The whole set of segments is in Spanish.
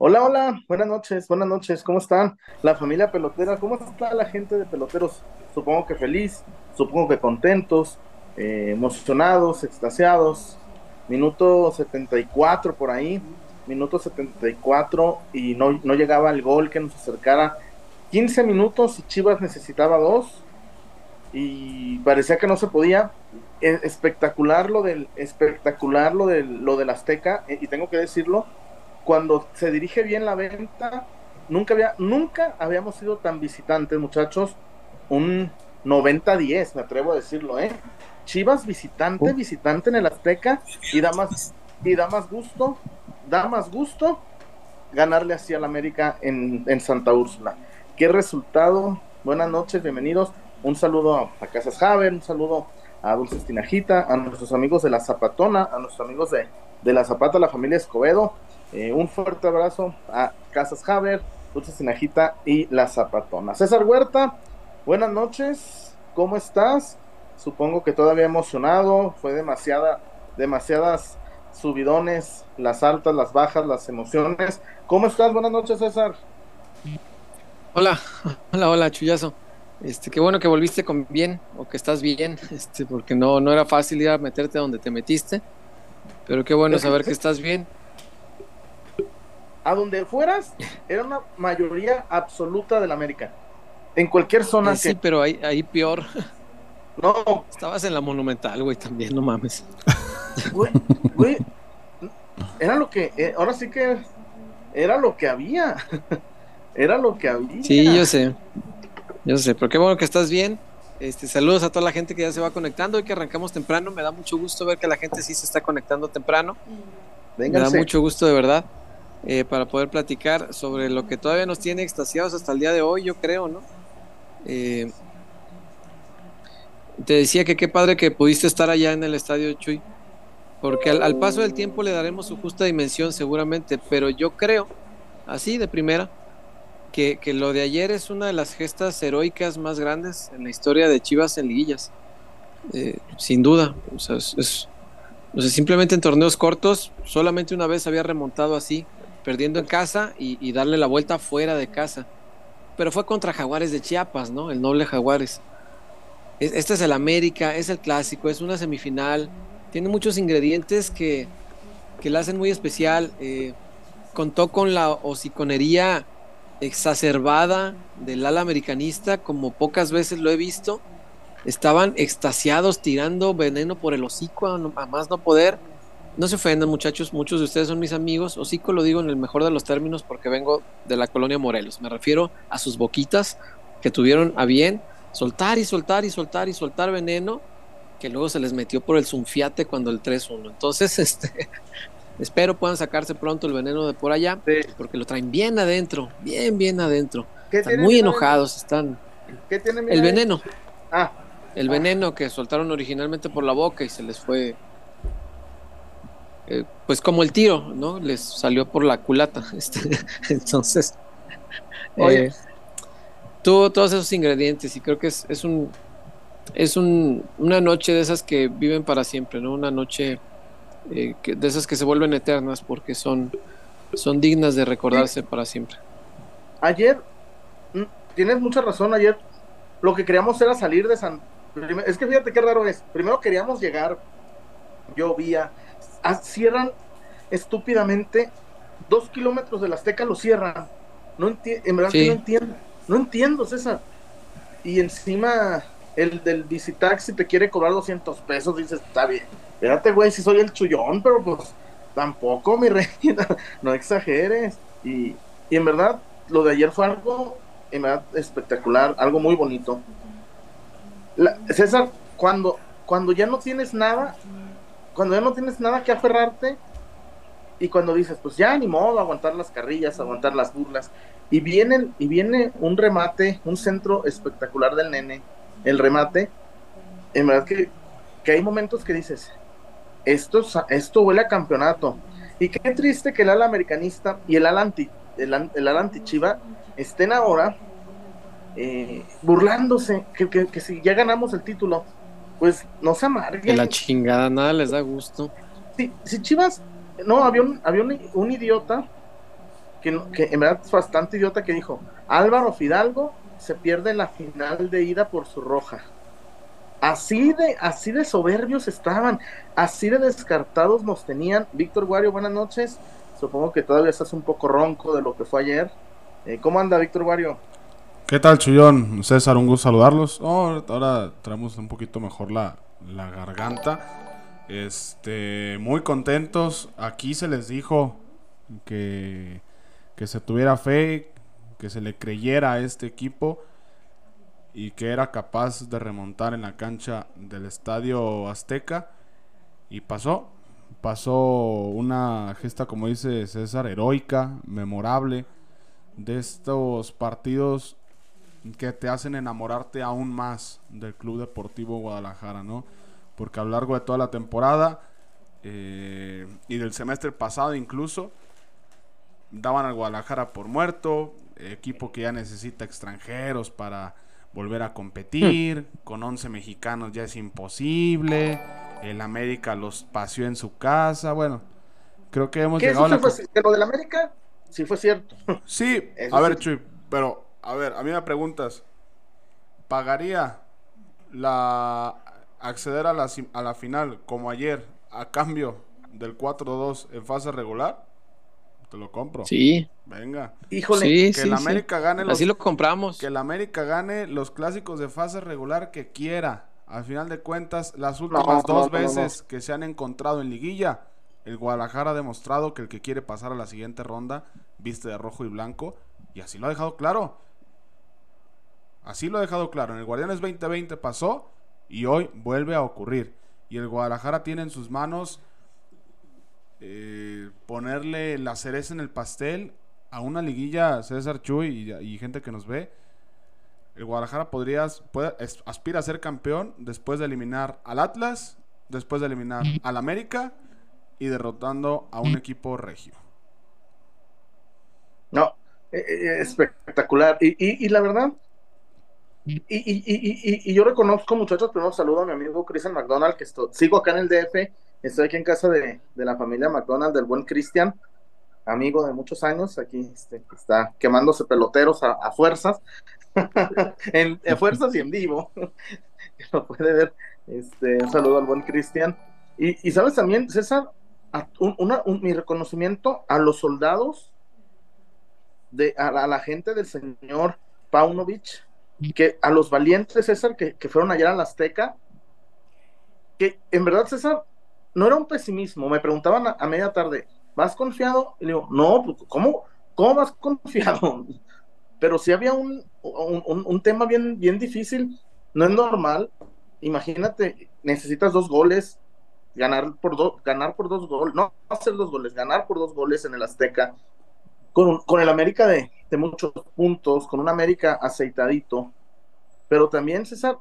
Hola, hola, buenas noches, buenas noches, ¿cómo están? La familia pelotera, ¿cómo está la gente de peloteros? Supongo que feliz, supongo que contentos, eh, emocionados, extasiados. Minuto 74 por ahí, minuto 74 y no, no llegaba el gol que nos acercara. 15 minutos y Chivas necesitaba dos y parecía que no se podía. Espectacular lo del espectacular lo del lo del Azteca eh, y tengo que decirlo cuando se dirige bien la venta, nunca había, nunca habíamos sido tan visitantes, muchachos. Un 90-10, me atrevo a decirlo, ¿eh? Chivas visitante, visitante en el Azteca, y da más, y da más gusto, da más gusto ganarle así al América en, en Santa Úrsula. ¿Qué resultado? Buenas noches, bienvenidos. Un saludo a, Casas Javer, un saludo a Dulces Tinajita, a nuestros amigos de la Zapatona, a nuestros amigos de, de la Zapata, la familia Escobedo, eh, un fuerte abrazo a Casas Haber, Dulce Sinajita y La Zapatona. César Huerta, buenas noches, ¿cómo estás? Supongo que todavía emocionado, fue demasiada, demasiadas subidones, las altas, las bajas, las emociones. ¿Cómo estás? Buenas noches, César. Hola, hola, hola, Chuyazo. Este, qué bueno que volviste con bien o que estás bien, este, porque no, no era fácil ir a meterte donde te metiste, pero qué bueno saber que estás bien a donde fueras, era una mayoría absoluta del América. En cualquier zona. Eh, sí, pero ahí, ahí peor. No. Estabas en la Monumental, güey, también, no mames. Güey, güey, era lo que, eh, ahora sí que era lo que había. era lo que había. Sí, yo sé. Yo sé, pero qué bueno que estás bien. Este, saludos a toda la gente que ya se va conectando y que arrancamos temprano. Me da mucho gusto ver que la gente sí se está conectando temprano. Me da mucho gusto de verdad. Eh, para poder platicar sobre lo que todavía nos tiene extasiados hasta el día de hoy, yo creo, ¿no? Eh, te decía que qué padre que pudiste estar allá en el estadio Chuy, porque al, paso del tiempo le daremos su justa dimensión seguramente, pero yo creo, así de primera, que, lo de ayer es una de las gestas heroicas más grandes en la historia de Chivas en liguillas, eh, sin duda, o sea, simplemente en torneos cortos, solamente una vez había remontado así, perdiendo en casa y, darle la vuelta fuera de casa. Pero fue contra Jaguares de Chiapas, ¿no? El noble Jaguares. Este es el América, es el clásico, es una semifinal. Tiene muchos ingredientes que, que la hacen muy especial. Eh, contó con la hociconería exacerbada del ala americanista, como pocas veces lo he visto. Estaban extasiados tirando veneno por el hocico a más no poder no se ofendan muchachos, muchos de ustedes son mis amigos, hocico lo digo en el mejor de los términos porque vengo de la colonia Morelos, me refiero a sus boquitas que tuvieron a bien soltar y soltar y soltar y soltar veneno que luego se les metió por el zunfiate cuando el 3-1. Entonces, este, espero puedan sacarse pronto el veneno de por allá, porque lo traen bien adentro, bien, bien adentro. Están muy enojados, están... ¿Qué tiene el veneno. Ah. El veneno que soltaron originalmente por la boca y se les fue eh, pues como el tiro, ¿no? Les salió por la culata. Este, entonces, eh, tuvo todos esos ingredientes y creo que es, es un es un, una noche de esas que viven para siempre, ¿no? Una noche eh, de esas que se vuelven eternas porque son, son dignas de recordarse para siempre. Ayer, mm, tienes mucha razón, ayer lo que queríamos era salir de San... Es que fíjate qué raro es. Primero queríamos llegar, llovía, cierran estúpidamente dos kilómetros de la Azteca, lo cierran. No en verdad que no entiendo. No entiendo, César. Y encima el del visitaxi te quiere cobrar 200 pesos, dices, está bien. Espérate, güey, si soy el chullón, pero pues tampoco, mi reina, no exageres. Y, y en verdad, lo de ayer fue algo, en verdad, espectacular, algo muy bonito. César, cuando, cuando ya no tienes nada, cuando ya no tienes nada que aferrarte y cuando dices, pues ya ni modo, aguantar las carrillas, aguantar las burlas, y vienen, y viene un remate, un centro espectacular del nene, el remate, en verdad que, que hay momentos que dices, esto, esto huele a campeonato. Y qué triste que el ala americanista y el ala anti, el, ala anti chiva estén ahora eh, burlándose, que, que, que si ya ganamos el título, pues no se amarguen. Que la chingada, nada les da gusto. Si, si Chivas, no, había un, había un, idiota que, que en verdad es bastante idiota que dijo, Álvaro Fidalgo se pierde la final de ida por su roja. Así de, así de soberbios estaban, así de descartados nos tenían. Víctor Guario, buenas noches. Supongo que todavía estás un poco ronco de lo que fue ayer. Eh, ¿Cómo anda, Víctor Guario? ¿Qué tal, Chullón? César, un gusto saludarlos. Oh, ahora traemos un poquito mejor la, la garganta. Este, muy contentos. Aquí se les dijo que, que se tuviera fe, que se le creyera a este equipo y que era capaz de remontar en la cancha del Estadio Azteca. Y pasó, pasó una gesta, como dice César, heroica, memorable, de estos partidos que te hacen enamorarte aún más del Club Deportivo Guadalajara, ¿no? Porque a lo largo de toda la temporada eh, y del semestre pasado incluso, daban al Guadalajara por muerto, equipo que ya necesita extranjeros para volver a competir, hmm. con 11 mexicanos ya es imposible, el América los paseó en su casa, bueno, creo que hemos llegado a la... Fue, lo del América sí fue cierto. Sí, a ver, Chuy, pero, a ver, a mí me preguntas, ¿pagaría la acceder a la, a la final como ayer a cambio del 4-2 en fase regular? Te lo compro. Sí. Venga. Híjole. que el América gane los, Así lo compramos. Que el América gane los clásicos de fase regular que quiera. Al final de cuentas, las últimas dos veces que se han encontrado en liguilla, el Guadalajara ha demostrado que el que quiere pasar a la siguiente ronda viste de rojo y blanco. Y así lo ha dejado claro. Así lo ha dejado claro. En el Guardianes 2020 pasó y hoy vuelve a ocurrir. Y el Guadalajara tiene en sus manos eh, ponerle la cereza en el pastel a una liguilla, César Chuy y, gente que nos ve, el Guadalajara podría, puede, aspira a ser campeón después de eliminar al Atlas, después de eliminar al América y derrotando a un equipo regio. No, eh, eh, espectacular. Y, la verdad, y, yo reconozco, muchachos, primero saludo a mi amigo Christian McDonald, que sigo acá en el DF Estoy aquí en casa de, la familia McDonald, del buen Cristian, amigo de muchos años, aquí este, está quemándose peloteros a, fuerzas, en, a fuerzas y en vivo, lo puede ver. Este, un saludo al buen Cristian. Y, sabes también, César, mi reconocimiento a los soldados, de, a, la gente del señor Paunovic, que a los valientes, César, que, que fueron allá a la Azteca, que en verdad, César, no era un pesimismo, me preguntaban a, media tarde, ¿vas confiado? Y le digo, no, pues, ¿cómo, cómo vas confiado? Pero si había un, un, tema bien, bien difícil, no es normal. Imagínate, necesitas dos goles, ganar por, dos ganar por dos goles, no hacer dos goles, ganar por dos goles en el Azteca, con, con el América de, de muchos puntos, con un América aceitadito. Pero también, César,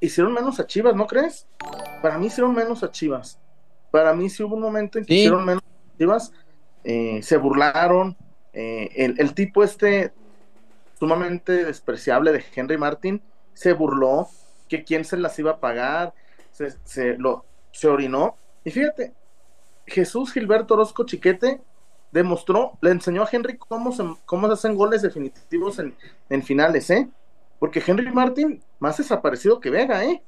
hicieron menos a Chivas, ¿no crees? Para mí hicieron menos a Chivas. Para mí sí hubo un momento en que hicieron menos a Chivas, eh, se burlaron. Eh, el, tipo este sumamente despreciable de Henry Martin se burló, que quién se las iba a pagar, se, lo, se orinó. Y fíjate, Jesús Gilberto Orozco Chiquete demostró, le enseñó a Henry cómo se, cómo se hacen goles definitivos en, en finales, ¿eh? Porque Henry Martin más desaparecido que Vega, ¿eh?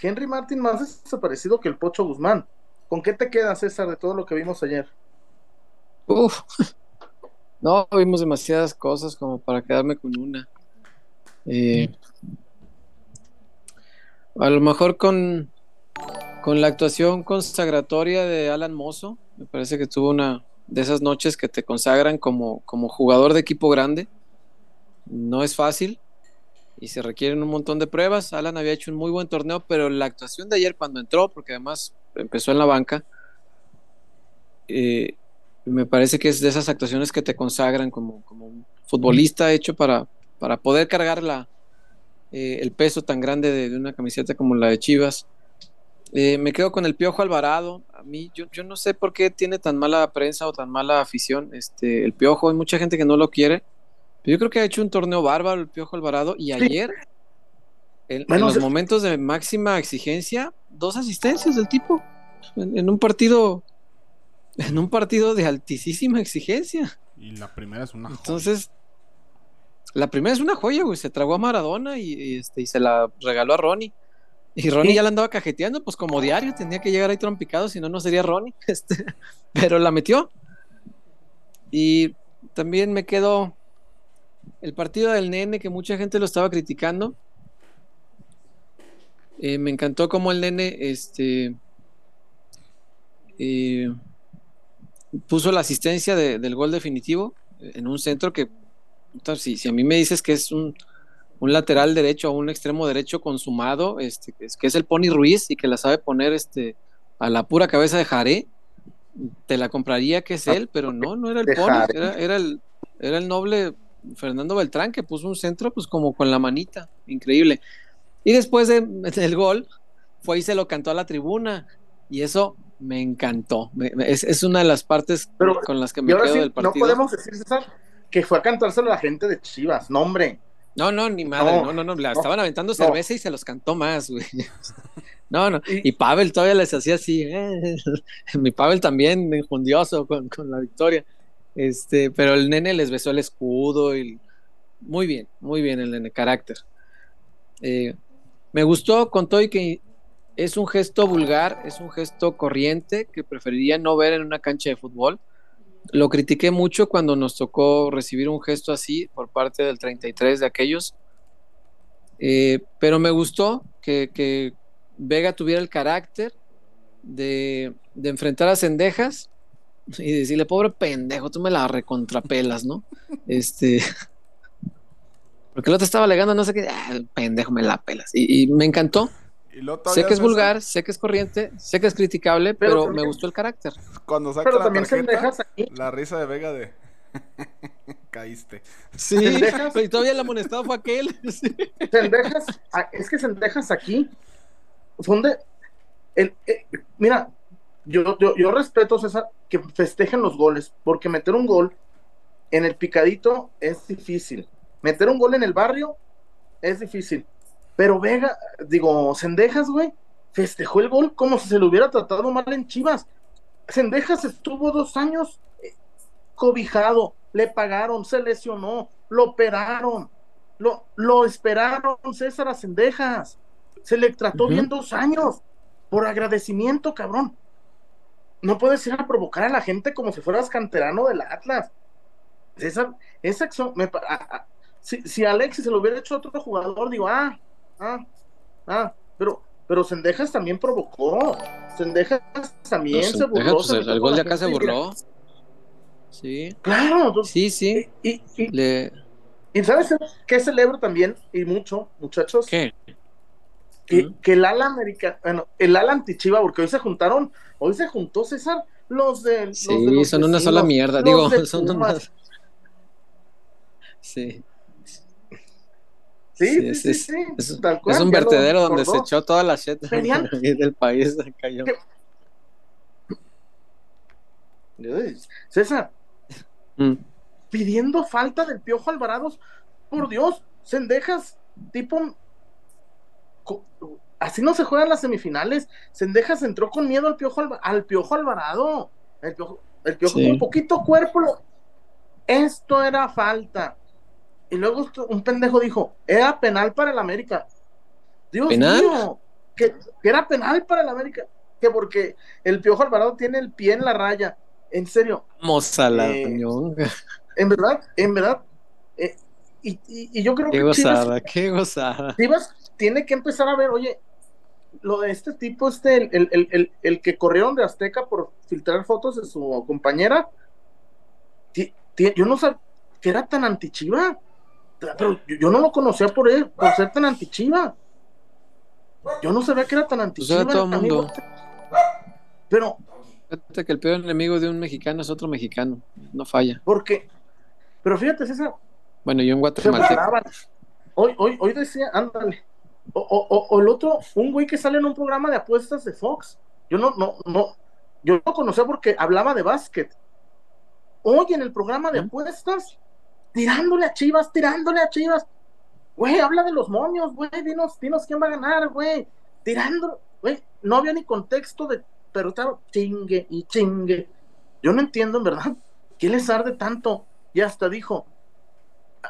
Henry Martin más desaparecido que el Pocho Guzmán. ¿Con qué te quedas, César, de todo lo que vimos ayer? Uf, no, vimos demasiadas cosas como para quedarme con una. Eh, a lo mejor con, con la actuación consagratoria de Alan Mozo, me parece que tuvo una de esas noches que te consagran como, como jugador de equipo grande. No es fácil y se requieren un montón de pruebas. Alan había hecho un muy buen torneo, pero la actuación de ayer cuando entró, porque además empezó en la banca, eh, me parece que es de esas actuaciones que te consagran como, como un futbolista hecho para, para poder cargar la, eh, el peso tan grande de, una camiseta como la de Chivas. Eh, me quedo con el Piojo Alvarado. A mí, yo, yo no sé por qué tiene tan mala prensa o tan mala afición. Este, el Piojo, hay mucha gente que no lo quiere yo creo que ha hecho un torneo bárbaro el Piojo Alvarado y ayer, en, los momentos de máxima exigencia, dos asistencias del tipo en, un partido, en un partido de altísima exigencia. Y la primera es una joya. Entonces, la primera es una joya, güey. Se tragó a Maradona y, este, y se la regaló a Ronnie. Y Ronnie ya la andaba cajeteando, pues como diario, tenía que llegar ahí trompicado, si no, no sería Ronnie. Este, pero la metió. Y también me quedó el partido del nene, que mucha gente lo estaba criticando. Eh, me encantó como el nene este, eh, puso la asistencia del gol definitivo en un centro que, si, si a mí me dices que es un, un lateral derecho o un extremo derecho consumado, este, es, que es el Pony Ruiz y que la sabe poner este, a la pura cabeza de Jaré, te la compraría que es él, pero no, no era el Pony, era, el, era el noble Fernando Beltrán que puso un centro pues como con la manita, increíble. Y después del gol, fue y se lo cantó a la tribuna y eso me encantó. es, una de las partes con las que me quedo del partido. No podemos decir, César, que fue a cantárselo a la gente de Chivas, no hombre. No, no, ni madre, no, no, no, la estaban aventando cerveza y se los cantó más, güey. No, no, y, Pavel todavía les hacía así, eh. mi Pavel también injundioso con, con, la victoria, este, pero el nene les besó el escudo y muy bien, muy bien el nene, carácter. Eh, me gustó, con todo y que es un gesto vulgar, es un gesto corriente que preferiría no ver en una cancha de fútbol lo critiqué mucho cuando nos tocó recibir un gesto así por parte del 33 de aquellos. Eh, pero me gustó que, Vega tuviera el carácter de, enfrentar a Cendejas y decirle, pobre pendejo, tú me la recontrapelas, ¿no? Este. Porque el otro estaba alegando, no sé qué, ah, pendejo, me la pelas. y me encantó sé que es vulgar, sé que es corriente, sé que es criticable, pero, me gustó el carácter. Cuando saca la tarjeta, la risa de Vega de caíste. Sí, y todavía el amonestado fue aquel. Sendejas, es que Sendejas aquí son de el, eh, mira, yo, yo, yo respeto César que festejen los goles, porque meter un gol en el picadito es difícil. Meter un gol en el barrio es difícil. Pero Vega, digo, Cendejas, güey, festejó el gol como si se lo hubiera tratado mal en Chivas. Cendejas estuvo dos años eh, cobijado, le pagaron, se lesionó, lo operaron, lo, lo esperaron César a Cendejas. Se le trató bien dos años por agradecimiento, cabrón. No puedes ir a provocar a la gente como si fueras canterano del Atlas. Esa, esa me, si, si Alexis se lo hubiera hecho a otro jugador, digo, ah, ah, ah, pero, pero Sendejas también provocó. Sendejas también se burló. Pues, el gol de acá se burló. Sí. Claro. Sí, sí. Y, y, ¿sabes qué celebro también? Y mucho, muchachos. ¿Qué? Que, que el ala americano, bueno, el ala antichiva, porque hoy se juntaron, hoy se juntó César, los de. Sí, son una sola mierda, digo, son unas. Sí. Sí, sí, sí, es, un vertedero donde se echó toda la shit del país. Cayó. César, mm. pidiendo falta del Piojo Alvarado, por Dios, Sendejas, tipo, así no se juegan las semifinales. Sendejas entró con miedo al Piojo, al Piojo Alvarado. El Piojo, el piojo con un poquito cuerpo. Esto era falta. Y luego un pendejo dijo, era penal para el América. Dios mío, que, era penal para el América. Que porque el Piojo Alvarado tiene el pie en la raya. En serio. Mozala, eh, En verdad, en verdad. Eh, y, yo creo qué que. Gozada, qué gozada, Chivas tiene que empezar a ver, oye, lo de este tipo, este, el, el, el, el que corrieron de Azteca por filtrar fotos de su compañera, yo no sabía que era tan antichiva pero yo no lo conocía por él, por ser tan antichiva. Yo no sabía que era tan pues antichiva. todo mundo. Pero. Fíjate que el peor enemigo de un mexicano es otro mexicano. No falla. Porque. Pero fíjate, César. Bueno, yo en Guatemala. Hoy, hoy, hoy decía, ándale. O, o, o, el otro, un güey que sale en un programa de apuestas de Fox. Yo no, no, no. Yo lo conocía porque hablaba de básquet. Hoy en el programa de apuestas tirándole a Chivas, tirándole a Chivas. Güey, habla de los momios, güey, dinos, dinos quién va a ganar, güey. Tirando, güey, no había ni contexto de, pero estaba chingue y chingue. Yo no entiendo, en verdad, ¿qué les arde tanto? y hasta dijo,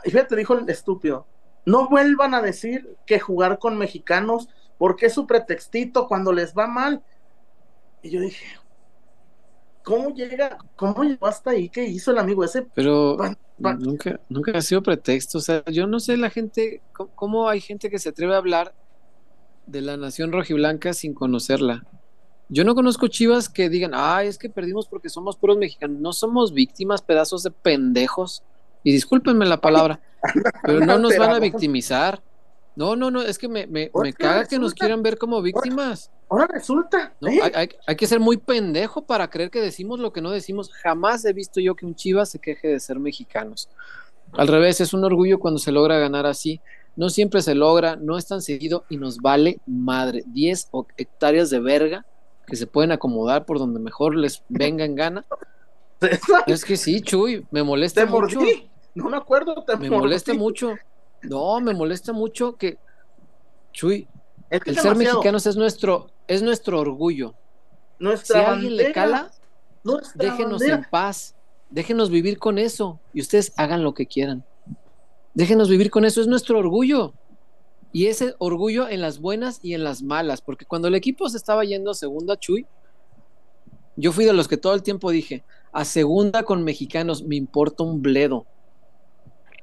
y fíjate, dijo el estúpido, no vuelvan a decir que jugar con mexicanos porque es su pretextito cuando les va mal. Y yo dije, ¿cómo llega, cómo llegó hasta ahí? ¿Qué hizo el amigo ese? Pero nunca, nunca ha sido pretexto. O sea, yo no sé la gente, cómo, hay gente que se atreve a hablar de la nación rojiblanca sin conocerla. Yo no conozco chivas que digan, ay, es que perdimos porque somos puros mexicanos. No somos víctimas, pedazos de pendejos. Y discúlpenme la palabra, pero no nos van a victimizar. No, no, no, es que me, me, me caga que nos quieran ver como víctimas. Ahora, resulta. No, ¿eh? hay, hay, que ser muy pendejo para creer que decimos lo que no decimos. Jamás he visto yo que un Chivas se queje de ser mexicanos. Al revés, es un orgullo cuando se logra ganar así. No siempre se logra, no es tan seguido y nos vale madre. 10 hectáreas de verga que se pueden acomodar por donde mejor les venga en gana. Es que sí, Chuy, me molesta mucho. No me acuerdo, me molesta mucho. No, me molesta mucho que, Chuy, el ser mexicanos es nuestro, es nuestro orgullo. Nuestra si a alguien le cala, déjenos en paz, déjenos vivir con eso y ustedes hagan lo que quieran. Déjenos vivir con eso, es nuestro orgullo. Y ese orgullo en las buenas y en las malas, porque cuando el equipo se estaba yendo a segunda, Chuy, yo fui de los que todo el tiempo dije, a segunda con mexicanos, me importa un bledo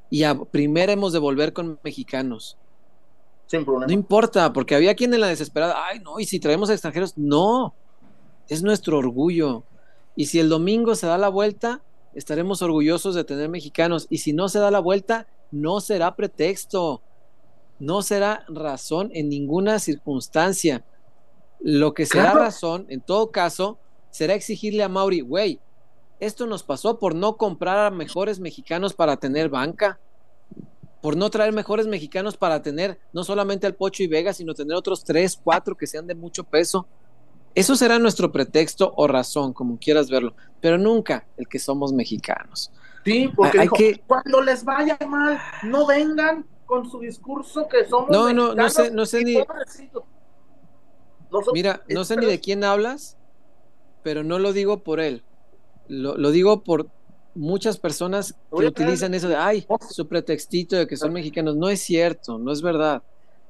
y a primera hemos de volver con mexicanos. Sin problema. No importa, porque había quien en la desesperada, ay, no, y si traemos a extranjeros, no, es nuestro orgullo. Y si el domingo se da la vuelta, estaremos orgullosos de tener mexicanos. Y si no se da la vuelta, no será pretexto, no será razón en ninguna circunstancia. Lo que será razón, en todo caso, será exigirle a Mauri, güey, esto nos pasó por no comprar a mejores mexicanos para tener banca, por no traer mejores mexicanos para tener no solamente al Pocho y Vega, sino tener otros tres, cuatro que sean de mucho peso. Eso será nuestro pretexto o razón, como quieras verlo, pero nunca el que somos mexicanos. Sí, porque Hay que... cuando les vaya mal, no vengan con su discurso que somos No, no, no sé, no sé ni Mira, no sé ni de quién hablas, pero no lo digo por él. Lo, digo por muchas personas que utilizan eso de, ay, su pretextito de que son mexicanos. No es cierto, no es verdad.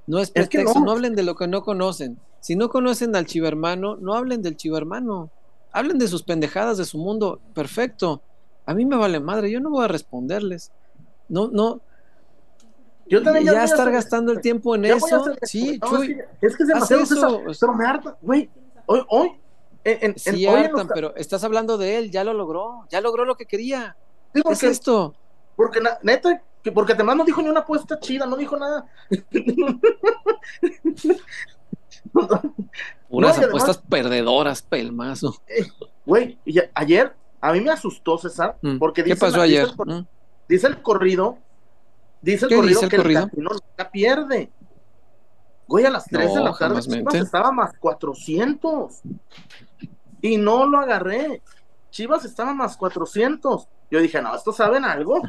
No es pretexto, no. hablen de lo que no conocen. Si no conocen al chivermano, no hablen del chivermano. Hablen de sus pendejadas, de su mundo. Perfecto. A mí me vale madre, yo no voy a responderles. No, no. Yo también ya, estar gastando el tiempo en eso. Sí, Chuy. Es que, es demasiado eso. Pero me harta, güey. Hoy, hoy, sí, pero estás hablando de él, ya lo logró, ya logró lo que quería. ¿Qué es esto? Porque neta, que porque además no dijo ni una apuesta chida, no dijo nada. Unas apuestas perdedoras, pelmazo. Eh, güey, ayer a mí me asustó César, mm. porque dice, ¿Qué pasó ayer? Dice el, corrido, dice el corrido que el, no la pierde. Güey, a las 3 de la tarde estaba más 400 y no lo agarré. Chivas estaba más 400. Yo dije, no, ¿estos saben algo?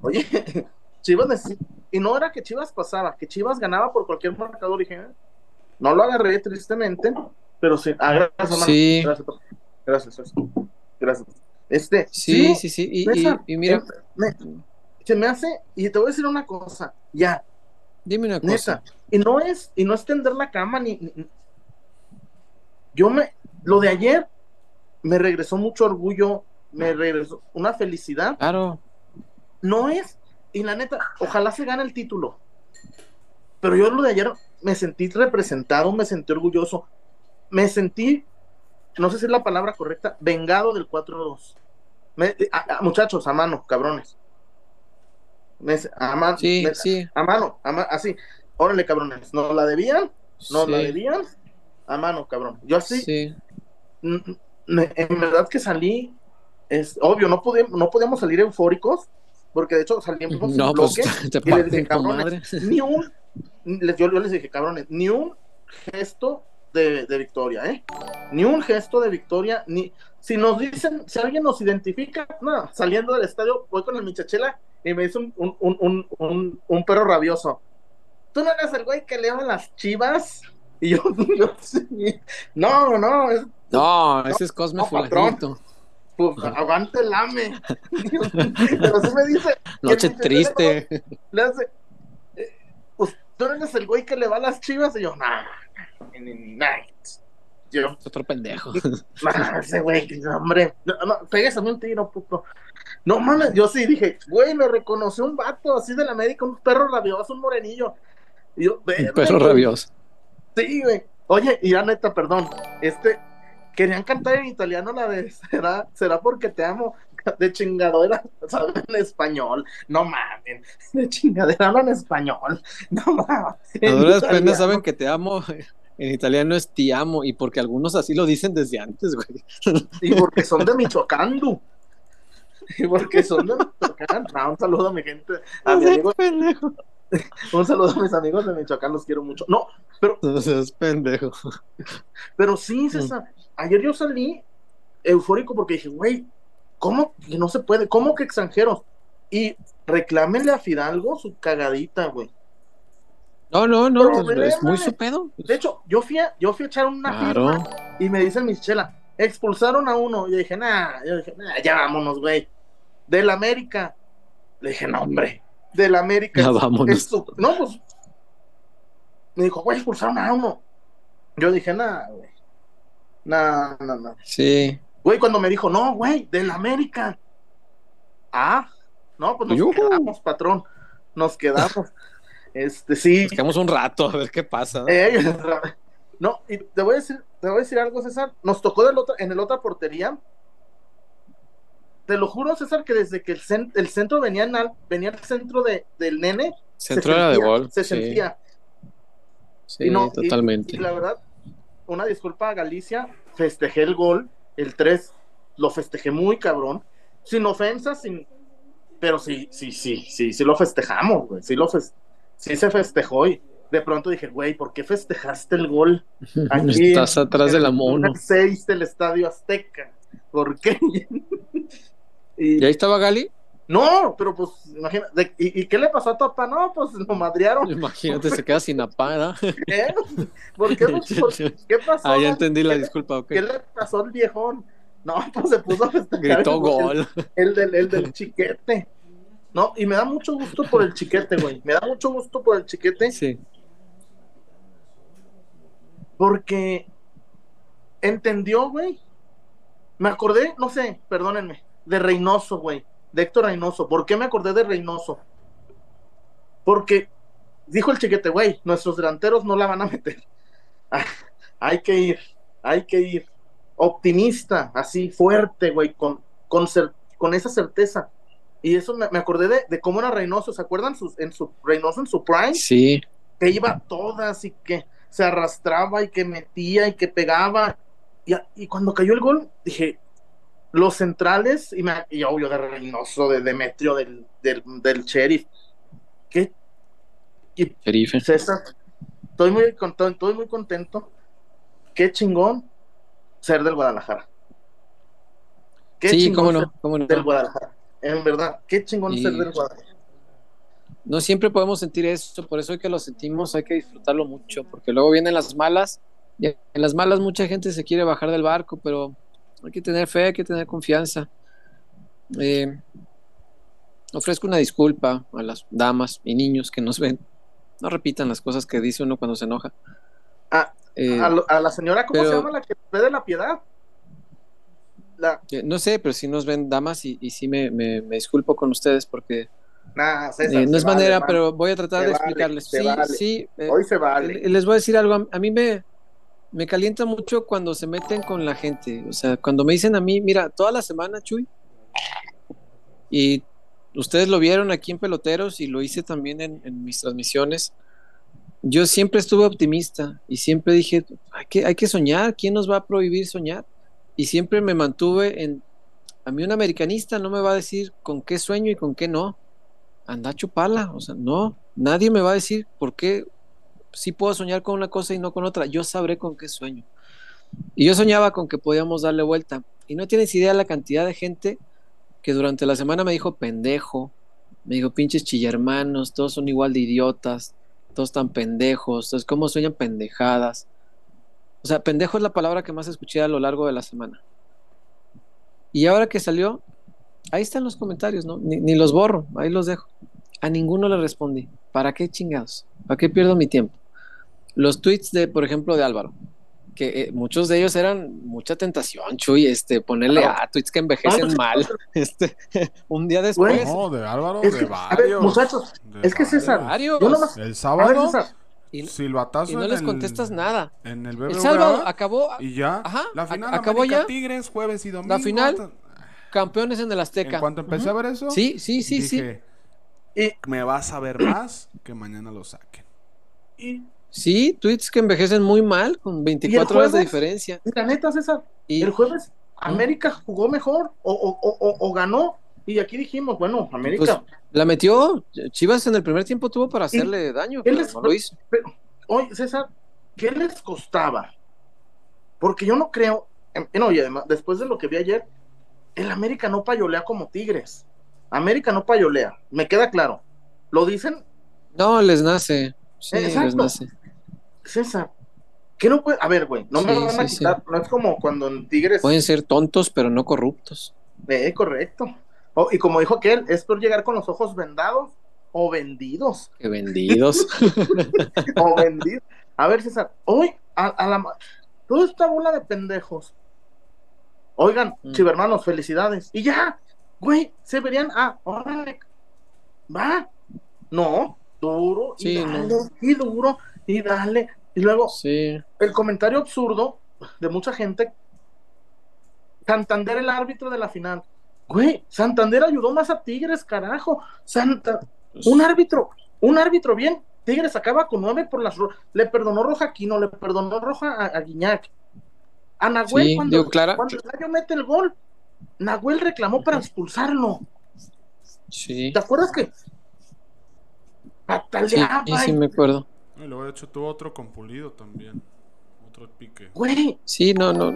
Oye, Chivas Y no era que Chivas pasaba, que Chivas ganaba por cualquier marcador. Dije, eh, no lo agarré tristemente, pero sí. Ah, gracias, sí. Gracias, gracias, Este, sí, sí, sí. Y, mira. se me hace, y te voy a decir una cosa, ya. Dime una cosa. y no es, y no es tender la cama, ni yo me, lo de ayer me regresó mucho orgullo, me regresó una felicidad. Claro. No es, y la neta, ojalá se gane el título. Pero yo lo de ayer me sentí representado, me sentí orgulloso, me sentí, no sé si es la palabra correcta, vengado del 4-2. muchachos, a mano, cabrones. a, mano, sí, sí. a mano, así. Órale, cabrones, ¿nos la debían? ¿Nos la debían? A mano, cabrón. Yo así, sí en verdad que salí, es obvio, no, podíamos, no podíamos salir eufóricos, porque de hecho salimos no, pues, y les dije, cabrones, ni un, yo, les dije, cabrones, ni un gesto de, victoria, ¿eh? Ni un gesto de victoria, ni, si nos dicen, si alguien nos identifica, no, saliendo del estadio, voy con el michachela y me dice un, un, un, un, perro rabioso. Tú no eres el güey que le las chivas y yo, yo no, no, no, ese es Cosme Fulanito. pues aguante el ame. Pero sí me dice. Noche triste. Le hace. eh, pues, tú eres el güey que le va a las chivas. Y yo, nah, night. Yo, Es otro pendejo. nah, ese güey, no, hombre. No, no, pégame un tiro, puto. No mames, yo sí dije, güey, me reconoció un vato así de la América, un perro rabioso, un morenillo. Y yo, Un "Verga, perro güey". rabioso. Sí, güey. Oye, y ya neta, perdón. Este, querían cantar en italiano la de será, será porque te amo de chingadera, ¿saben? En español. No mames. De chingadera hablan español. No mames. A En duras italiano. penas saben que te amo. En italiano es ti amo, y porque algunos así lo dicen desde antes, güey. Y porque son de Michoacán, du. Y porque son de Michoacán. Ah, un saludo a mi gente, a mi amigo, pendejo. un saludo a mis amigos de Michoacán, los quiero mucho. No, pero No seas pendejo. Pero sí, César, ayer yo salí eufórico porque dije, güey, ¿cómo que no se puede? ¿Cómo que extranjeros? Y reclámenle a Fidalgo su cagadita, güey. No, no, no, Pero, pues, es muy su pedo. De hecho, yo fui a, yo fui a echar una Claro. firma y me dicen mis chela, expulsaron a uno. Y yo dije, nah, yo dije, nah, ya vámonos, güey. Del América. Le dije, no, hombre, del América. Ya vámonos. No, pues. Me dijo, güey, expulsaron a uno. Yo dije, nah, güey. Nah, no, no. Sí. Güey, cuando me dijo, no, güey, del América. Ah, no, pues nos quedamos, patrón. Nos quedamos. Este, sí. Nos quedamos un rato a ver qué pasa. Eh, no, y te voy a decir, te voy a decir algo, César. Nos tocó del otro, en el otra portería. Te lo juro, César, que desde que el, cen- el centro venía, en al- venía el centro de, del nene, Centro se era de sentía, gol. Se sí, sentía. sí, Y no, totalmente. Y, la verdad, una disculpa a Galicia, festejé el gol, el 3, lo festejé muy cabrón, sin ofensa, sin... Pero sí, sí, sí, sí, sí lo festejamos, güey, sí lo fes- sí se festejó y de pronto dije, güey, ¿por qué festejaste el gol? Aquí Estás atrás de la mono. 6 del Estadio Azteca? ¿Por qué? y, ¿Y ahí estaba Gali? no, pero pues, imagínate, ¿y, y qué le pasó a tu papá? No, pues lo madrearon. Imagínate, se queda sin apada. ¿Eh? ¿Por qué? ¿Por qué pasó? Ah, ya entendí la disculpa, ok. ¿Qué le pasó al viejón? No, pues se puso a festejar. Gritó el- gol. El, del, el del chiquete. No, y me da mucho gusto por el chiquete, güey. Me da mucho gusto por el chiquete Sí. porque entendió, güey. Me acordé, no sé, perdónenme, de Reynoso, güey. De Héctor Reynoso. ¿Por qué me acordé de Reynoso? Porque dijo el chiquete, güey, nuestros delanteros no la van a meter. Hay que ir, hay que ir. Optimista, así, fuerte, güey, con, con, con esa certeza. Y eso me, me acordé de, de cómo era Reynoso. ¿Se acuerdan sus, en su Reynoso en su prime? Sí. que iba todas y que se arrastraba y que metía y que pegaba. Y, y cuando cayó el gol, dije, los centrales, y, me, y obvio de Reynoso, de Demetrio, del, del, del sheriff, que Sherife. César, estoy muy, contento, estoy muy contento. Qué chingón ser del Guadalajara. Qué Sí, chingón cómo no, ser cómo no. del Guadalajara. En verdad, qué chingón Y- ser del Guadalajara. No siempre podemos sentir eso, por eso hay que lo sentimos, hay que disfrutarlo mucho, porque luego vienen las malas, y en las malas mucha gente se quiere bajar del barco, pero hay que tener fe, hay que tener confianza. Eh, ofrezco una disculpa a las damas y niños que nos ven. No repitan las cosas que dice uno cuando se enoja. Ah, Eh, a, lo- a la señora, ¿cómo pero- se llama la que ve de la piedad? La, eh, no sé, pero si nos ven damas y, y sí me, me- me disculpo con ustedes porque Nah, eh, César, no se es vale, manera, man. pero voy a tratar Se de explicarles. Sí, vale. sí. eh, Hoy se vale. Le- Les voy a decir algo, a- a mí me, me calienta mucho cuando se meten con la gente, o sea, cuando me dicen a mí, mira, toda la semana, Chuy, y ustedes lo vieron aquí en Peloteros y lo hice también en, mis transmisiones, yo siempre estuve optimista y siempre dije, hay que, hay que soñar, ¿quién nos va a prohibir soñar? Y siempre me mantuve en, a mí un americanista no me va a decir con qué sueño y con qué no, anda a chuparla, o sea, no, nadie me va a decir por qué sí puedo soñar con una cosa y no con otra, yo sabré con qué sueño. Y yo soñaba con que podíamos darle vuelta. Y no tienes idea la cantidad de gente que durante la semana me dijo pendejo, me dijo pinches chillermanos, todos son igual de idiotas, todos tan pendejos, entonces cómo sueñan pendejadas. O sea, pendejo es la palabra que más escuché a lo largo de la semana. Y ahora que salió, ahí están los comentarios, ¿no? Ni, ni los borro, ahí los dejo. A ninguno le respondí. ¿Para qué chingados? ¿Para qué pierdo mi tiempo? Los tweets de, por ejemplo, de Álvaro, que eh, muchos de ellos eran mucha tentación, Chuy, este, ponerle Claro. a tweets que envejecen mal. Este, un día después, No, de Álvaro, Es de que, a ver, varios. muchachos, de es que César, varios. yo nomás, El a ver, sábado, César, y, silbatazo y no les el- contestas nada. En el El BBVA, sábado acabó y ya. Ajá, la a- final acabó América ya. Tigres, jueves y domingo. final, ta- campeones en el Azteca. En cuanto empecé a ver eso, Sí, sí, sí, sí. Y, me vas a ver más que mañana lo saquen. y, Sí, tweets que envejecen muy mal, con 24 horas de diferencia. la neta, César, Y el jueves América jugó mejor o, o- o- o- o ganó. Y aquí dijimos, bueno, América, la metió. Chivas en el primer tiempo tuvo para hacerle daño, pero es- no lo hizo. pero, oye, César, ¿qué les costaba? Porque yo no creo, em, no, y además, después de lo que vi ayer, el América no payolea como Tigres. América no payolea, me queda claro. Lo dicen, No, les nace. Sí, Exacto. les nace. César, ¿qué no puede? A ver, güey, no me lo van a sí, quitar, no es como cuando en Tigres... Pueden ser tontos, pero no corruptos. Eh, correcto. Oh, y como dijo aquel, es por llegar con los ojos vendados o vendidos. Qué vendidos. o vendidos. A ver, César, hoy a, a la toda esta bola de pendejos. Oigan, Mm. chivermanos, felicidades. Y ya, güey, se verían, ah, órale, va. No, duro, y Sí, dale, no. y duro, y dale. Y luego, Sí. el comentario absurdo de mucha gente. Santander, el árbitro de la final. Güey, Santander ayudó más a Tigres, carajo. Santa, pues, un árbitro, un árbitro bien. Tigres acaba con nueve por las le perdonó roja a Aquino, le perdonó roja a, a Guiñac. A Nahuel Sí, cuando, digo, Clara- cuando el Rayo mete el gol, Nahuel reclamó para expulsarlo. Sí. ¿Te acuerdas que Sí, pataleaba? sí, sí, me acuerdo. Y luego, de hecho, tuvo otro con Pulido también. Otro pique. Güey, Sí, no, no.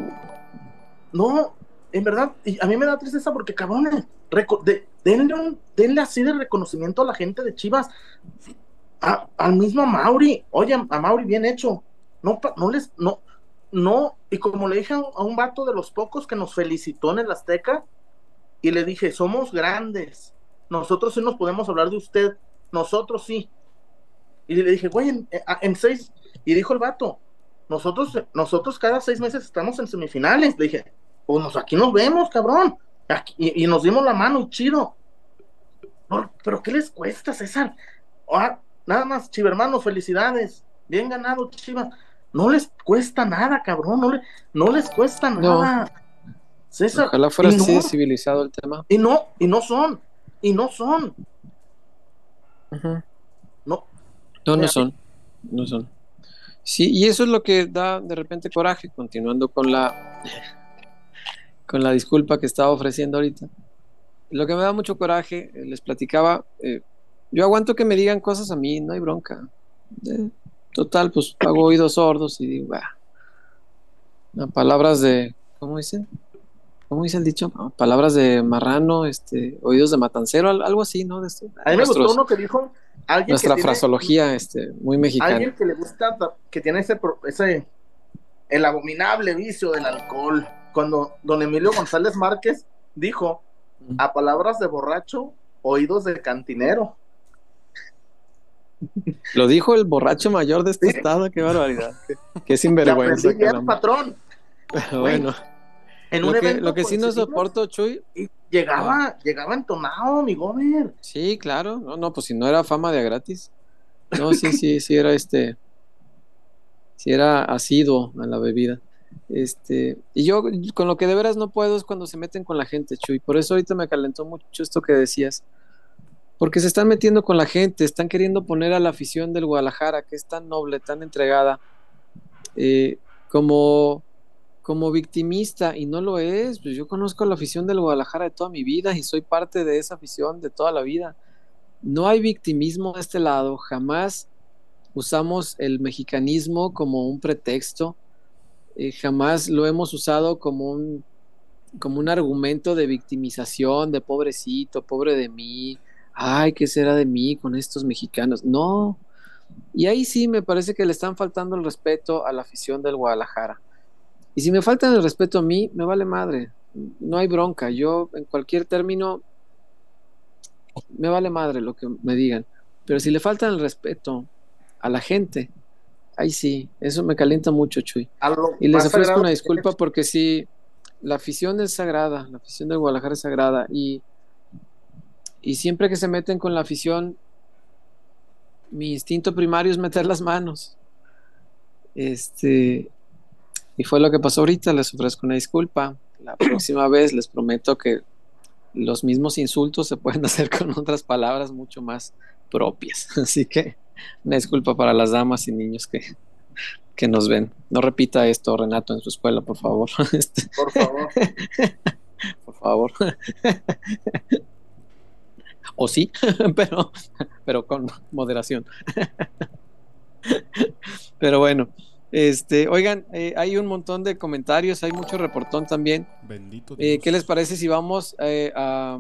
No, en verdad, y a mí me da tristeza porque, cabrones, de- denle, un- denle así de reconocimiento a la gente de Chivas, a- al mismo Mauri, oye, a Mauri, bien hecho, no, pa- no les, no, no, y como le dije a un, vato de los pocos que nos felicitó en el Azteca, y le dije, somos grandes, nosotros sí nos podemos hablar de usted, nosotros sí, y le dije, güey, en, en seis, y dijo el vato, nosotros, nosotros cada seis meses estamos en semifinales. Le dije, pues aquí nos vemos, cabrón. Y, nos dimos la mano, chido. Pero ¿qué les cuesta, César? Ah, nada más, chivermanos, felicidades. Bien ganado, Chivas. No les cuesta nada, cabrón. No, le- no les cuesta No. nada. César. Ojalá fuera no, así de civilizado el tema. y no, y no son. Y no son. No. No, no son. No son. Sí, y eso es lo que da de repente coraje, continuando con la con la disculpa que estaba ofreciendo ahorita. Lo que me da mucho coraje, eh, les platicaba, eh, yo aguanto que me digan cosas a mí, no hay bronca. Eh, total, pues hago oídos sordos y digo, "Bah". No, palabras de, ¿cómo dicen? ¿Cómo dice el dicho? No, palabras de marrano, este, oídos de matancero, al- algo así, ¿no? De. A mí me gustó uno que dijo. Alguien que nuestra tiene- fraseología, este, muy mexicana. alguien que le gusta, que tiene ese, ese, el abominable vicio del alcohol. Cuando don Emilio González Márquez dijo, a palabras de borracho, oídos de cantinero. Lo dijo el borracho mayor de este Sí. estado, qué barbaridad. Qué, sinvergüenza, caramba. patrón. Bueno, En lo un que, evento lo que sí no soporto, Chuy, y llegaba, llegaba entonado, mi Gomer. sí, claro, no, no, pues si no era fama de a gratis. No, sí, sí, sí era este, sí era asiduo a la bebida. Este, y yo con lo que de veras no puedo es cuando se meten con la gente, Chuy. Por eso ahorita me calentó mucho esto que decías. Porque se están metiendo con la gente, están queriendo poner a la afición del Guadalajara, que es tan noble, tan entregada, eh, como, como victimista, y no lo es. Pues yo conozco a la afición del Guadalajara de toda mi vida y soy parte de esa afición de toda la vida. No hay victimismo de este lado, jamás usamos el mexicanismo como un pretexto, eh, jamás lo hemos usado como un, como un argumento de victimización, de pobrecito, pobre de mí, ay, ¿qué será de mí con estos mexicanos? No. Y ahí sí me parece que le están faltando el respeto a la afición del Guadalajara. Y si me faltan el respeto a mí, me vale madre. no hay bronca. Yo en cualquier término me vale madre lo que me digan. Pero si le faltan el respeto a la gente, ahí sí, eso me calienta mucho, Chuy. Y les ofrezco una disculpa porque sí, la afición es sagrada, la afición de Guadalajara es sagrada y, y siempre que se meten con la afición, mi instinto primario es meter las manos. Este, y fue lo que pasó ahorita, les ofrezco una disculpa. La próxima vez les prometo que los mismos insultos se pueden hacer con otras palabras mucho más propias. Así que una disculpa para las damas y niños que, que nos ven. No repita esto, Renato, en su escuela, por favor. Este, por favor. por favor. O sí, pero, pero con moderación. pero bueno, este, oigan, eh, hay un montón de comentarios, hay mucho reportón también. Bendito eh, ¿Qué les parece si vamos eh, a...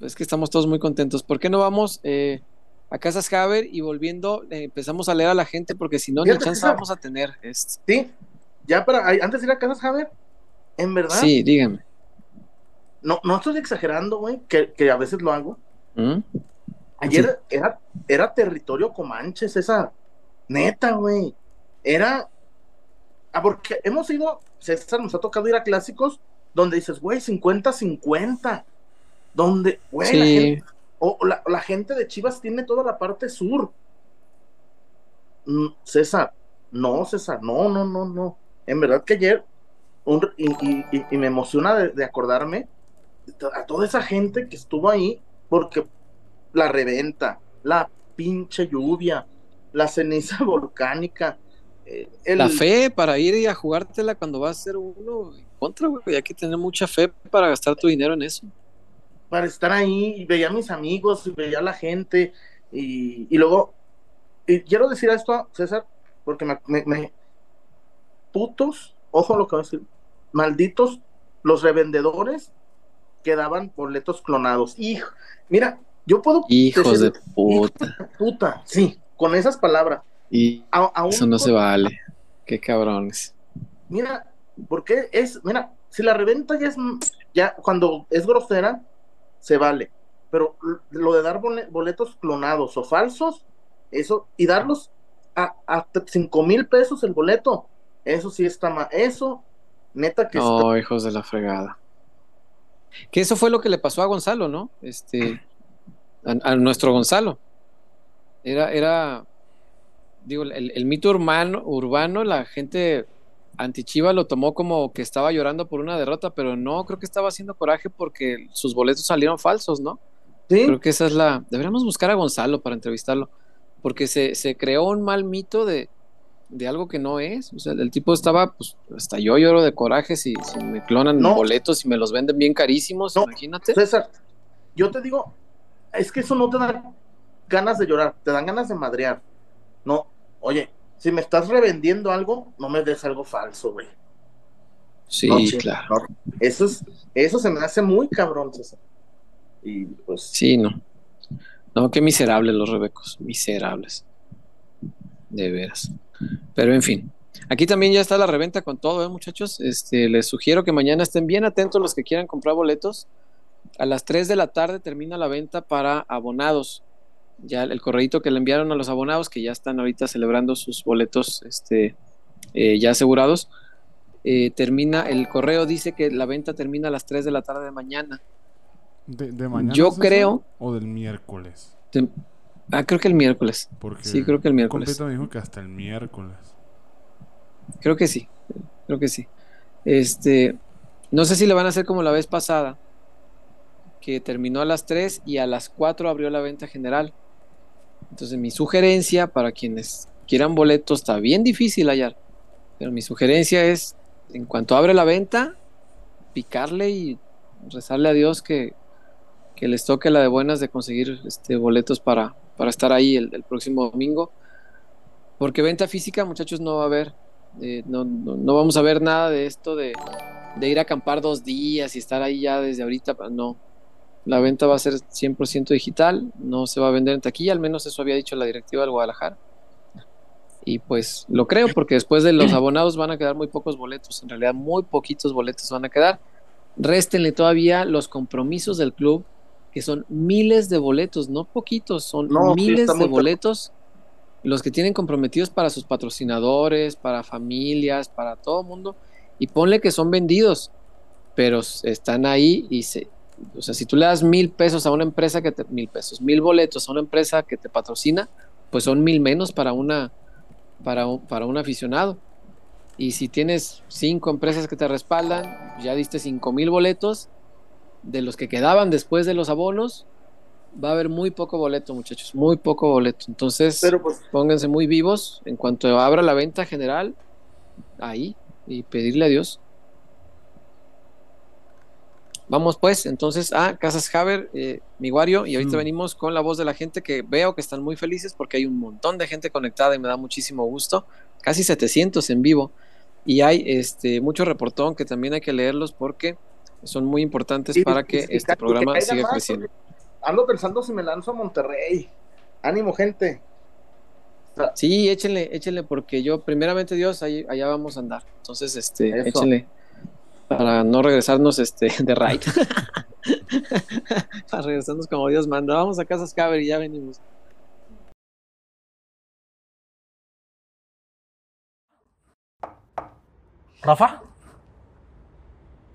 Es que estamos todos muy contentos. ¿Por qué no vamos a Casas Haber y volviendo empezamos a leer a la gente? Porque si no, ni chance vamos a tener. Esto. Sí, ya para... Antes de ir a Casas Haber, en verdad... Sí, dígame. No, no estoy exagerando, güey, que, a veces lo hago. ¿Mm? Ayer era, era territorio Comanche, esa... Neta, güey. Era Ah, porque hemos ido, César, nos ha tocado ir a clásicos donde dices, güey, 50-50. Donde, güey, la, gente, la, gente de Chivas tiene toda la parte sur. Mm, César, no, César, no, no, no, no. En verdad que ayer, y, me emociona de, acordarme a toda esa gente que estuvo ahí, porque la reventa, la pinche lluvia, la ceniza volcánica, eh, la fe para ir y a jugártela cuando vas a ser uno en contra, güey. Hay que tener mucha fe para gastar tu dinero en eso. Para estar ahí, y veía a mis amigos, y veía a la gente, y, luego, y quiero decir esto, César, porque me, putos, ojo lo que voy a decir, malditos los revendedores que daban boletos clonados. Hijo, mira, yo puedo. Hijos de puta. Puta, sí, con esas palabras. Y eso no se vale. Qué cabrones. Mira, porque es, mira, si la reventa ya es, ya cuando es grosera, se vale. Pero lo de dar boletos clonados o falsos, eso, y darlos a, a cinco mil pesos el boleto, eso sí está mal. Eso, neta que No, hijos de la fregada. Que eso fue lo que le pasó a Gonzalo, ¿no? Este, a, a nuestro Gonzalo. Era, era, digo, el, mito urbano, urbano, la gente antichiva lo tomó como que estaba llorando por una derrota, pero no, creo que estaba haciendo coraje porque sus boletos salieron falsos, ¿no? ¿Sí? Creo que esa es la... Deberíamos buscar a Gonzalo para entrevistarlo, porque se, creó un mal mito de, algo que no es. O sea, el tipo estaba, pues, hasta yo lloro de coraje si, me clonan boletos y me los venden bien carísimos, imagínate. César, yo te digo, es que eso no te da ganas de llorar, te dan ganas de madrear. No, oye, si me estás revendiendo algo, no me des algo falso, güey. Sí, claro. Eso, es, eso se me hace muy cabrón, César. Y pues. Sí, no. No, qué miserables los rebecos, miserables. De veras. Pero en fin. Aquí también ya está la reventa con todo, ¿eh, muchachos? Este, les sugiero que mañana estén bien atentos los que quieran comprar boletos. A las 3 de la tarde termina la venta para abonados ya el correíto que le enviaron a los abonados que ya están ahorita celebrando sus boletos este, eh, ya asegurados. Eh, termina, el correo dice que la venta termina a las 3 de la tarde de mañana. ¿De, mañana? Yo creo. ¿O del miércoles? Ah, creo que el miércoles. sí, creo que el miércoles. me dijo que hasta el miércoles. Creo que sí. Creo que sí. Este. No sé si le van a hacer como la vez pasada, que terminó a las 3 y a las 4 abrió la venta general. Entonces mi sugerencia para quienes quieran boletos está bien difícil hallar, pero mi sugerencia es, en cuanto abre la venta, picarle y rezarle a Dios que, les toque la de buenas de conseguir este, boletos para, para estar ahí el, próximo domingo. Porque venta física, muchachos, no va a haber. Eh, no, no, vamos a ver nada de esto de, de ir a acampar dos días y estar ahí ya desde ahorita. No, la venta va a ser 100% digital, no se va a vender en taquilla, al menos eso había dicho la directiva del Guadalajara. Y pues lo creo porque después de los abonados van a quedar muy pocos boletos, en realidad muy poquitos boletos van a quedar. réstenle todavía los compromisos del club, que son miles de boletos, no poquitos, son No, miles de boletos los que tienen comprometidos para sus patrocinadores, para familias, para todo mundo, y ponle que son vendidos, pero están ahí y se, o sea, si tú le das mil pesos a una empresa que te, mil pesos, mil boletos a una empresa que te patrocina, pues son mil menos para una, para un, para un aficionado. Y si tienes cinco empresas que te respaldan, ya diste cinco mil boletos, de los que quedaban después de los abonos, va a haber muy poco boleto, muchachos, muy poco boleto. Entonces, Pero pues, pónganse muy vivos en cuanto abra la venta general, ahí, y pedirle a Dios. Vamos pues, entonces a Casas Haber, eh, mi Wario, y ahorita Mm. venimos con la voz de la gente que veo que están muy felices porque hay un montón de gente conectada y me da muchísimo gusto, casi 700 en vivo, y hay este mucho reportón que también hay que leerlos porque son muy importantes Y- para que y- este programa siga más, creciendo. ando pensando si me lanzo a Monterrey. Ánimo, gente. Sí, échenle, échenle, porque yo, primeramente Dios, ahí, allá vamos a andar. Entonces, este, Eso. échenle para no regresarnos este, de raid. para regresarnos como Dios manda. Vamos a Casas Caber y ya venimos. ¿Rafa?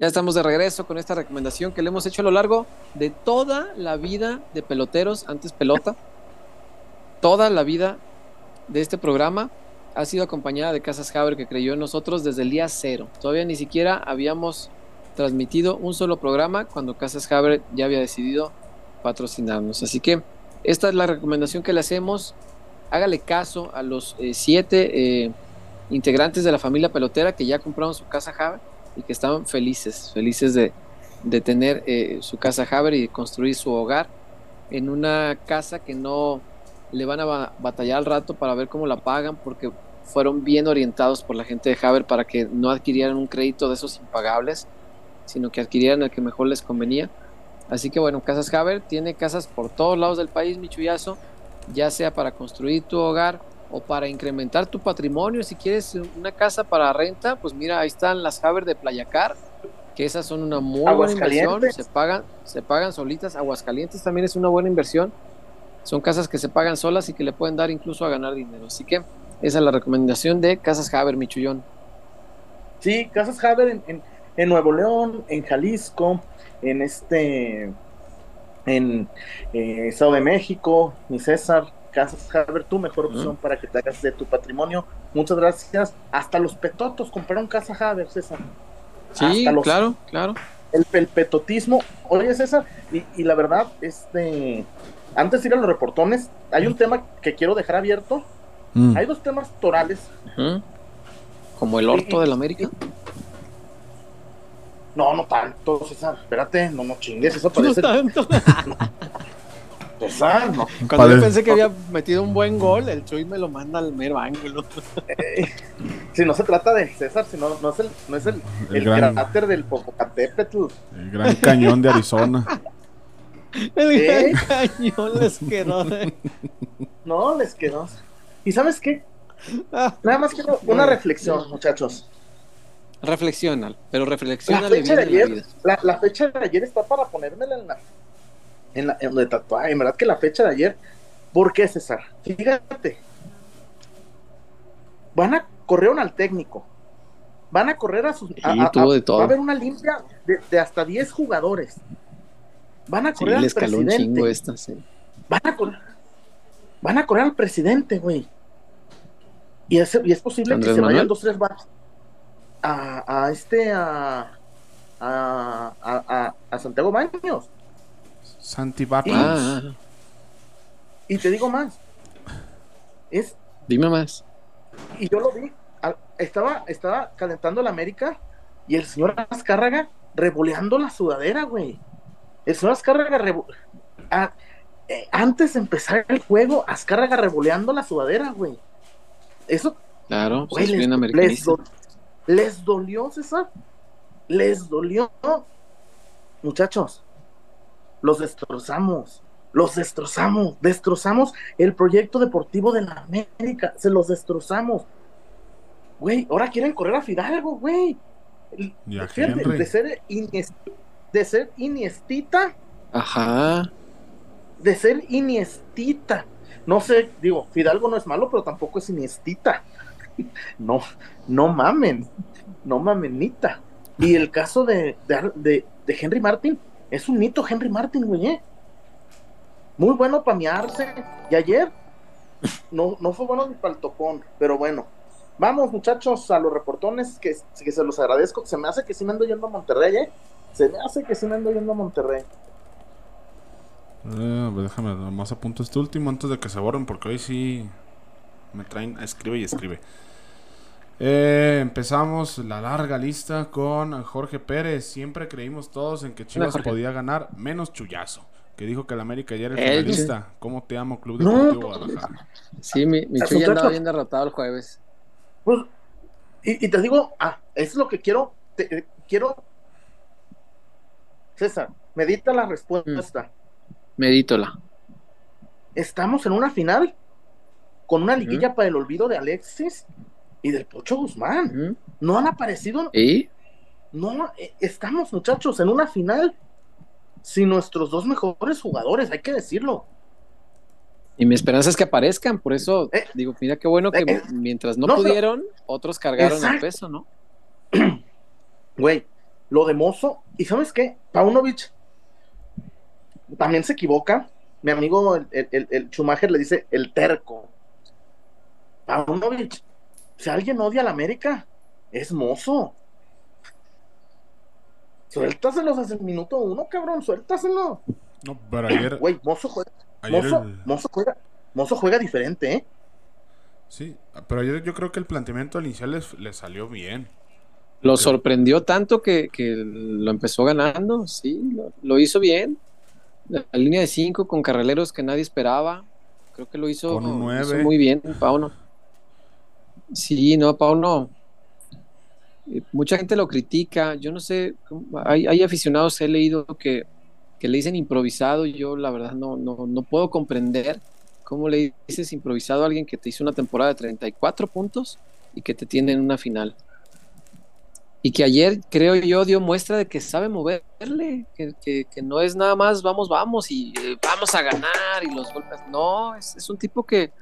Ya estamos de regreso con esta recomendación que le hemos hecho a lo largo de toda la vida de peloteros, antes pelota. Toda la vida de este programa ha sido acompañada de Casas Haber que creyó en nosotros desde el día cero. Todavía ni siquiera habíamos transmitido un solo programa cuando Casas Haber ya había decidido patrocinarnos. Así que esta es la recomendación que le hacemos. Hágale caso a los eh, siete eh, integrantes de la familia pelotera que ya compraron su casa Haber y que estaban felices, felices de, de tener eh, su casa Haber y construir su hogar en una casa que no le van a ba- batallar al rato para ver cómo la pagan porque fueron bien orientados por la gente de Haber para que no adquirieran un crédito de esos impagables, sino que adquirieran el que mejor les convenía. Así que bueno, Casas Haber tiene casas por todos lados del país, mi chullazo, ya sea para construir tu hogar o para incrementar tu patrimonio. Si quieres una casa para renta, pues mira, ahí están las Haber de Playacar, que esas son una muy buena inversión, se pagan, se pagan solitas. Aguascalientes también es una buena inversión. Son casas que se pagan solas y que le pueden dar incluso a ganar dinero. Así que esa es la recomendación de Casas Haber, mi chullón. Sí, Casas Haber en, en, en Nuevo León, en Jalisco, en este, en eh, Estado de México, mi César, Casas Haber, tu mejor opción para que te hagas de tu patrimonio. Muchas gracias. Hasta los petotos compraron Casa Haber, César. Sí, los- claro, claro. El, el petotismo. Oye, César, y, y la verdad, este, antes de ir a los reportones, hay un tema que quiero dejar abierto. Mm. Hay dos temas torales. Ujú. Como el orto del América. No, no tanto, César. Espérate, no, no chingues, eso parece. tanto. César, no. Cuando Padre. yo pensé que había metido un buen gol, el Chuy me lo manda al mero ángulo. Si no se trata de César, sino no es el, no es el, El el, gran- cráter del Popocatépetl. El gran cañón de Arizona. El ¿Eh? gran cañón les quedó. de- No, les quedó. ¿Y sabes qué? Nada más quiero una reflexión, muchachos. Reflexiona, pero La reflexiona fecha de la ayer, la, la fecha de ayer está para ponérmela en la, en la, en la de tatuaje. En verdad que la fecha de ayer, ¿por qué, César? Fíjate. Van a corrieron al técnico. Van a correr a sus. a- Sí, a- tuvo a- de todo. Va a haber una limpia de, de hasta 10 jugadores. Van a correr al presidente. chingo esta, sí. Van a correr. Van a correr al presidente, güey. Y es, y es posible ¿Andrés que se Manuel? vayan dos, tres bats a, a este, a, a- a Santiago Baños. Santi Barros. Ah, ah, Y te digo más. Es, dime más. y yo lo vi. Estaba, estaba calentando la América y el señor Azcárraga revoleando la sudadera, güey. Es una Azcárraga revo- Ah, eh, antes de empezar el juego, Azcárraga revoleando la sudadera, güey. Eso, Claro, pues güey, es les, bien les do- les dolió, César. Les dolió. Muchachos, los destrozamos. Los destrozamos. Destrozamos el proyecto deportivo de la América. Se los destrozamos. Güey, ahora quieren correr a Fidalgo, güey. Fíjate, de ser Inies- de ser Iniestita, Ajá. de ser Iniestita. No sé, digo, Fidalgo no es malo, pero tampoco es Iniestita. No, no mamen, no mamenita. Y el caso de, de, de- de Henry Martin, es un mito Henry Martin, güey. ¿eh? Muy bueno para mearse. Y ayer no, no fue bueno ni para el topón, pero bueno. Vamos, muchachos, a los reportones, que, que se los agradezco. Se me hace que sí me ando yendo a Monterrey, ¿eh? Se me hace que sí me ando yendo a Monterrey. Eh, déjame más apunto este último antes de que se borren porque hoy sí me traen escribe y escribe. Eh, empezamos la larga lista con Jorge Pérez. Siempre creímos todos en que Chivas podía ganar, menos Chullazo, que dijo que el América ya era el finalista. ¿Cómo te amo, Club No. Deportivo Guadalajara? Sí, mi, mi Chuy andaba bien derrotado el jueves. Pues, y, y te digo, ah, es lo que quiero, te- eh, quiero, César, medita la respuesta. Medítola. Estamos en una final con una liguilla para el olvido de Alexis y del Pocho Guzmán. No han aparecido, ¿Y? no, eh, estamos muchachos en una final sin nuestros dos mejores jugadores, hay que decirlo. Y mi esperanza es que aparezcan, por eso Eh, digo, mira qué bueno que eh, mientras no, no, pero- pudieron, otros cargaron el peso, ¿no? Güey, lo de Mozo, y ¿sabes qué? Paunovic también se equivoca. Mi amigo, el, el, el- el Schumacher, le dice el terco. Paunovic, si alguien odia a la América, es Mozo. Suéltaselos desde el minuto uno, cabrón, suéltaselo. No, pero ayer, Güey, Mozo juega, ayer Mozo, el- Mozo juega, Mozo juega diferente, ¿eh? sí, pero ayer yo creo que el planteamiento inicial les, les salió bien. Lo sorprendió tanto que, que lo empezó ganando, sí, lo, lo hizo bien. La, la línea de cinco con carrileros que nadie esperaba, creo que lo hizo, Con un hizo muy bien, Pauno. Sí, no, Pauno. eh, Mucha gente lo critica, yo no sé, hay, hay aficionados, he leído que, que le dicen improvisado, yo la verdad no, no, no puedo comprender cómo le dices improvisado a alguien que te hizo una temporada de 34 puntos y que te tiene en una final y que ayer creo yo dio muestra de que sabe moverle, que, que- que no es nada más vamos, vamos y eh, vamos a ganar y los golpes. No, es, es un tipo que,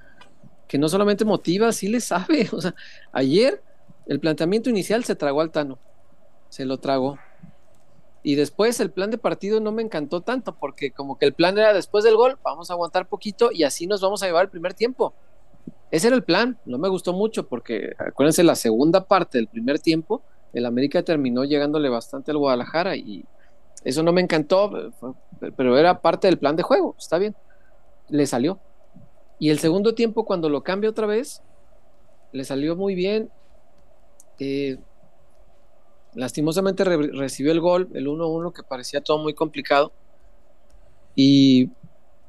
que no solamente motiva, sí le sabe. O sea, ayer el planteamiento inicial se tragó al Tano, se lo tragó. Y después el plan de partido no me encantó tanto porque como que el plan era después del gol, vamos a aguantar poquito y así nos vamos a llevar el primer tiempo. Ese era el plan, no me gustó mucho porque acuérdense la segunda parte del primer tiempo el América terminó llegándole bastante al Guadalajara y eso no me encantó, pero era parte del plan de juego, está bien, le salió. Y el segundo tiempo, cuando lo cambia otra vez, le salió muy bien. Eh, lastimosamente re- recibió el gol, el 1-1, que parecía todo muy complicado. Y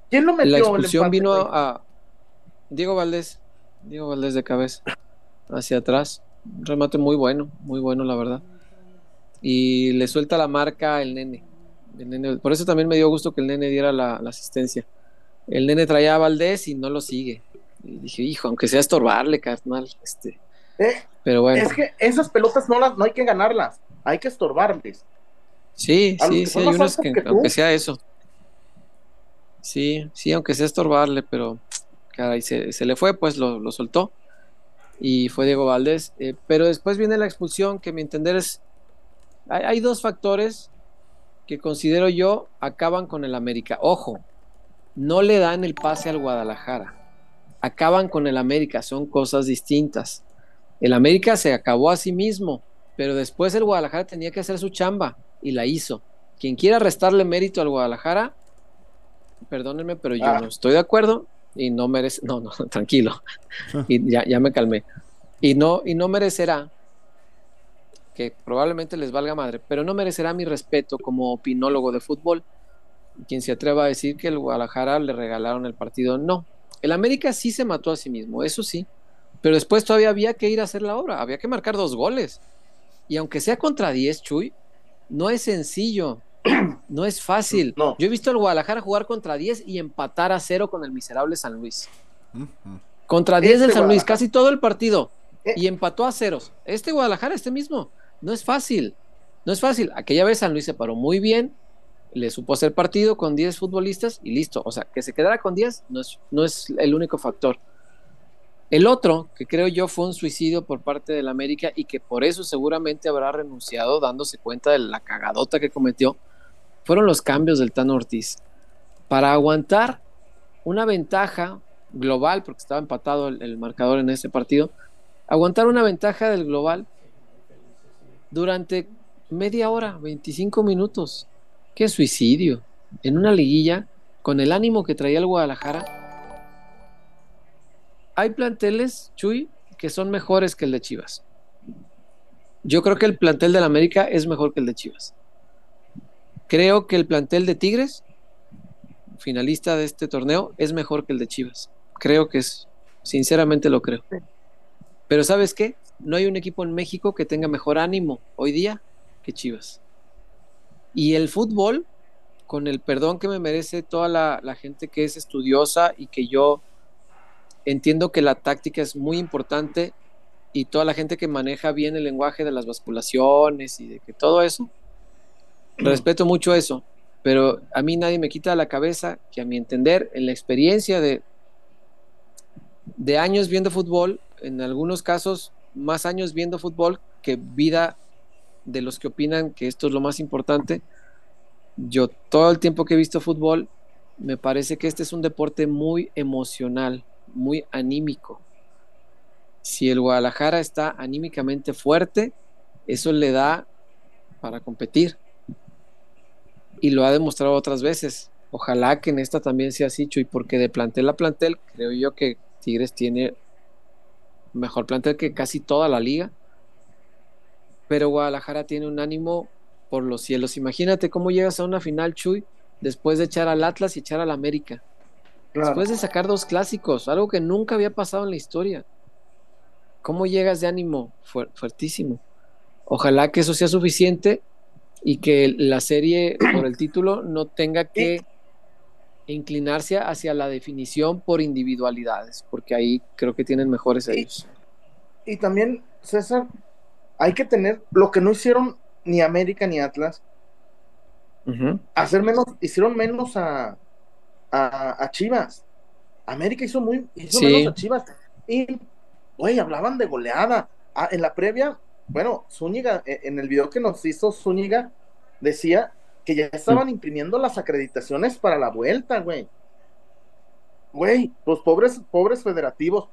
¿Quién lo metió? la expulsión empate, vino a, a Diego Valdés. Diego Valdés de cabeza. Hacia atrás. Un remate muy bueno, muy bueno, la verdad. Y le suelta la marca el nene. El nene- Por eso también me dio gusto que el nene diera la, la asistencia. El nene traía a Valdés y no lo sigue. Y dije, hijo, aunque sea estorbarle, carnal. Este. Eh, Pero bueno. Es que esas pelotas no, las, no hay que ganarlas, hay que estorbarles. Sí, A sí, sí, hay unos que, aunque sea eso. Sí, sí, aunque sea estorbarle, pero caray, se, se le fue, pues lo, lo soltó. Y fue Diego Valdés. Eh, pero después viene la expulsión, que a mi entender es. Hay, hay dos factores que considero yo acaban con el América. Ojo, no le dan el pase al Guadalajara. Acaban con el América, son cosas distintas. El América se acabó a sí mismo, pero después el Guadalajara tenía que hacer su chamba y la hizo. Quien quiera restarle mérito al Guadalajara, perdónenme, pero yo Ah. no estoy de acuerdo y no merece, no, no, tranquilo, y ya, ya me calmé. Y no, y no merecerá que probablemente les valga madre, pero no merecerá mi respeto como opinólogo de fútbol. Quien se atreva a decir que el Guadalajara le regalaron el partido, no. El América sí se mató a sí mismo, eso sí, pero después todavía había que ir a hacer la obra, había que marcar dos goles. Y aunque sea contra 10, Chuy, no es sencillo, no es fácil. No. Yo he visto al Guadalajara jugar contra 10 y empatar a cero con el miserable San Luis. Contra 10 del Este San Luis, casi todo el partido. Eh. Y empató a ceros. Este Guadalajara, este mismo, no es fácil. No es fácil. Aquella vez San Luis se paró muy bien, le supo hacer partido con 10 futbolistas y listo. O sea, que se quedara con 10 no es, no es el único factor. El otro, que creo yo fue un suicidio por parte del América y que por eso seguramente habrá renunciado dándose cuenta de la cagadota que cometió, fueron los cambios del Tano Ortiz. Para aguantar una ventaja global, porque estaba empatado el, el marcador en ese partido, aguantar una ventaja del global durante media hora, 25 minutos. Qué suicidio. En una liguilla, con el ánimo que traía el Guadalajara, hay planteles, Chuy, que son mejores que el de Chivas. Yo creo que el plantel del América es mejor que el de Chivas. Creo que el plantel de Tigres, finalista de este torneo, es mejor que el de Chivas. Creo que es, sinceramente lo creo. Pero ¿sabes qué? No hay un equipo en México que tenga mejor ánimo hoy día que Chivas. Y el fútbol, con el perdón que me merece toda la, la gente que es estudiosa y que yo entiendo que la táctica es muy importante y toda la gente que maneja bien el lenguaje de las basculaciones y de que todo eso, respeto mucho eso, pero a mí nadie me quita de la cabeza que a mi entender, en la experiencia de, de años viendo fútbol, en algunos casos más años viendo fútbol que vida de los que opinan que esto es lo más importante, yo todo el tiempo que he visto fútbol, me parece que este es un deporte muy emocional, muy anímico. Si el Guadalajara está anímicamente fuerte, eso le da para competir. Y lo ha demostrado otras veces. Ojalá que en esta también sea así, y porque de plantel a plantel, creo yo que Tigres tiene mejor plantel que casi toda la liga. Pero Guadalajara tiene un ánimo por los cielos. Imagínate cómo llegas a una final, Chuy, después de echar al Atlas y echar al América. Claro. Después de sacar dos clásicos, algo que nunca había pasado en la historia. ¿Cómo llegas de ánimo? Fuer- fuertísimo. Ojalá que eso sea suficiente y que la serie por el título no tenga que inclinarse hacia la definición por individualidades, porque ahí creo que tienen mejores Y- ellos. Y también, César, hay que tener lo que no hicieron ni América ni Atlas, hacer menos, hicieron menos a, a, a Chivas. América hizo muy, hizo Sí. menos a Chivas. Y, güey, hablaban de goleada. Ah, en la previa, bueno, Zúñiga, eh, en el video que nos hizo Zúñiga, decía que ya estaban imprimiendo las acreditaciones para la vuelta, güey. Güey, pues pobres, pobres federativos.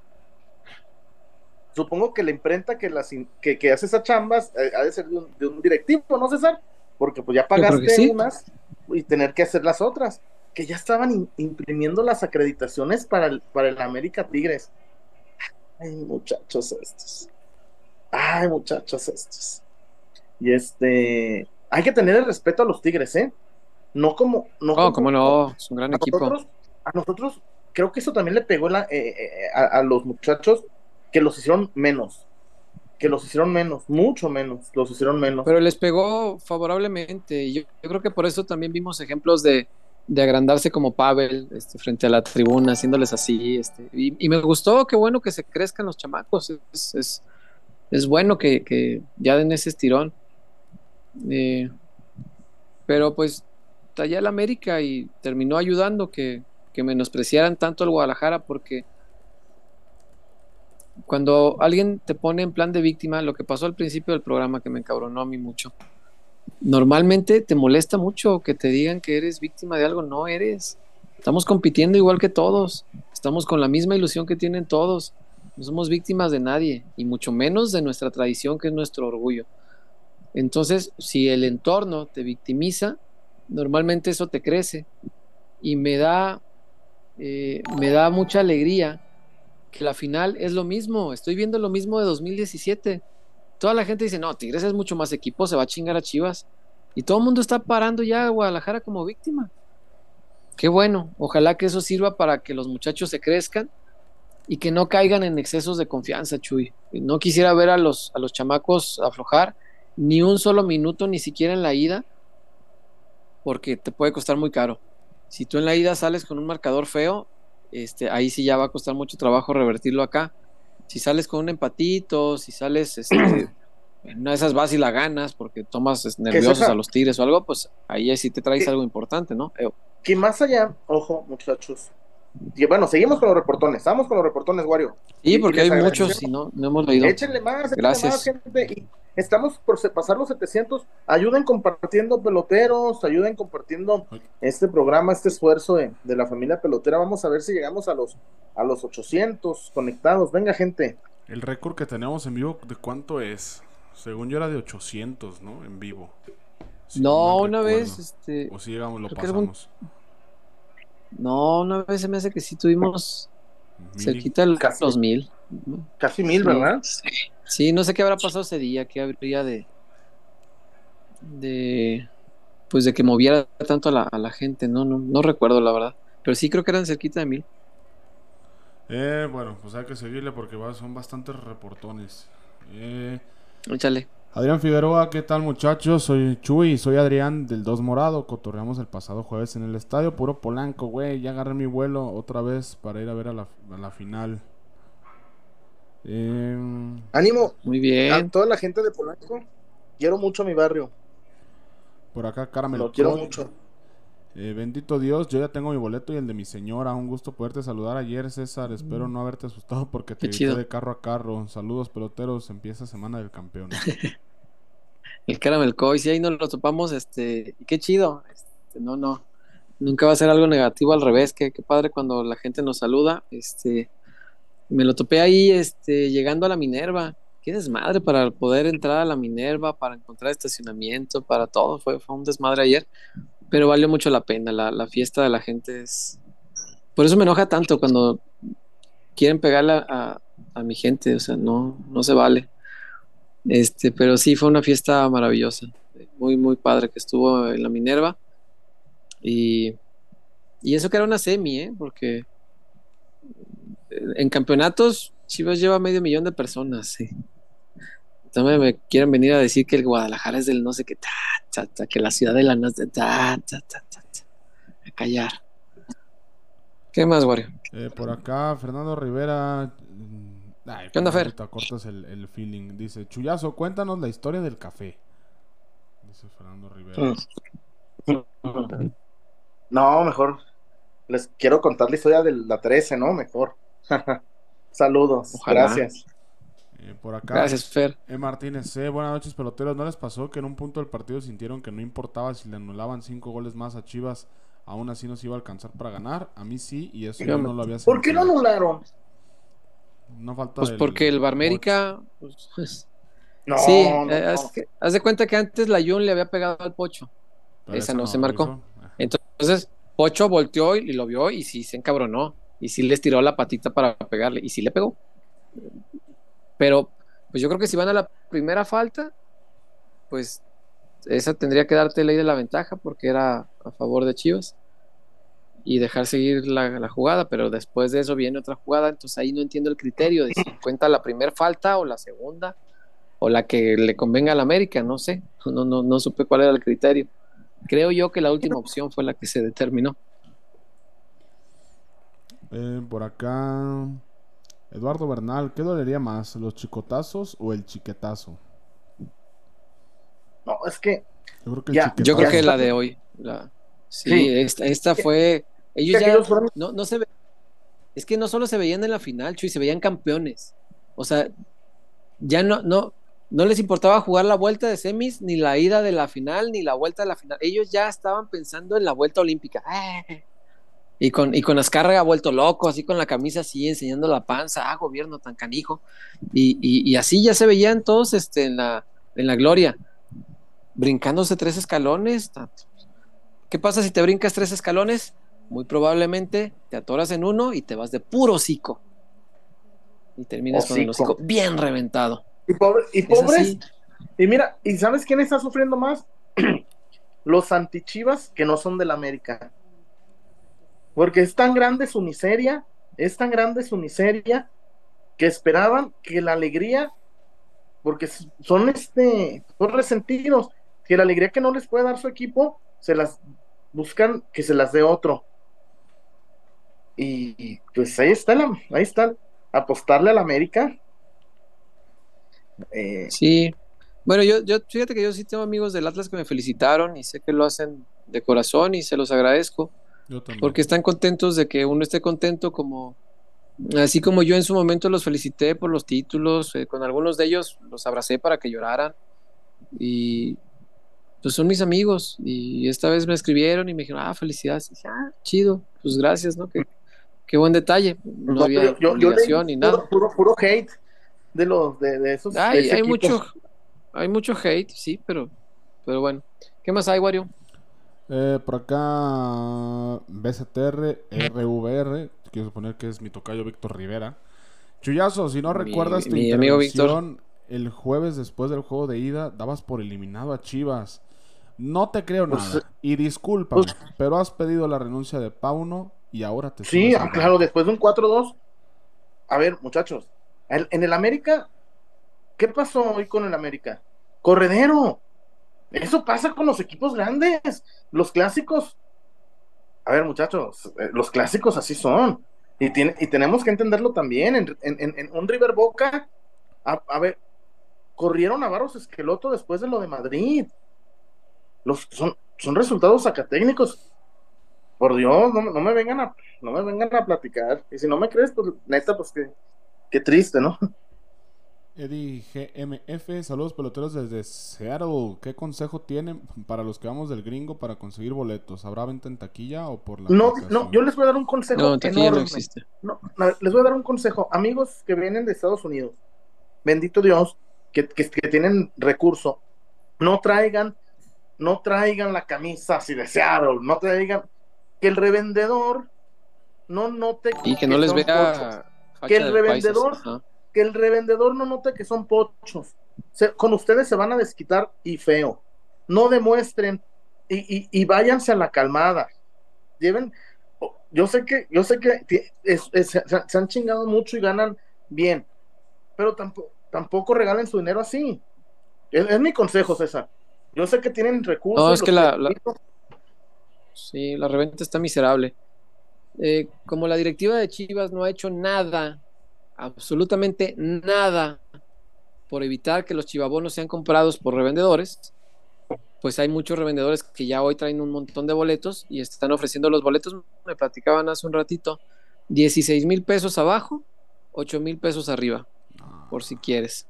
Supongo que la imprenta que, las, que, que hace esas chambas eh, ha de ser de un, de un directivo, ¿no, César? Porque pues ya pagaste sí. unas y tener que hacer las otras. Que ya estaban in- imprimiendo las acreditaciones para el, para el América Tigres. Ay, muchachos estos. Ay, muchachos estos. Y este, hay que tener el respeto a los Tigres, ¿eh? No como, no Oh, como- no, es un gran a equipo. nosotros, a nosotros, creo que eso también le pegó la- eh, eh, a, a los muchachos que los hicieron menos. Que los hicieron menos, mucho menos, los hicieron menos. Pero les pegó favorablemente. y Yo, creo que por eso también vimos ejemplos de, de agrandarse como Pavel este, frente a la tribuna, haciéndoles así. Este, y, me gustó, qué bueno que se crezcan los chamacos. Es, es, es bueno que, que ya den ese estirón. Eh, pero pues allá el América y terminó ayudando que, que menospreciaran tanto al Guadalajara porque cuando alguien te pone en plan de víctima, lo que pasó al principio del programa que me encabronó a mí mucho, normalmente te molesta mucho que te digan que eres víctima de algo, no eres. Estamos compitiendo igual que todos, estamos con la misma ilusión que tienen todos, no somos víctimas de nadie, y mucho menos de nuestra tradición que es nuestro orgullo. Entonces, si el entorno te victimiza, normalmente eso te crece y me da, eh, me da mucha alegría que la final es lo mismo. Estoy viendo lo mismo de 2017. toda la gente dice, no, Tigres es mucho más equipo, se va a chingar a Chivas. Y todo el mundo está parando ya a Guadalajara como víctima. Qué bueno, ojalá que eso sirva para que los muchachos se crezcan y que no caigan en excesos de confianza, Chuy. No quisiera ver a los, a los chamacos aflojar ni un solo minuto, ni siquiera en la ida, porque te puede costar muy caro. Si tú en la ida sales con un marcador feo, este, ahí sí ya va a costar mucho trabajo revertirlo acá. Si sales con un empatito, si sales este, en una de esas vas y la ganas porque tomas nerviosos a los tigres o algo, pues ahí sí te traes algo importante, ¿no? Que más allá, ojo, muchachos. Y bueno, seguimos con los reportones. Estamos con los reportones, Wario. Sí, porque hay muchos y no, no hemos leído. Échenle más, échenle Gracias. más, gente. estamos por pasar los 700. Ayuden compartiendo peloteros, ayuden compartiendo este programa, este esfuerzo de, de, la familia pelotera. Vamos a ver si llegamos a los, a los 800 conectados. Venga, gente. El récord que tenemos en vivo, ¿de cuánto es? Según yo era de 800, ¿no? En vivo. no, una vez, este... O si llegamos, lo pasamos. No, una vez se me hace que sí tuvimos cerquita el, casi, los mil. Casi mil, ¿verdad? Sí, no sé qué habrá pasado ese día, qué habría de... de pues de que moviera tanto a la, a la gente, no, no, no recuerdo la verdad. Pero sí creo que eran cerquita de mil. Eh, bueno, pues hay que seguirle porque son bastantes reportones. Eh, Échale. Adrián Figueroa, ¿qué tal muchachos? Soy Chuy, soy Adrián del 2 Morado. Cotorreamos el pasado jueves en el estadio. Puro Polanco, güey. Ya agarré mi vuelo otra vez para ir a ver a la, a la final. Eh... Ánimo. Muy bien. A toda la gente de Polanco. Quiero mucho a mi barrio. Por acá, Caramelo. Lo quiero mucho. Eh, bendito Dios, yo ya tengo mi boleto y el de mi señora. Un gusto poderte saludar ayer, César. Espero no haberte asustado porque te grité de carro a carro. Saludos, peloteros. Empieza semana del campeón. el Caramel Coy, si ahí nos lo topamos, este, qué chido. Este, no, no, nunca va a ser algo negativo, al revés. Qué, qué padre cuando la gente nos saluda. Este, me lo topé ahí, este, llegando a la Minerva. Qué desmadre para poder entrar a la Minerva, para encontrar estacionamiento, para todo. Fue, fue un desmadre ayer pero valió mucho la pena. La, fiesta de la gente es. Por eso me enoja tanto cuando quieren pegarle a, mi gente, o sea, no, no se vale. Este, pero sí fue una fiesta maravillosa, muy, muy padre que estuvo en la Minerva. Y, y eso que era una semi, ¿eh? porque en campeonatos Chivas lleva medio millón de personas, sí. Entonces me quieren venir a decir que el Guadalajara es del no sé qué, que la ciudad de la no sé, ta, a callar. ¿Qué más, Wario? Eh, por acá, Fernando Rivera. Ay, ¿Qué onda, Fer? cortas el, el, feeling. Dice, Chuyazo, cuéntanos la historia del café. Dice Fernando Rivera. Mm. No, mejor. Les quiero contar la historia de la 13, ¿no? Mejor. Saludos. Gracias. Eh, por acá. Gracias, Fer. E. Martínez, eh, buenas noches, peloteros. ¿No les pasó que en un punto del partido sintieron que no importaba si le anulaban cinco goles más a Chivas, aún así nos iba a alcanzar para ganar? A mí sí, y eso yo no lo había sentido. ¿Por qué lo anularon? No falta. Pues porque el Barmérica. Pues, no, sí, eh, haz, de cuenta que antes la Jun le había pegado al Pocho. esa, no, se marcó. Entonces, Pocho volteó y lo vio y sí se encabronó. Y sí les tiró la patita para pegarle. Y sí le pegó. Pero, pues yo creo que si van a la primera falta, pues esa tendría que darte ley de la ventaja porque era a favor de Chivas y dejar seguir la, jugada, pero después de eso viene otra jugada, entonces ahí no entiendo el criterio de si cuenta la primera falta o la segunda o la que le convenga al América, no sé, no, no, no supe cuál era el criterio. Creo yo que la última opción fue la que se determinó. Eh, por acá Eduardo Bernal, ¿qué dolería más, los chicotazos o el chiquetazo? No, es que. Yo creo que, la de hoy. sí, Esta, fue. Ellos ya. No, no se ve. Es que no solo se veían en la final, Chuy, se veían campeones. O sea, ya no, no, no les importaba jugar la vuelta de semis, ni la ida de la final, ni la vuelta de la final. Ellos ya estaban pensando en la vuelta olímpica. ¡Eh! Y con, y con Azcárraga vuelto loco, así con la camisa así, enseñando la panza, ah, gobierno tan canijo. Y, y, así ya se veían todos este, en, la, en la gloria, brincándose tres escalones. ¿Qué pasa si te brincas tres escalones? Muy probablemente te atoras en uno y te vas de puro hocico. Y terminas con el hocico bien reventado. Y, pobre, y Es pobres. así. Y mira, ¿y sabes quién está sufriendo más? Los antichivas que no son del América. Porque es tan grande su miseria, es tan grande su miseria, que esperaban que la alegría, porque son este, son resentidos, que la alegría que no les puede dar su equipo, se las buscan que se las dé otro. Y, pues ahí está, la, ahí está, apostarle al América. Eh, Sí. Bueno, yo, yo, fíjate que yo sí tengo amigos del Atlas que me felicitaron y sé que lo hacen de corazón y se los agradezco Yo también. porque están contentos de que uno esté contento como así como yo en su momento los felicité por los títulos, eh, con algunos de ellos los abracé para que lloraran y pues son mis amigos y esta vez me escribieron y me dijeron, ah, felicidades. Y dije, ah, chido, pues gracias, ¿no? Qué, qué buen detalle. No, No, había yo- obligación ni nada. Puro, puro hate de los de, de esos. de Hay, mucho, hay mucho hate, sí, pero, pero bueno. ¿Qué más hay, Wario? Eh, por acá, BCTR, RVR, quiero suponer que es mi tocayo Víctor Rivera. Chuyazo, si no Mi- recuerdas tu mi intervención el jueves después del juego de ida, dabas por eliminado a Chivas. No te creo Pues, nada. Y discúlpame, pues- pero has pedido la renuncia de Pauno y ahora te Sí, ah, claro, después de un 4-2. A ver, muchachos, el- en el América, ¿qué pasó hoy con el América? Corredero. Eso pasa con los equipos grandes, los clásicos. A ver, muchachos, eh, los clásicos así son. Y, tiene, y tenemos que entenderlo también. En, en- en- en un River Boca, a, a ver, corrieron a Barros Esqueloto después de lo de Madrid. Los, son, son resultados acatécnicos. Por Dios, no, me- no me vengan a, no me vengan a platicar. Y si no me crees, pues neta, pues qué, qué triste, ¿no? Eddie GMF, saludos peloteros desde Seattle. ¿Qué consejo tienen para los que vamos del gringo para conseguir boletos? ¿Habrá venta en taquilla o por la No, aplicación? no, yo les voy a dar un consejo No, taquilla no enorme. existe. No, no, les voy a dar un consejo. Amigos que vienen de Estados Unidos, bendito Dios, que, que- que tienen recurso, no traigan, no traigan la camisa así de Seattle, no traigan, que el revendedor no note Y que no les vea Que el de revendedor- que el revendedor no note que son pochos. Se- con ustedes se van a desquitar y feo. No demuestren y, y- y váyanse a la calmada. Lleven, yo sé que, yo sé que ti- es- es- se, se han chingado mucho y ganan bien, pero tampoco, tampoco regalen su dinero así. Es, es mi consejo, César. Yo sé que tienen recursos. No, es que la-. Sí, la reventa está miserable. Eh, como la directiva de Chivas no ha hecho nada, absolutamente nada, por evitar que los chivabonos sean comprados por revendedores, pues hay muchos revendedores que ya hoy traen un montón de boletos y están ofreciendo los boletos. Me platicaban hace un ratito, 16 mil pesos abajo, 8 mil pesos arriba, por si quieres.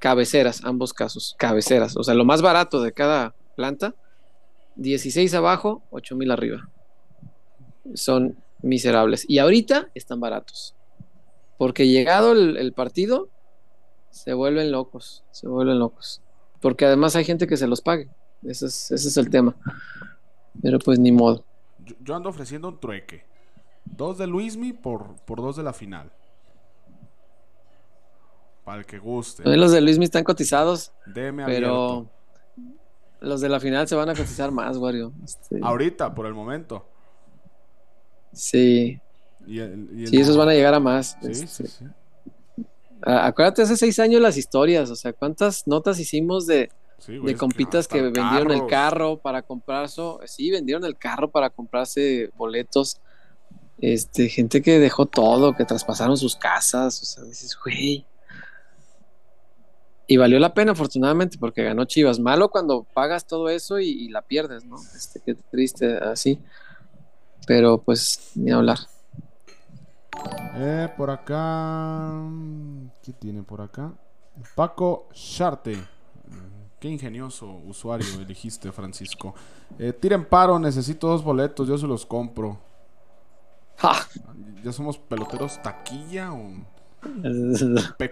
Cabeceras, ambos casos, cabeceras. O sea, lo más barato de cada planta, 16 abajo, 8 mil arriba. Son miserables. Y ahorita están baratos. Porque llegado el, el partido, se vuelven locos, se vuelven locos. Porque además hay gente que se los pague. Ese es, ese es el tema. Pero pues ni modo. Yo, yo ando ofreciendo un trueque. Dos de Luismi por, por dos de la final. Para el que guste. Los de Luismi están cotizados, Deme pero abierto. Los de la final se van a cotizar más, Wario. Este, Ahorita, por el momento. sí, Y el- y el- sí, esos van a llegar a más. Sí, Este, sí, sí. a- Acuérdate hace seis años las historias, o sea, cuántas notas hicimos de, Sí, güey, de compitas que, vendieron el carro para comprar so- sí, vendieron el carro para comprarse boletos. Este, gente que dejó todo, que traspasaron sus casas, o sea, dices, güey. Y valió la pena, afortunadamente, porque ganó Chivas. Malo cuando pagas todo eso y, y la pierdes, ¿no? Este, qué triste, así. Pero pues, ni hablar. Eh, por acá. ¿Qué tiene por acá? Paco Charte. Qué ingenioso usuario elegiste, Francisco. Eh, tiren paro, necesito dos boletos, yo se los compro. ¡Ja! ¿Ya somos peloteros taquilla o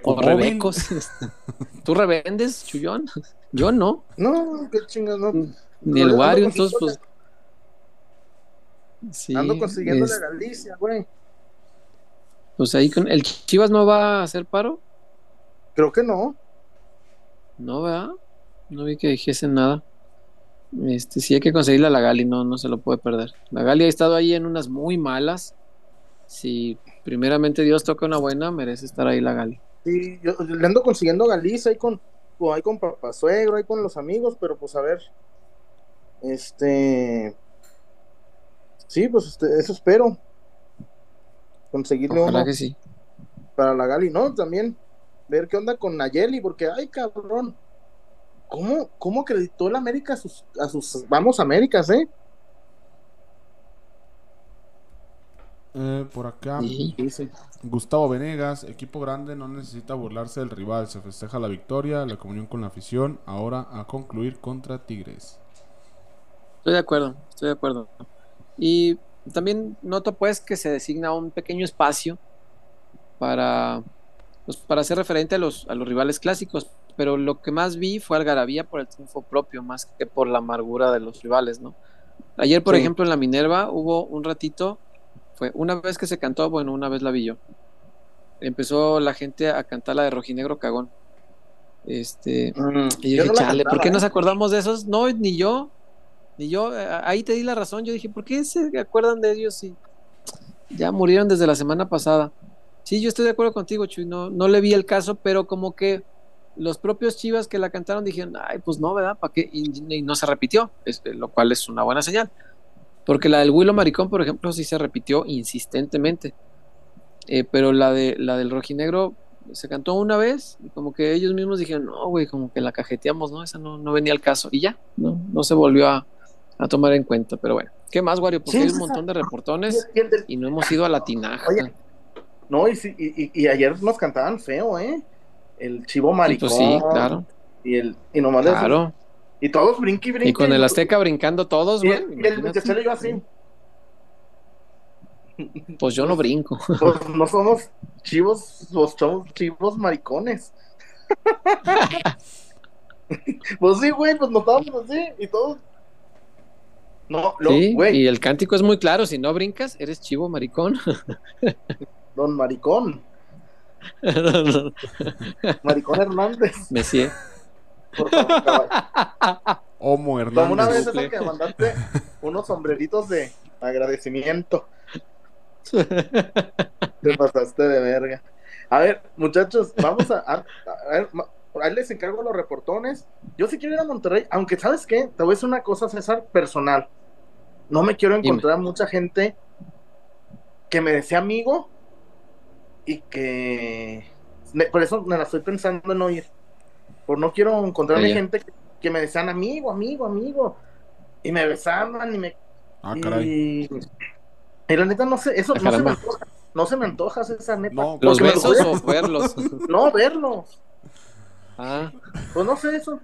O rebecos. ¿Tú revendes, Chullón? Yo no. No, qué chingas, no. Ni el Wario, entonces pues. Sí, Ando consiguiendo es- la Galicia, güey. pues ahí con el Chivas no va a hacer paro. Creo que no. No, ¿verdad? No vi que dijesen nada. Este, sí hay que conseguirle a la Gali, no, no se lo puede perder. La Gali ha estado ahí en unas muy malas. Si primeramente Dios toca una buena, merece estar ahí la Gali. Sí, yo le ando consiguiendo Galiza ahí con, ahí con papá suegro, ahí con los amigos, pero pues a ver. Este. Sí, pues este, eso espero. Conseguirle Ojalá uno que sí. para la Gali, ¿no? También ver qué onda con Nayeli, porque, ay, cabrón. ¿Cómo, cómo acreditó el América a sus, a sus vamos Américas, eh? Eh, por acá, Sí. Gustavo Venegas, equipo grande no necesita burlarse del rival, se festeja la victoria, la comunión con la afición, ahora a concluir contra Tigres. Estoy de acuerdo, estoy de acuerdo. Y también noto pues que se designa un pequeño espacio para, pues, para hacer referente a los, a los rivales clásicos, pero lo que más vi fue algarabía por el triunfo propio, más que por la amargura de los rivales, ¿no? Ayer, por Sí. ejemplo, en la Minerva hubo un ratito, fue una vez que se cantó, bueno, una vez la vi yo. Empezó la gente a cantar la de Rojinegro Cagón. Este, mm, y yo dije, no chale, ¿por qué nos ¿eh? acordamos de esos? No, ni yo, ni yo. eh, Ahí te di la razón. Yo dije, ¿por qué se acuerdan de ellos si ya murieron desde la semana pasada? Sí, yo estoy de acuerdo contigo, Chuy. No, no le vi el caso, pero como que los propios Chivas que la cantaron dijeron, ay, pues no, ¿verdad? ¿Para qué? Y, y no se repitió, este, lo cual es una buena señal. Porque la del Willow Maricón, por ejemplo, sí se repitió insistentemente. Eh, pero la de la del rojinegro se cantó una vez y como que ellos mismos dijeron, no, güey, como que la cajeteamos, ¿no? Esa no, no venía al caso. Y ya, no, no se volvió a, a tomar en cuenta. Pero bueno, ¿qué más, Wario? Porque Sí, hay un sí, montón de reportones y el del- y no hemos ido a la tinaja. Oye, No, y, sí, y, y- ayer nos cantaban feo, ¿eh? El chivo Sí, maricón. pues sí, claro, Y, el, y nomás claro. Y todos brinqui, brinqui. Y con el Azteca brincando todos, güey. y el muchachero iba así. Pues yo no brinco. Pues no somos chivos, los somos chivos maricones. pues sí, güey, pues nos estábamos así y todos. No, lo, Sí, güey, y el cántico es muy claro. Si no brincas, eres chivo maricón. don Maricón, Maricón Hernández. Messi. Por favor, caballo. Homo Como una vez esa que mandaste unos sombreritos de agradecimiento. Te pasaste de verga. A ver, muchachos, vamos a, a- a ver, ma- por ahí les encargo los reportones. Yo sí quiero ir a Monterrey, aunque sabes qué, te voy a decir una cosa, César, personal. No me quiero encontrar mucha gente que me desea amigo y que me- por eso me la estoy pensando en no ir. Por no quiero encontrarme gente que, que me desean amigo, amigo, amigo. Y me besaban y me Ah, caray. y, y la neta no sé, eso Ah, no se me antoja, no se me antoja esa neta. No, ¿Los besos a- o verlos? No, verlos. Ah, Pues no sé eso.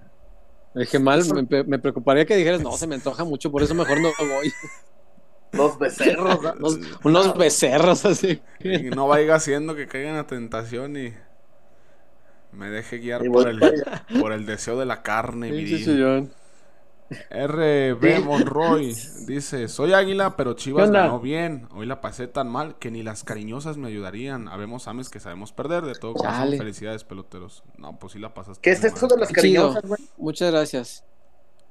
dije mal. Me, me preocuparía que dijeras, no, se me antoja mucho, por eso mejor no voy. Los becerros. ¿no? Unos, unos becerros así. Y no vaya haciendo que caiga en la tentación y me deje guiar por el, por el deseo de la carne. Viril. RB. Monroy dice: Soy águila, pero ¿Qué Chivas ganó bien. Hoy la pasé tan mal que ni las cariñosas me ayudarían. Habemos ames que sabemos perder. De todo corazón, felicidades, peloteros. No, pues sí la pasaste. ¿Qué es mal. de las cariñosas, güey? Muchas gracias.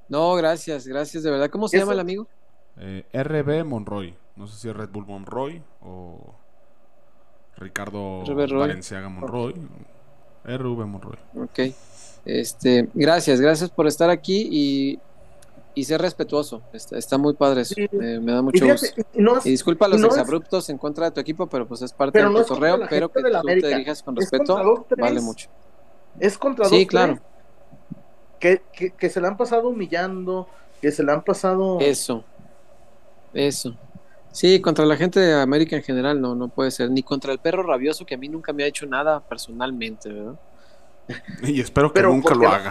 No, gracias, gracias de verdad. ¿Cómo se llama el amigo? Eh, RB Monroy. No sé si es Red Bull Monroy o Ricardo. Valenciaga Monroy. RV Monroy. Ok. Este, gracias, gracias por estar aquí y, y ser respetuoso. Está, está muy padre eso. Sí. Eh, me da Y mucho fíjate, gusto. y no es, Y disculpa los no es- exabruptos en contra de tu equipo, pero pues es parte del no la pero que tú te América. dirijas con es respeto, vale mucho. Es contra Sí, claro. que, que, que se la han pasado humillando, que se la han pasado. Eso. Eso. Sí, contra la gente de América en general no, no puede ser. Ni contra el perro rabioso que a mí nunca me ha hecho nada personalmente, ¿verdad? Y espero que pero nunca porque lo no- haga.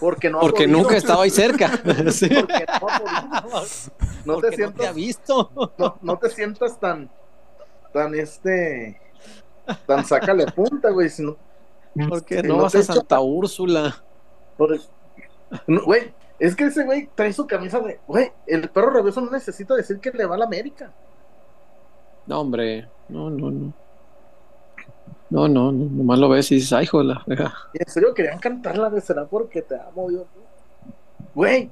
porque no ha Porque nunca he estado ahí cerca. Sí. Porque no ha podido. No Porque te no te ha sientas, visto. no, no te sientas tan, tan este, tan sácale punta, güey, sino Porque Sí, no no vas a Santa Úrsula. Por el- No, Güey, es que ese güey trae su camisa de. Güey, el perro rabioso no necesita decir que le va a la América. No, hombre. No, no, no. No, no, no, nomás lo ves y dices, ay, joder. Y en serio querían cantar la de Será porque te amo, Dios. Güey,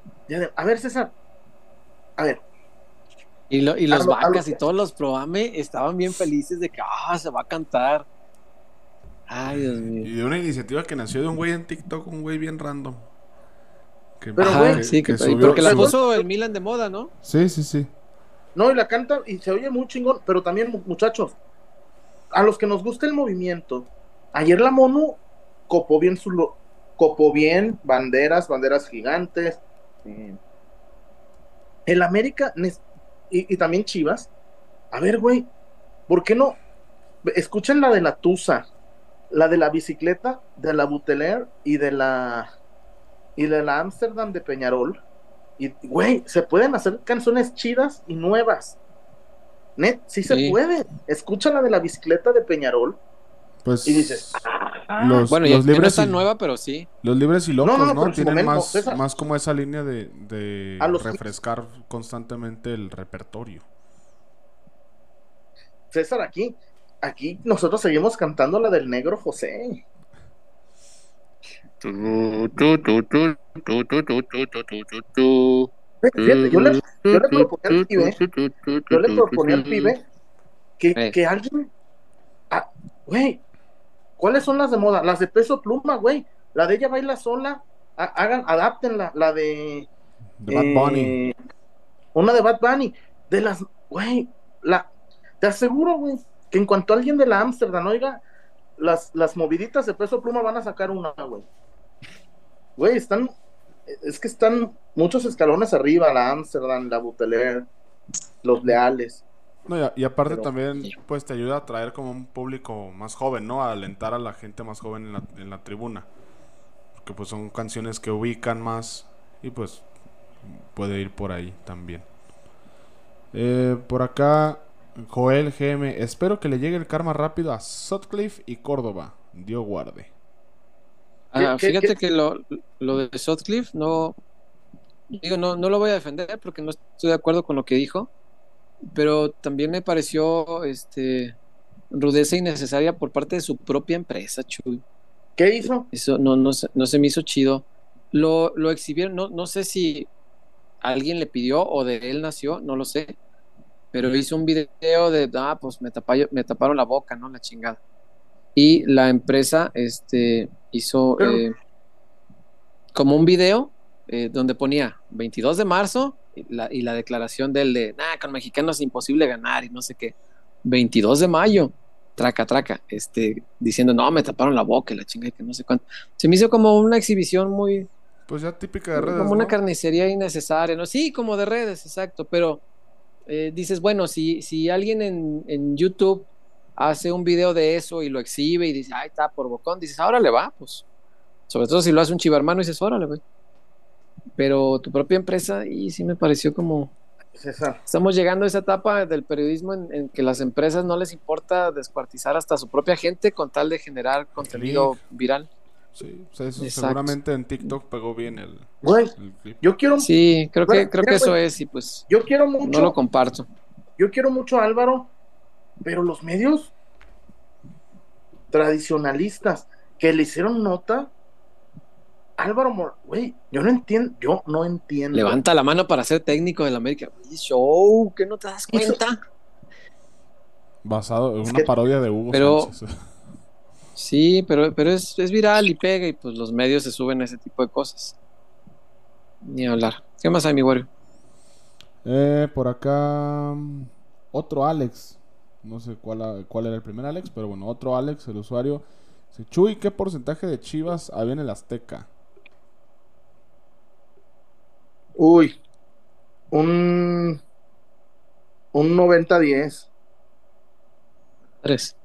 a ver, César. A ver, Y, lo- y los A lo- a lo vacas y que- todos los programe estaban bien felices de que, ah, se va a cantar. Ay, Dios Y mío. de una iniciativa que nació de un güey en TikTok, un güey bien random. Que, Pero, Ajá, güey, sí, que, subió- porque la subió- puso el Milan de moda, ¿no? Sí, sí, sí. no, y la canta y se oye muy chingón, pero también, mu- muchachos, a los que nos gusta el movimiento, ayer la mono copó bien su lo- copó bien banderas, banderas gigantes. eh, el América y, y también Chivas. A ver, güey, ¿por qué no? Escuchen la de la Tusa, la de la bicicleta, de la Buteler y de la y de la Amsterdam de Peñarol. Y, güey, se pueden hacer canciones chidas y nuevas. Net, sí se puede. Escucha la de la bicicleta de Peñarol Pues y dices, ah, los, Bueno, los no libres es tan y- nueva, pero sí. Los libres y locos, No, ¿no? no, Tienen momento, más, César. más como esa línea de, de A los- refrescar constantemente el repertorio. César, aquí, aquí nosotros seguimos cantando la del negro José. Fíjate, yo le, yo le proponía al pibe, yo le proponía al pibe que, Eh. que alguien, ah, güey, ¿cuáles son las de moda? Las de peso pluma, güey. La de ella baila sola, ha- hagan, adáptenla, la de De Bad Bunny. Eh, una de Bad Bunny. De las, güey, la, te aseguro, güey, que en cuanto alguien de la Amsterdam oiga, las, las moviditas de peso pluma van a sacar una, güey. Güey, están, es que están muchos escalones arriba, la Amsterdam, la Buteler, los leales. No, y, a- y aparte Pero- también, pues te ayuda a atraer como un público más joven, ¿no? A alentar a la gente más joven en la, en la tribuna. Porque pues son canciones que ubican más y pues puede ir por ahí también. Eh, por acá, Joel GM, espero que le llegue el karma rápido a Sutcliffe y Córdoba. Dios guarde. Ah, ¿Qué- qué- fíjate qué? que lo, lo de Sutcliffe no digo no no lo voy a defender porque no estoy de acuerdo con lo que dijo pero también me pareció este rudeza innecesaria por parte de su propia empresa Chuy ¿Qué hizo? eso no no se, no se me hizo chido lo, lo exhibieron no, no sé si alguien le pidió o de él nació no lo sé pero hizo un video de ah pues me taparon, me taparon la boca no la chingada y la empresa este hizo Pero- eh, como un video eh, donde ponía 22 de marzo y la, y la declaración del de, nah, con mexicanos es imposible ganar y no sé qué. 22 de mayo, traca, traca, este, diciendo, no, me taparon la boca y la chinga y que no sé cuánto. Se me hizo como una exhibición muy, Pues ya típica de redes. como una carnicería innecesaria, ¿no? Sí, como de redes, exacto, pero eh, dices, bueno, si, si alguien en, en YouTube hace un video de eso y lo exhibe y dice, ay, está por bocón, dices, ahora le va, pues. Sobre todo si lo hace un chivarmano y dices, órale, güey. Pero tu propia empresa, y sí me pareció como. César. Estamos llegando a esa etapa del periodismo en, en que las empresas no les importa descuartizar hasta su propia gente con tal de generar contenido viral. Sí, o sea, eso seguramente en TikTok pegó bien el, Güey, el clip. yo quiero, Sí, creo que, creo mira, que eso güey, es, y pues yo quiero mucho. no lo comparto. Yo quiero mucho a Álvaro, pero los medios tradicionalistas que le hicieron nota, Álvaro, Mor- güey, yo no entiendo, yo no entiendo. Levanta la mano para ser técnico del América. Show, que no te das cuenta. Basado en Es una que- parodia de Hugo Pero- Sánchez. Sí, pero, pero es, es viral y pega y pues los medios se suben a ese tipo de cosas. Ni hablar. ¿Qué más hay, mi Wario? Eh, por acá mm, otro Alex. No sé cuál, cuál era el primer Alex, pero bueno, otro Alex, el usuario. Dice, Chuy, ¿qué porcentaje de Chivas había en el Azteca? Uy, un, un 90-10. Tres.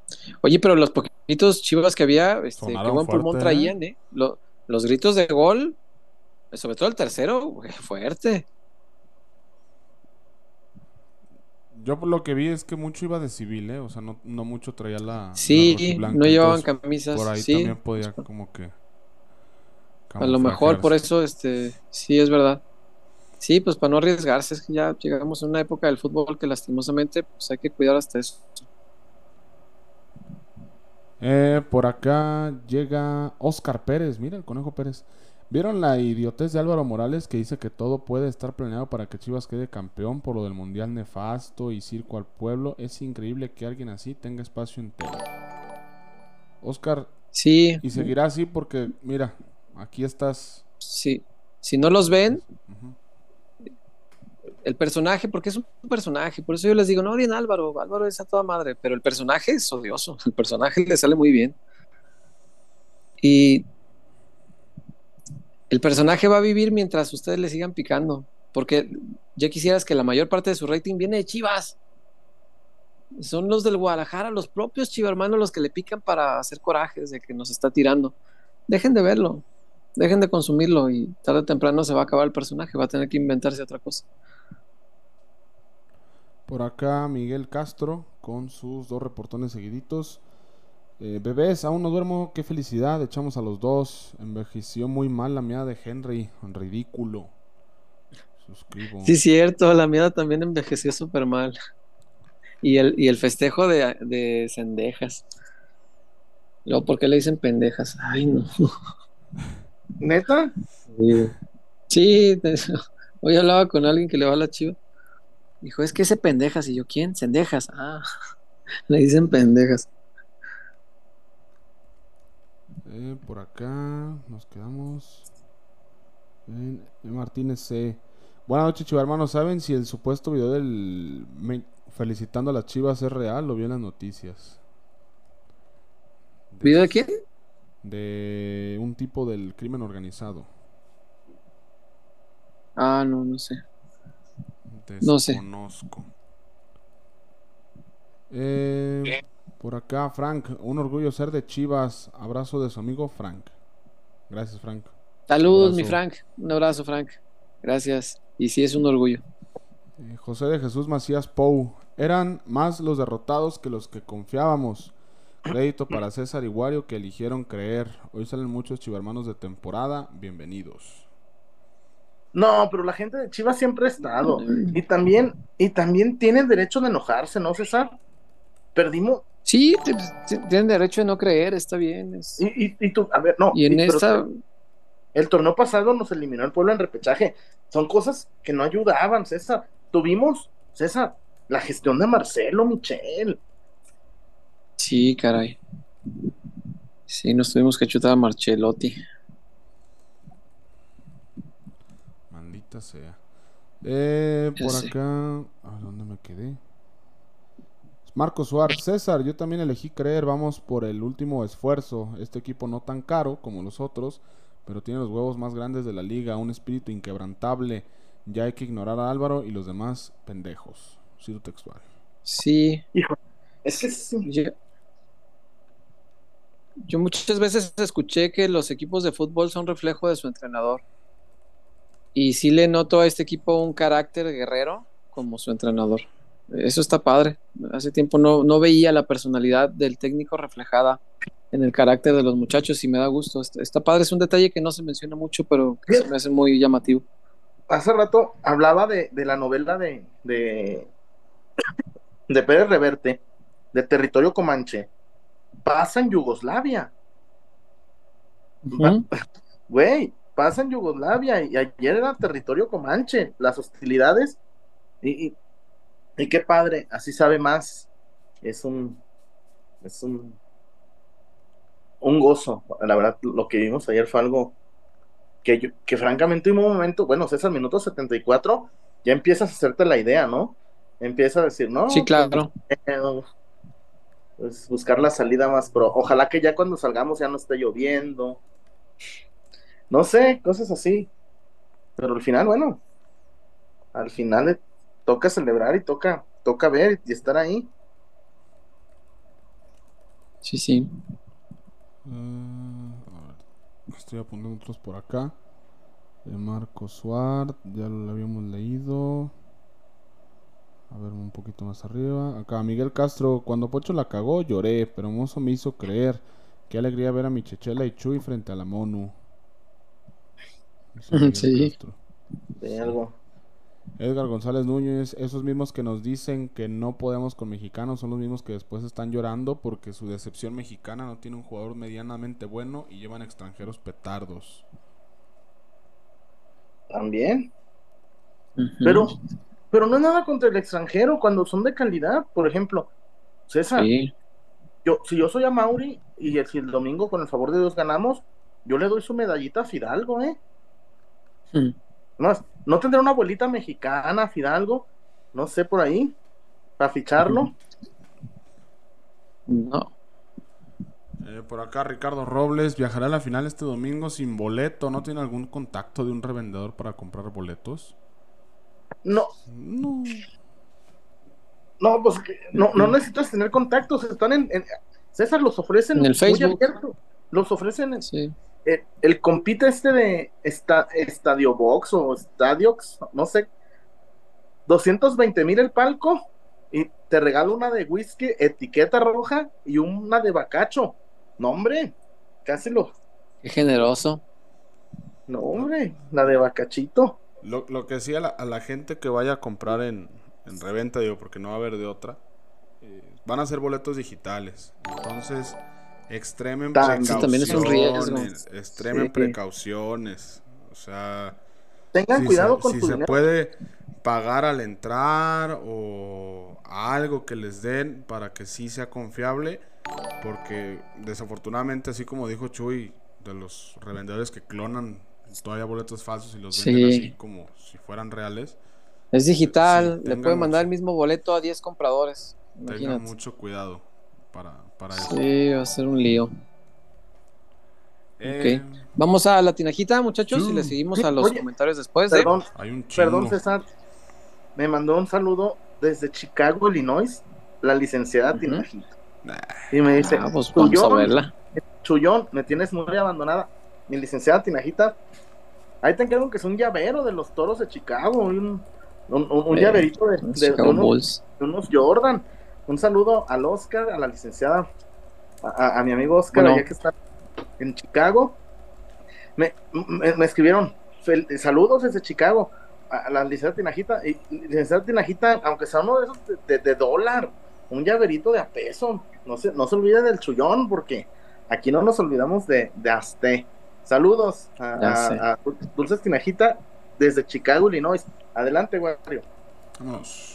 Oye, pero los poquitos chivas que había, este, qué Sonaron buen pulmón fuerte, traían, ¿eh? Lo- los gritos de gol, sobre todo el tercero, fuerte. Yo por lo que vi es que mucho iba de civil, ¿eh? O sea, no, no mucho traía la. Sí, no llevaban entonces, camisas. Por ahí sí, también podía como que. a lo mejor por eso, este, sí, es verdad. Sí, pues para no arriesgarse, es que ya llegamos a una época del fútbol que lastimosamente, pues hay que cuidar hasta eso. Eh, por acá llega Oscar Pérez, mira el Conejo Pérez. ¿Vieron la idiotez de Álvaro Morales que dice que todo puede estar planeado para que Chivas quede campeón por lo del Mundial nefasto y circo al pueblo? Es increíble que alguien así tenga espacio en tele. Oscar, Sí, y seguirá así porque, mira, aquí estás. sí. Si no los ven, el personaje, porque es un personaje, por eso yo les digo, no odien Álvaro, Álvaro es a toda madre, pero el personaje es odioso, el personaje le sale muy bien. Y el personaje va a vivir mientras ustedes le sigan picando, porque ya quisieras que la mayor parte de su rating viene de Chivas. Son los del Guadalajara, los propios chivermanos los que le pican para hacer corajes de que nos está tirando. Dejen de verlo, dejen de consumirlo y tarde o temprano se va a acabar el personaje, va a tener que inventarse otra cosa. Por acá Miguel Castro con sus dos reportones seguiditos. Eh, bebés, aún no duermo, qué felicidad, echamos a los dos. Envejeció muy mal la mía de Henry, ridículo. Suscribo. Sí, cierto, la mía también envejeció súper mal. Y el, y el festejo de, de cendejas. Luego, ¿por qué le dicen pendejas? Ay, no. ¿Neta? Sí, te- hoy hablaba con alguien que le va a la chiva. Dijo, es que ese pendejas. Y yo, ¿quién? Cendejas. Ah, le dicen pendejas. Eh, por acá nos quedamos. en en Martínez C. Buenas noches, chiva hermanos. ¿Saben si el supuesto video del me- felicitando a las chivas es real? Lo vi en las noticias. ¿Video de quién? De un tipo del crimen organizado. Ah, no, no sé. No sé. Eh, por acá, Frank. Un orgullo ser de Chivas. Abrazo de su amigo Frank. Gracias, Frank. Saludos, mi. Frank. Un abrazo, Frank. Gracias. Y sí, es un orgullo. Eh, José de Jesús Macías Pou. Eran más los derrotados que los que confiábamos. Crédito para César Iguario que eligieron creer. Hoy salen muchos chivarmanos de temporada. Bienvenidos. No, pero la gente de Chivas siempre ha estado. Y también, y también tiene el derecho de enojarse, ¿no, César? Perdimos. Sí, tienen derecho de no creer, está bien. es- Y, y, y tú, a ver, no. Y en esta, El torneo pasado nos eliminó el pueblo en repechaje. Son cosas que no ayudaban, César. Tuvimos, César, la gestión de Marcelo Michel. sí, caray. Sí, nos tuvimos que chutar a Marchelotti. Maldita sea. Eh, por acá. ¿A dónde me quedé? Marco Suárez. César, yo también elegí creer. Vamos por el último esfuerzo. Este equipo no tan caro como los otros, pero tiene los huevos más grandes de la liga. Un espíritu inquebrantable. Ya hay que ignorar a Álvaro y los demás pendejos. Cito textual. Sí, Es que sí. yo, yo muchas veces escuché que los equipos de fútbol son reflejo de su entrenador. Y sí le noto a este equipo un carácter guerrero como su entrenador. Eso está padre. Hace tiempo no, no veía la personalidad del técnico reflejada en el carácter de los muchachos y me da gusto. Está, está padre, es un detalle que no se menciona mucho, pero que se me hace muy llamativo. Hace rato hablaba de, de la novela de, de, de Pérez Reverte, de Territorio Comanche. Pasa en Yugoslavia. Güey, pasa en Yugoslavia y ayer era territorio comanche, las hostilidades. Y, y, y qué padre, así sabe más. Es un. Es un. Un gozo. La verdad, lo que vimos ayer fue algo que, yo, que francamente en un momento, bueno, César, minuto 74, ya empiezas a hacerte la idea, ¿no? Empieza a decir, no. Sí, claro. eh, pues buscar la salida más pro. Ojalá que ya cuando salgamos ya no esté lloviendo. No sé, cosas así. Pero al final, bueno, al final toca celebrar y toca, toca ver y estar ahí. Sí, sí. Eh, a ver, estoy apuntando otros por acá. De Marco Suárez, ya lo habíamos leído. A ver, un poquito más arriba. Acá, Miguel Castro. Cuando Pocho la cagó, lloré, pero Mozo me hizo creer. Qué alegría ver a mi Chechela y Chuy frente a la Monu. Sí. Castro. De algo. Edgar González Núñez, esos mismos que nos dicen que no podemos con mexicanos son los mismos que después están llorando porque su decepción mexicana no tiene un jugador medianamente bueno y llevan extranjeros petardos. También. Pero, pero no es nada contra el extranjero cuando son de calidad. Por ejemplo, César, Sí. yo, si yo soy a Mauri y el- si el domingo con el favor de Dios ganamos, yo le doy su medallita a Fidalgo, ¿eh? Mm. No, no tendrá una abuelita mexicana, Fidalgo, no sé por ahí, para ficharlo. No. Eh, por acá Ricardo Robles viajará a la final este domingo sin boleto. ¿No tiene algún contacto de un revendedor para comprar boletos? No, No. no, pues que no, no necesitas tener contactos, están en, en- César los ofrecen En el muy Facebook. abierto. Los ofrecen en, Sí. El, el compite este de esta, Estadio Box o Stadiox, no sé, 220 mil el palco y te regalo una de whisky, etiqueta roja y una de bacacho. No, hombre, casi lo. Qué generoso. No, hombre, la de bacachito. Lo, lo que sí a la, a la gente que vaya a comprar en, en reventa, digo, porque no va a haber de otra, eh, van a ser boletos digitales. Entonces, extremen Sí, también es un riesgo. precauciones. Extremen Sí. precauciones. O sea, Tengan si cuidado se, con si tu se dinero. puede pagar al entrar o algo que les den para que sí sea confiable, porque desafortunadamente, así como dijo Chuy, de los revendedores que clonan todavía boletos falsos y los venden Sí. así como si fueran reales, Es digital, Sí, le tengan puede mandar el mismo boleto a 10 compradores. tengan Imagínate. mucho cuidado para, para eso. Sí, va a ser un lío. Eh, Vamos a la tinajita, muchachos, y le seguimos Sí, a los oye, comentarios después. ¿eh? Perdón, Hay un chingo. perdón, César. Me mandó un saludo desde Chicago, Illinois, la licenciada. Tinajita. Nah, Y me dice, Ah, pues vamos a verla. Chuyón, me tienes muy abandonada. Mi licenciada Tinajita, ahí te encargo que es un llavero de los toros de Chicago, un, un, un- un Eh, llaverito de, Los de- de Chicago unos, Bulls. de unos Jordan. Un saludo al Oscar, a la licenciada, a, a- a mi amigo Oscar, Bueno. allá que está en Chicago. Me, me- me escribieron fel- saludos desde Chicago a, a la licenciada Tinajita. Y licenciada Tinajita, aunque sea uno de esos de, de- de dólar, un llaverito de a peso. No se, no se olvide del chullón, porque aquí no nos olvidamos de, de Azte. Saludos a, a Dulces Tinajita desde Chicago, Illinois. Adelante, Wario. Vamos.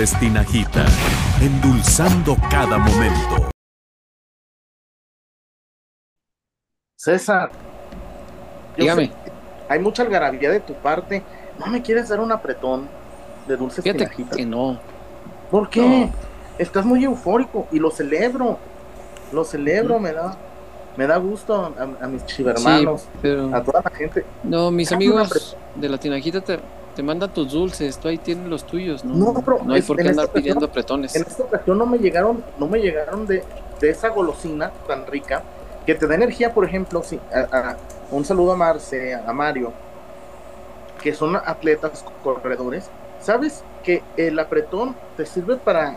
Dulces Tinajita, endulzando cada momento. César. Dígame. hay mucha algarabía de tu parte. ¿No me quieres dar un apretón de dulces Fíjate Tinajita? que no. ¿Por qué? Estás muy eufórico y lo celebro. Lo celebro, me da me da gusto a, a mis chivermanos, Sí, pero a toda la gente. no, mis amigos de la tinajita te, te mandan tus dulces, tú ahí tienes los tuyos, ¿no? No, pero no hay es- por qué andar pidiendo apretones. En esta ocasión no me llegaron, no me llegaron de, de esa golosina tan rica que te da energía, por ejemplo, si, a- a- un saludo a Marce, a Mario, que son atletas corredores, ¿sabes que el apretón te sirve para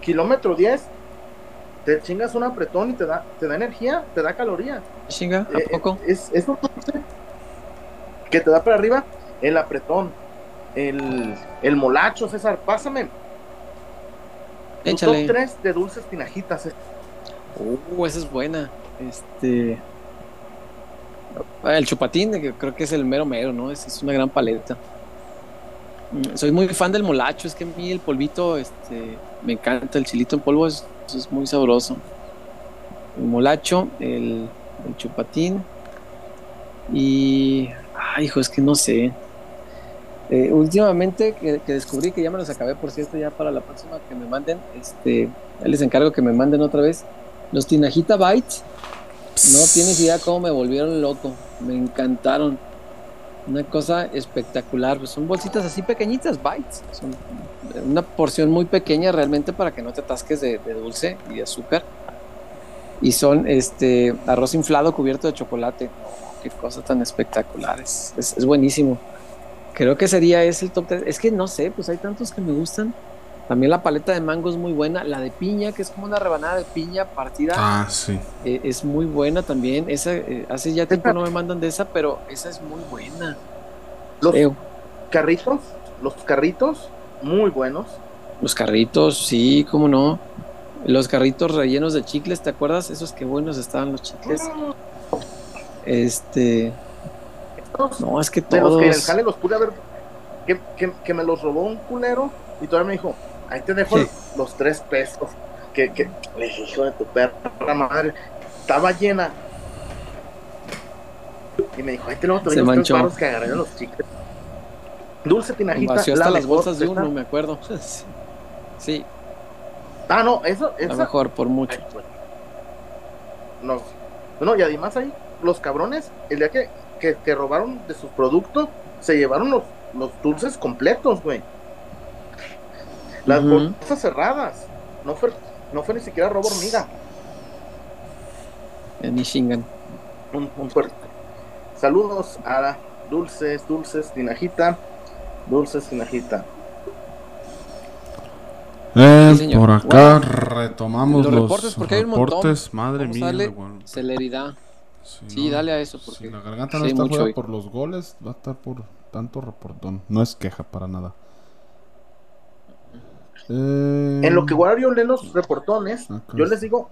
kilómetro 10? Te chingas un apretón y te da, te da energía, te da calorías. Chinga, ¿a Eh, poco? Es, es un que te da para arriba el apretón, el, el molacho, César, pásame. Échale. top 3 de dulces tinajitas. eh. Uh, esa es buena. Este. ah, El chupatín, que creo que es el mero mero, ¿no? Es, es una gran paleta. Mm, Soy muy fan del molacho, es que a mí el polvito, este, me encanta, el chilito en polvo es, es muy sabroso. El molacho, el, el chupatín y... Ay, hijo, es que no sé. Eh, últimamente que, descubrí que ya me los acabé, por cierto, ya para la próxima que me manden, este, les encargo que me manden otra vez. Los Tinajita Bites, no tienes idea cómo me volvieron loco. Me encantaron. Una cosa espectacular. Pues son bolsitas así pequeñitas, bites. Son una porción muy pequeña realmente para que no te atasques de, dulce y de azúcar. Y son este arroz inflado cubierto de chocolate. Qué cosa tan espectacular. Es, es- es buenísimo. Creo que sería ese el top 3. Es que no sé, pues hay tantos que me gustan. También la paleta de mango es muy buena. La de piña, que es como una rebanada de piña partida. Ah, sí. Eh, es muy buena también. Esa, eh, hace ya tiempo no me mandan de esa, pero esa es muy buena. Los Eh, carritos, los carritos, muy buenos. los carritos, sí, cómo no. Los carritos rellenos de chicles, ¿te acuerdas? Esos que buenos estaban los chicles. Este. Estos, No, es que de los que el todos. jale los pude haber, que, que, que me los robó un culero y todavía me dijo, ahí te dejo Sí. los tres pesos. Que, que, le dije, hijo de tu perra madre, estaba llena. Y me dijo, ahí te lo Se traigo los tres que agarré los chicles. Dulce tinajita. Vació hasta la las bolsas de uno, me acuerdo. Sí, Ah, no, eso, esa. mejor por mucho. Ay. No, no, y además ahí, los cabrones, el día que, que, que robaron de sus productos, se llevaron los, los dulces completos, güey. Las Ujú. bolsas cerradas. No fue, no fue ni siquiera robo hormiga. En Michigan. Un, un fuerte. Saludos a Dulces, Dulces, Tinajita. Dulces, Tinajita. Eh, Sí, por acá retomamos los los, reportes, porque hay un montón. reportes. Madre Vamos mía, darle güey. Celeridad. Sí, Sí, no, dale a eso, Si porque la garganta no sí, está mucho fuera hoy. por los goles, va a estar por tanto reportón. No es queja para nada. Eh, En lo que Wario lee los reportones, acá yo les digo,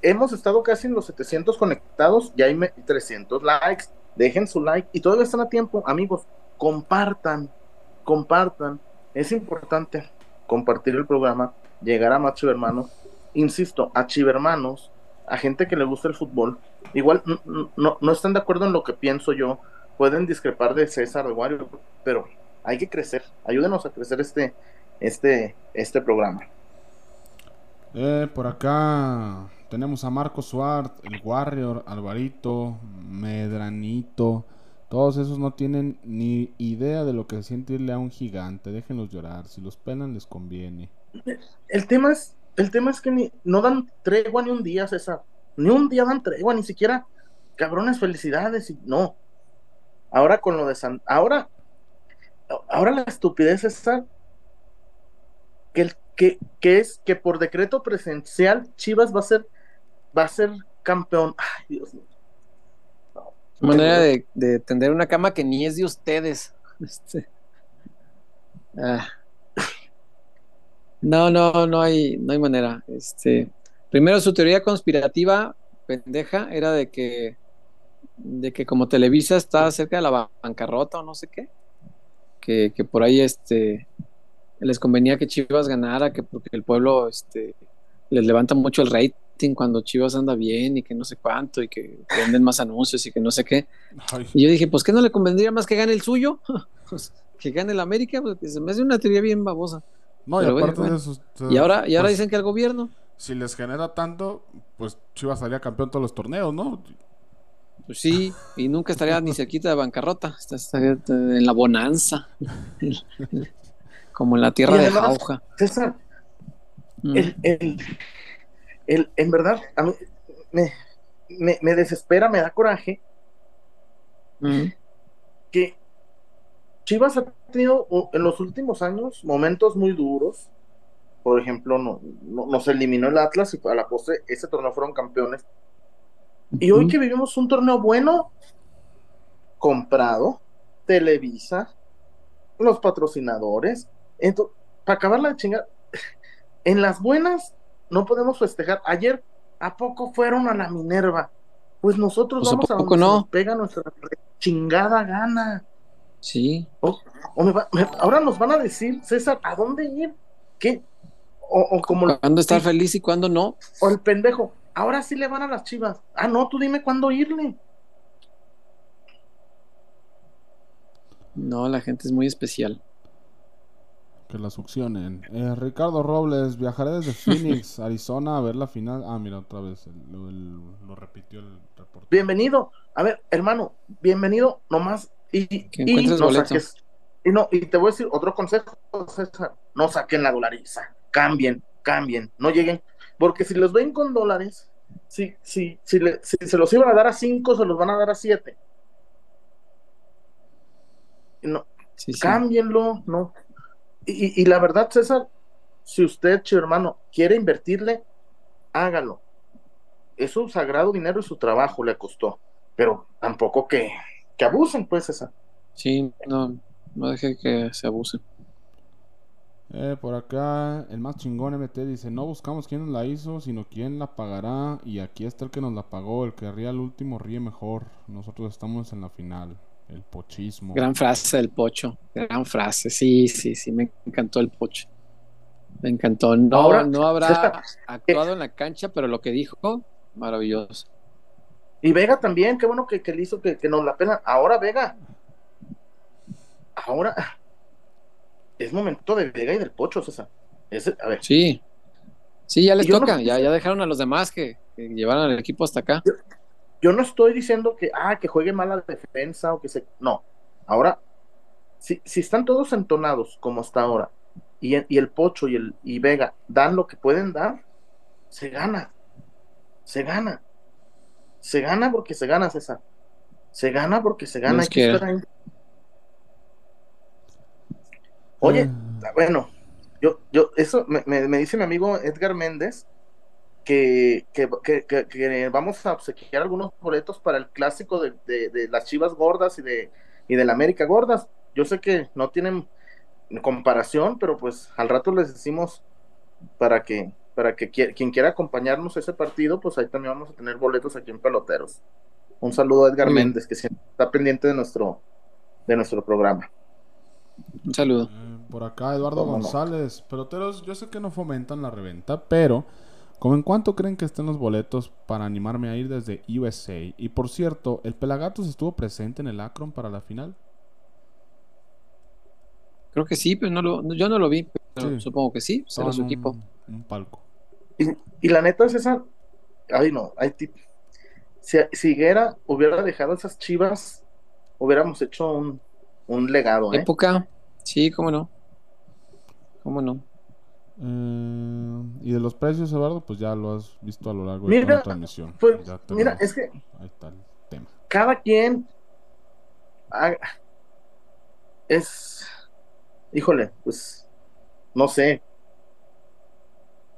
Hemos estado casi en los 700 conectados, ya hay me- 300 likes. Dejen su like y todavía están a tiempo, amigos. Compartan, compartan. Es importante compartir el programa, llegar a más chivermanos. Insisto, a chivermanos, a gente que le gusta el fútbol. Igual no, no están de acuerdo en lo que pienso yo. Pueden discrepar de César, de Wario, pero hay que crecer. Ayúdenos a crecer este, este, este programa. Eh, por acá tenemos a Marco Suárez, el Warrior, Alvarito, Medranito. Todos esos no tienen ni idea de lo que se siente irle a un gigante. Déjenlos llorar. Si los pelan, les conviene. El tema es, el tema es que ni, no dan tregua ni un día, César. Ni un día dan tregua, ni siquiera cabrones felicidades y no. Ahora con lo de San, ahora, ahora la estupidez César, que el que, que es que por decreto presencial Chivas va a ser, va a ser campeón. Ay, Dios mío. Manera de, de tender una cama que ni es de ustedes. Este. Ah. No, no, no hay, no hay manera. Este, primero su teoría conspirativa pendeja era de que, de que como Televisa está cerca de la bancarrota o no sé qué, que, que por ahí este les convenía que Chivas ganara, que porque el pueblo este les levanta mucho el rating cuando Chivas anda bien y que no sé cuánto y que venden más anuncios y que no sé qué. Ay, Y yo dije, pues ¿qué no le convendría más que gane el suyo? Pues, que gane el América, porque se me hace una teoría bien babosa. No, y Pero bueno, aparte bueno. de eso, Y ahora, y ahora pues, dicen que el gobierno, si les genera tanto, pues Chivas salía campeón todos los torneos, ¿no? pues sí, y nunca estaría ni cerquita de bancarrota, está- estaría en la bonanza, como en la tierra Y de además- Jauja. César, Mm. el, el, el- en verdad, a mí me, me, me desespera, me da coraje Ujú. que Chivas ha tenido en los últimos años momentos muy duros. Por ejemplo, no, no- nos eliminó el Atlas y a la postre ese torneo fueron campeones. Y hoy que vivimos un torneo bueno, comprado, Televisa, los patrocinadores, ento- para acabar la chingada, en las buenas no podemos festejar. Ayer, ¿a poco fueron a la Minerva? Pues nosotros Pues, ¿a vamos a, poco donde se no? nos pega nuestra chingada gana. Sí. O, o me va- me- ahora nos van a decir, César, ¿a dónde ir? ¿Qué? O, o como ¿Cuándo estar sí, feliz y cuándo no? o el pendejo, ahora sí le van a las chivas. Ah, no, tú dime cuándo irle. No, la gente es muy especial. Que la succionen. Eh, Ricardo Robles, viajaré desde Phoenix, Arizona a ver la final. Ah, mira, otra vez. el- lo, el- lo repitió el reporte. Bienvenido. A ver, hermano, bienvenido nomás. Y, Que y encuentres no boleto. saques. Y no, y te voy a decir otro consejo, César. No saquen la dolariza. Cambien, cambien. No lleguen. Porque si los ven con dólares, si, si, si, le- si se los iban a dar a cinco, se los van a dar a siete. Y No, Sí, sí. cámbienlo, ¿no? Y la verdad, César, si usted, chido hermano, quiere invertirle, hágalo. Es su sagrado dinero y su trabajo le costó. Pero tampoco que, que abusen, pues, César. Sí, no, no deje que se abuse. Eh, por acá, el más chingón MT dice: No buscamos quién nos la hizo, sino quién la pagará. Y aquí está el que nos la pagó. El que ría al último ríe mejor. Nosotros estamos en la final. El pochismo. Gran frase del pocho. Gran frase. Sí, sí, sí, me encantó el pocho. Me encantó. No, Ahora, no habrá actuado en la cancha, pero lo que dijo, maravilloso. Y Vega también, qué bueno que, que le hizo que, que nos la pena. Ahora, Vega. Ahora. Es momento de Vega y del Pocho, César. A ver, Sí. Sí, ya les no toca. Ya, ya dejaron a los demás que, que llevaran al equipo hasta acá. yo no estoy diciendo que, ah, que juegue mal la defensa o que se. No. Ahora, si, si están todos entonados como hasta ahora, y, y el Pocho y el y Vega dan lo que pueden dar, se gana. Se gana. Se gana porque se gana, César. Se gana porque se gana. Hay que quiera. estar ahí. Oye, Eh, bueno, yo, yo, eso me, me- me dice mi amigo Edgar Méndez que, que, que- que- que vamos a obsequiar algunos boletos para el clásico de, de- de las Chivas gordas y de, y de la América gordas. Yo sé que no tienen comparación, pero pues al rato les decimos para que, para que quie- quien quiera acompañarnos a ese partido, pues ahí también vamos a tener boletos aquí en Peloteros. Un saludo a Edgar Muy. Méndez, que siempre está pendiente de nuestro, de nuestro programa. Un saludo. Eh, por acá Eduardo ¿Cómo no? González. Peloteros, yo sé que no fomentan la reventa, pero ¿como en cuánto creen que estén los boletos para animarme a ir desde USA? Y por cierto, ¿el Pelagatos estuvo presente en el Akron para la final? Creo que sí, pero no lo, no- yo no lo vi, pero Sí. supongo que sí. Será su un- equipo. Un palco. Y, y la neta es esa. Ay, no, hay tip. Si, si Higuera hubiera dejado esas chivas, hubiéramos hecho un, un legado, ¿eh? Época, sí, cómo no. Cómo no. Eh, y de los precios, Eduardo, pues ya lo has visto a lo largo de Mira, la transmisión. pues, mira, es que Ahí está el tema. cada quien haga- es, híjole, pues, no sé.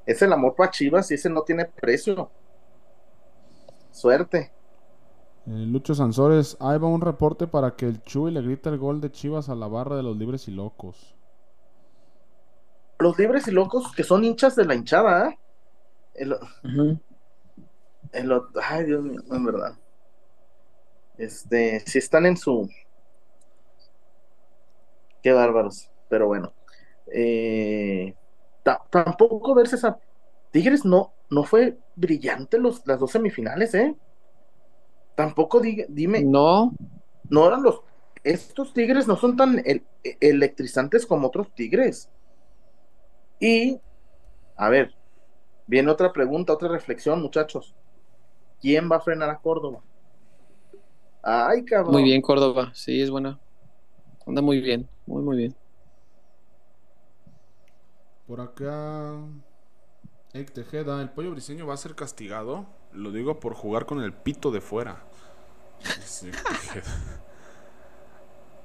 Es el amor para Chivas y ese no tiene precio. Suerte. Eh, Lucho Sansores, ahí va un reporte para que el Chuy le grite el gol de Chivas a la barra de los libres y locos. Los libres y locos que son hinchas de la hinchada, ¿eh? El- ot- ay, Dios mío, en verdad. Este, si están en su. Qué bárbaros, pero bueno. Eh, ta- tampoco verse esa. Tigres no, no fue brillante los, las dos semifinales, ¿eh? Tampoco dime, No, no eran los. Estos tigres no son tan el- electrizantes como otros tigres. Y, a ver, viene otra pregunta, otra reflexión, muchachos. ¿Quién va a frenar a Córdoba? Ay, cabrón. muy bien, Córdoba. Sí, es buena. Anda muy bien, muy, muy bien. Por acá, Eric Tejeda, ¿el pollo briseño va a ser castigado? Lo digo por jugar con el pito de fuera. Sí,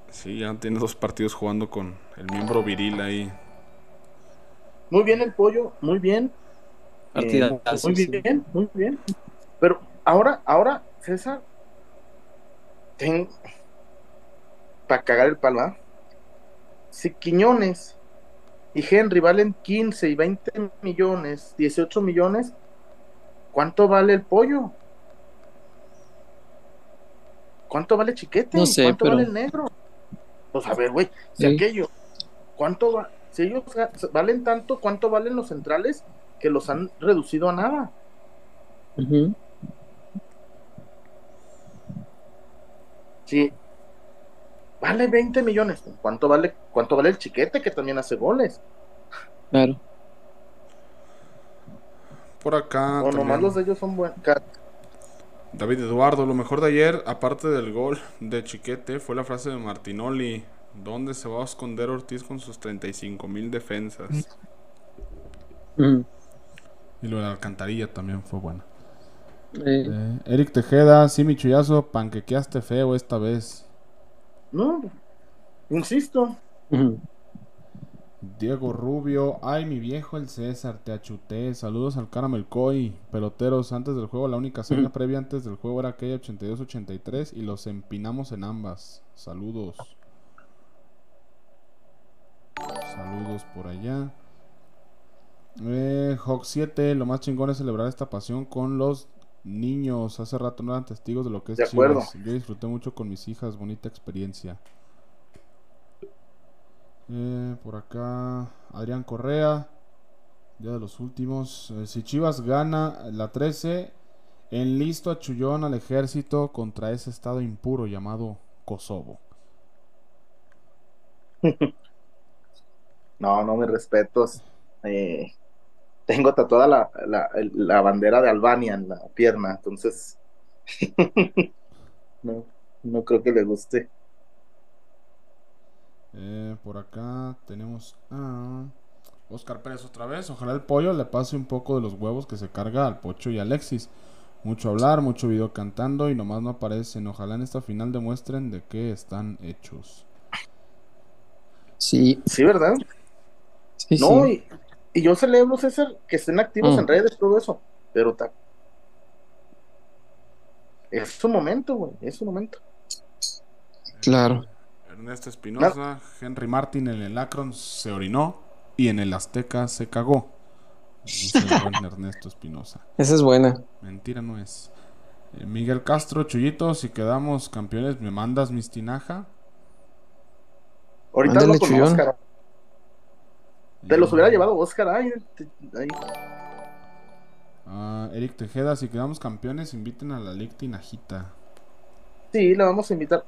sí, ya tiene dos partidos jugando con el miembro viril ahí. Muy bien el pollo, muy bien. Eh, muy sí. bien, muy bien. Pero ahora, ahora, César, ten... para cagar el palo, ¿ah? Si Quiñones y Henry valen 15 y 20 millones, 18 millones, ¿cuánto vale el pollo? ¿Cuánto vale Chiquete? No sé, ¿Cuánto pero- vale el negro? Pues a ver, güey, si Sí. aquello, ¿cuánto va? Si ellos valen tanto, ¿cuánto valen los centrales que los han reducido a nada? Ujú. Sí. Vale 20 millones. ¿Cuánto vale, cuánto vale el chiquete que también hace goles? Claro. Por acá. o nomás los de ellos son buenos. David Eduardo, lo mejor de ayer, aparte del gol de Chiquete, fue la frase de Martinoli. ¿Dónde se va a esconder Ortiz con sus 35 mil defensas? Ujú. Y lo de la alcantarilla también fue bueno. Eh, Eh, Eric Tejeda, sí, mi chullazo, panquequeaste feo esta vez. No, insisto. Diego Rubio, ay mi viejo el César, te achuté. Saludos al Caramel Coy. Peloteros, antes del juego, la única Ujú. previa antes del juego era aquella 82-83 y los empinamos en ambas. Saludos. Saludos por allá. Eh, Hawk 7, lo más chingón es celebrar esta pasión con los niños. Hace rato no eran testigos de lo que es De acuerdo. Chivas. Yo disfruté mucho con mis hijas, bonita experiencia. Eh, por acá, Adrián Correa, ya de los últimos. Eh, si Chivas gana la 13, enlisto a Chullón al ejército contra ese estado impuro llamado Kosovo. No, no, mis respetos. Eh, tengo tatuada la, la, la bandera de Albania en la pierna, entonces. no, no creo que le guste. Eh, por acá tenemos a Oscar Pérez otra vez. Ojalá el pollo le pase un poco de los huevos que se carga al Pocho y Alexis. Mucho hablar, mucho video cantando y nomás no aparecen. Ojalá en esta final demuestren de qué están hechos. Sí, Sí, ¿verdad? sí, No, sí. Y, yo celebro, César, que estén activos Mm. en redes, todo eso. Pero ta- es su momento, güey, es su momento. Claro. Ernesto Espinosa, Henry Martin en el Akron se orinó y en el Azteca se cagó. Dice el buen Ernesto Espinosa. Esa es buena. Mentira no es. Eh, Miguel Castro, Chuyito, si quedamos campeones, ¿me mandas mis tinaja? Ahorita Ándale, hablo con Chuyón. Oscar. Te los hubiera llevado Oscar. Ay, te- ay. Ah, Eric Tejeda, si quedamos campeones, inviten a la Liga Tinajita. Sí, le vamos a invitar.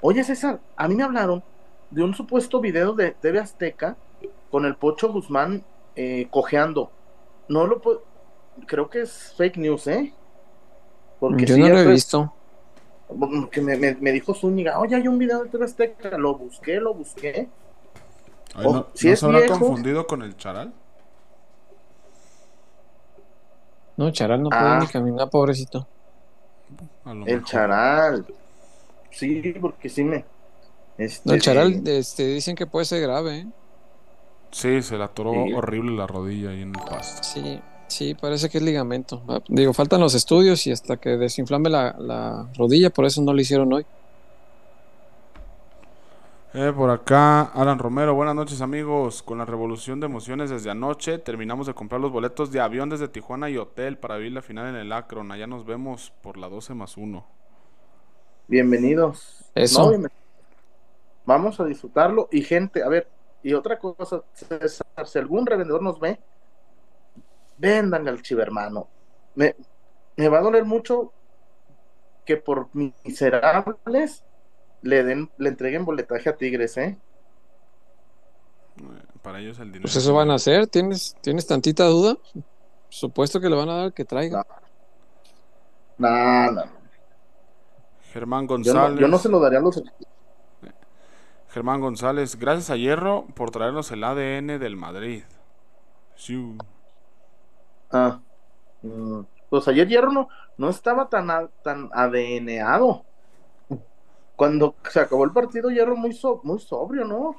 Oye, César, a mí me hablaron de un supuesto video de TV Azteca con el Pocho Guzmán eh, cojeando. No lo puedo. Creo que es fake news, ¿eh? Porque Yo sí, no lo he pues, visto. Que me, me- me dijo Zúñiga, oye, hay un video de TV Azteca. Lo busqué, lo busqué. Ay, ¿No, si ¿no es se habrá viejo. confundido con el Charal? No, Charal no Ah. puede ni caminar, pobrecito. El mejor. charal. Sí, porque sí me. Este, No, el Charal eh, este, dicen que puede ser grave, ¿eh? Sí, se le atoró Sí. horrible la rodilla ahí en el pasto. Sí, sí, parece que es ligamento. Ah, Digo, faltan los estudios y hasta que desinflame la, la rodilla, por eso no lo hicieron hoy. Eh, por acá, Alan Romero, buenas noches amigos. Con la revolución de emociones desde anoche, terminamos de comprar los boletos de avión desde Tijuana y hotel para vivir la final en el Akron. Allá nos vemos por la 12 más 1. Bienvenidos. Eso. No, Vamos a disfrutarlo. Y gente, a ver, y otra cosa, César, si algún revendedor nos ve, vendan al chivermano. Me, me va a doler mucho que por miserables le den, le entreguen boletaje a Tigres, ¿eh? Para ellos el dinero. Pues eso van a hacer. ¿Tienes, ¿tienes tantita duda? Supuesto que le van a dar que traiga. No. No, no. Germán Yo González. no, yo no se lo daría a los Germán González, gracias a Hierro por traernos el ADN del Madrid. Siu. Ah. mm, Pues ayer Hierro no, no estaba tan, tan ADNado. Cuando se acabó el partido, Hierro muy, so- muy sobrio, ¿no?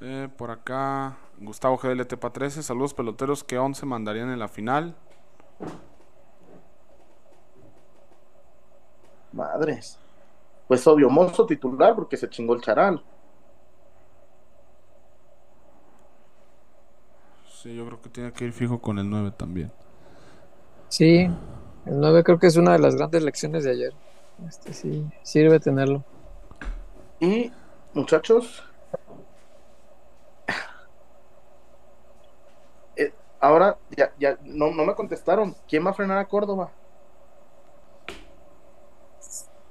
Eh, por acá, Gustavo GDLT para 13. Saludos peloteros. ¿Qué 11 mandarían en la final? Madres. Pues obvio, Mozo titular porque se chingó el charal. Sí, yo creo que tiene que ir fijo con el 9 también. Sí, el 9 creo que es una de las grandes lecciones de ayer. Este sí, sirve tenerlo. Y, muchachos, eh, ahora ya, ya no, no me contestaron. ¿Quién va a frenar a Córdoba?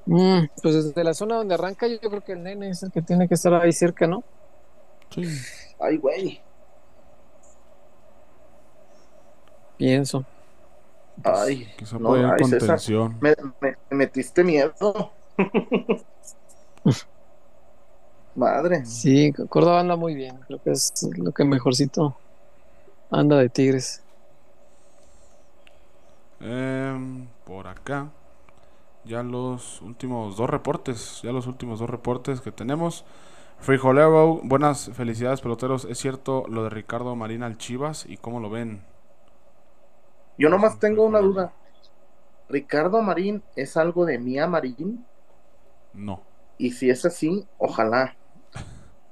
Mm, pues desde la zona donde arranca, yo creo que el nene es el que tiene que estar ahí cerca, ¿no? Sí. Ay, güey. Pienso. Ay, Quizá no, ay, César. contención. me, me- me metiste miedo. Madre. Sí, Córdoba anda muy bien. Creo que es lo que mejorcito anda de Tigres. Em, por acá. Ya los últimos dos reportes. Ya los últimos dos reportes que tenemos. Frijolero, buenas felicidades peloteros. ¿Es cierto lo de Ricardo Marina al Chivas? ¿Y cómo lo ven? Yo nomás tengo una duda. ¿Ricardo Marín es algo de Mía Marín? No. Y si es así, ojalá.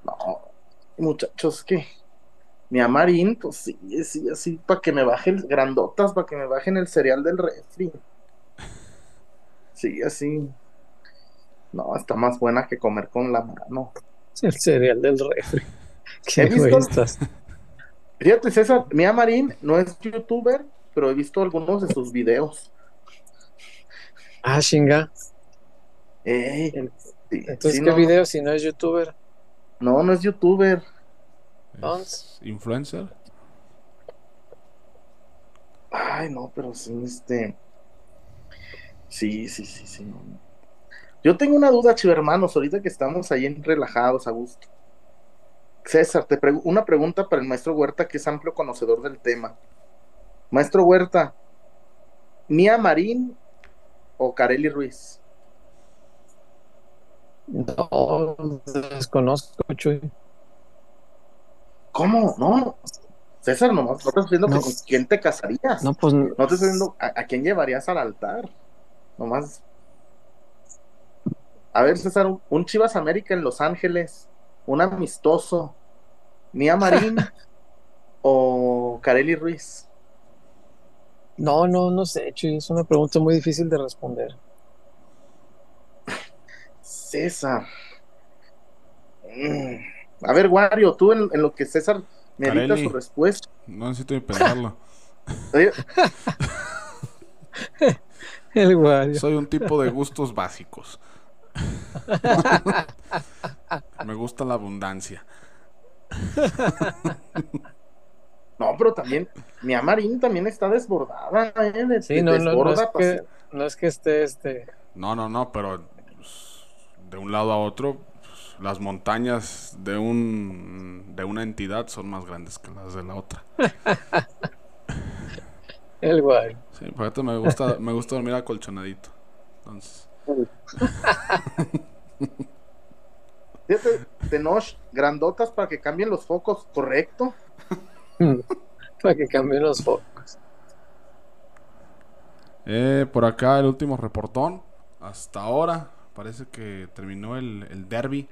No, muchachos, que Mía Marín, pues sí, sí, así, para que me bajen grandotas, para que me bajen el cereal del refri. Sí, así. No, está más buena que comer con la mano. El cereal del refri. Qué He visto-. Fíjate, César, Mía Marín no es youtuber, pero he visto algunos de sus videos. Ah, chinga. Ey, Entonces, sí, ¿qué no, video si no es youtuber? no, no es youtuber. ¿Es ¿Influencer? Ay, no, pero sí, este. Sí, sí, sí, sí. no. Yo tengo una duda, chivo hermanos, ahorita que estamos ahí en relajados, a gusto. César, te pregu- una pregunta para el maestro Huerta, que es amplio conocedor del tema. Maestro Huerta, ¿Mía Marín o Carely Ruiz? No, desconozco, Chuy. ¿Cómo? No. César, nomás, no te estoy diciendo No. que con quién te casarías. No, pues No te estoy diciendo a, a quién llevarías al altar. Nomás. A ver, César, un, un Chivas América en Los Ángeles, un amistoso, Mía Marín o Carely Ruiz. No, no, no sé, Chuy. Es una pregunta muy difícil de responder. César. Mm. A ver, Wario, tú en, en lo que César medita su respuesta. No necesito ni pensarlo. Oye, El Wario. Soy un tipo de gustos básicos. Me gusta la abundancia. No, pero también, Mía Marín también está desbordada, ¿eh? De- Sí, no, no, no es que, no es que esté este. No, no, no, pero pues, de un lado a otro, pues, las montañas de un de una entidad son más grandes que las de la otra. El Wario. Sí, por eso me gusta, me gusta dormir acolchonadito. Entonces, Fíjate, Tenoch, grandotas para que cambien los focos, ¿correcto? Para que cambien los focos. eh, por acá el último reportón. Hasta ahora parece que terminó el, el derby,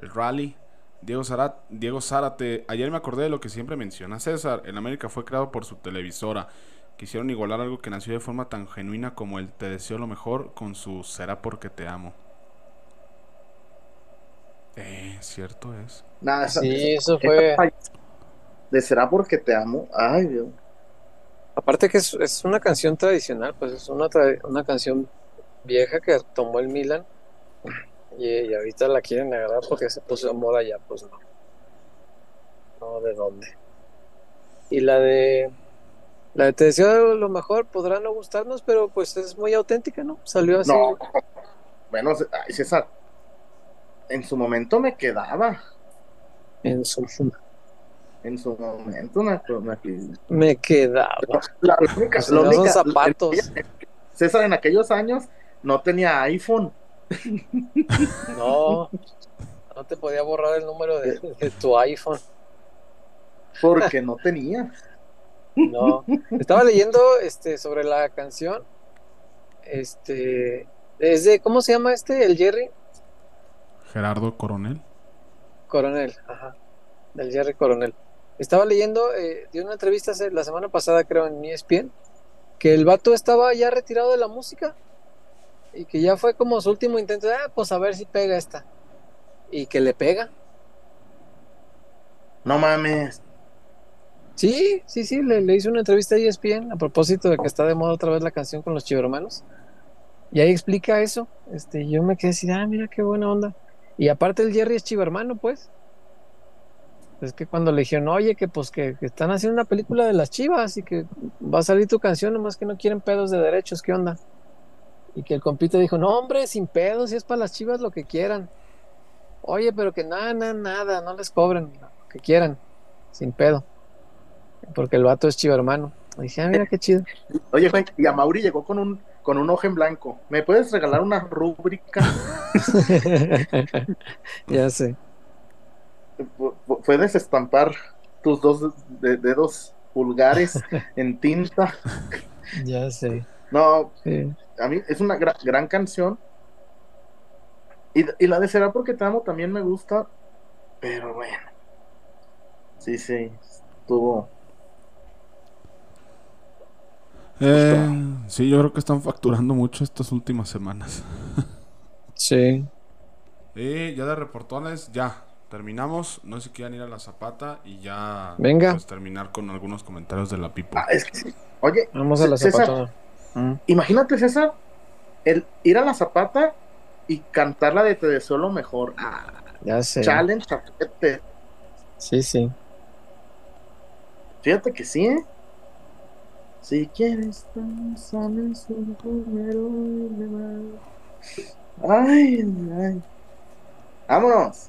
el rally. Diego, Zarat, Diego Zárate, ayer me acordé de lo que siempre menciona César. En América fue creado por su televisora. Quisieron igualar algo que nació de forma tan genuina como el Te deseo lo mejor con su Será porque te amo. Eh, cierto es. Nada, Sí, eso fue. De será porque te amo. Ay, Dios. Aparte que es, es una canción tradicional, pues es una, tra- una canción vieja que tomó el Milan y, y ahorita la quieren agarrar porque se puso de moda ya, pues no. No, ¿de dónde? Y la de la de Te deseo lo mejor podrá no gustarnos, pero pues es muy auténtica, ¿no? Salió así. No. Bueno, ay, César. En su momento me quedaba. En su en su momento. Una, una- Me quedaba. la, la única, la no son única- zapatos. César en aquellos años no tenía iPhone. No, no te podía borrar el número de, de tu iPhone. Porque no tenía. No. Estaba leyendo este sobre la canción. Este es de ¿cómo se llama este? El Jerry Gerardo Coronel. Coronel, ajá. Del Jerry Coronel. Estaba leyendo eh, de una entrevista hace- la semana pasada, creo, en ESPN, que el vato estaba ya retirado de la música y que ya fue como su último intento de, ah, pues a ver si pega esta. Y que le pega. No mames. Sí, sí, sí, le, le hice una entrevista a ESPN a propósito de que está de moda otra vez la canción con los chivermanos. Y ahí explica eso. Este, yo me quedé así, ah, mira qué buena onda. Y aparte el Jerry es chivermano, pues. Es que cuando le dijeron, oye, que pues que, que están haciendo una película de las chivas y que va a salir tu canción, nomás que no quieren pedos de derechos, ¿qué onda? Y que el compite dijo, no, hombre, sin pedos, si es para las chivas lo que quieran. Oye, pero que nada, nada, nada, no les cobren, lo que quieran, sin pedo. Porque el vato es chivo hermano. Dije, ah, mira qué chido. Oye, y a Mauri llegó con un, con un ojo en blanco. ¿Me puedes regalar una rúbrica? ya sé. Fue desestampar tus dos de- dedos pulgares en tinta. Ya sé. No, Sí. a mí es una gra- gran canción. Y, y la de Será porque te amo también me gusta. Pero bueno. Sí, sí. Estuvo. Eh, sí, yo creo que están facturando mucho estas últimas semanas. Sí. Y ya de reportones, ya. Terminamos. No sé si quieran ir a la zapata y ya Venga. pues, terminar con algunos comentarios de la people. Ah, es que sí. Oye, Vamos a la César, zapatona. Mm. imagínate, César, el ir a la zapata y cantar la de Te deseo lo mejor. Ah, Ya sé. challenge, chapete. Sí, sí. Fíjate que sí, ¿eh? Si quieres, sabes un número. Ay, ay. Vámonos.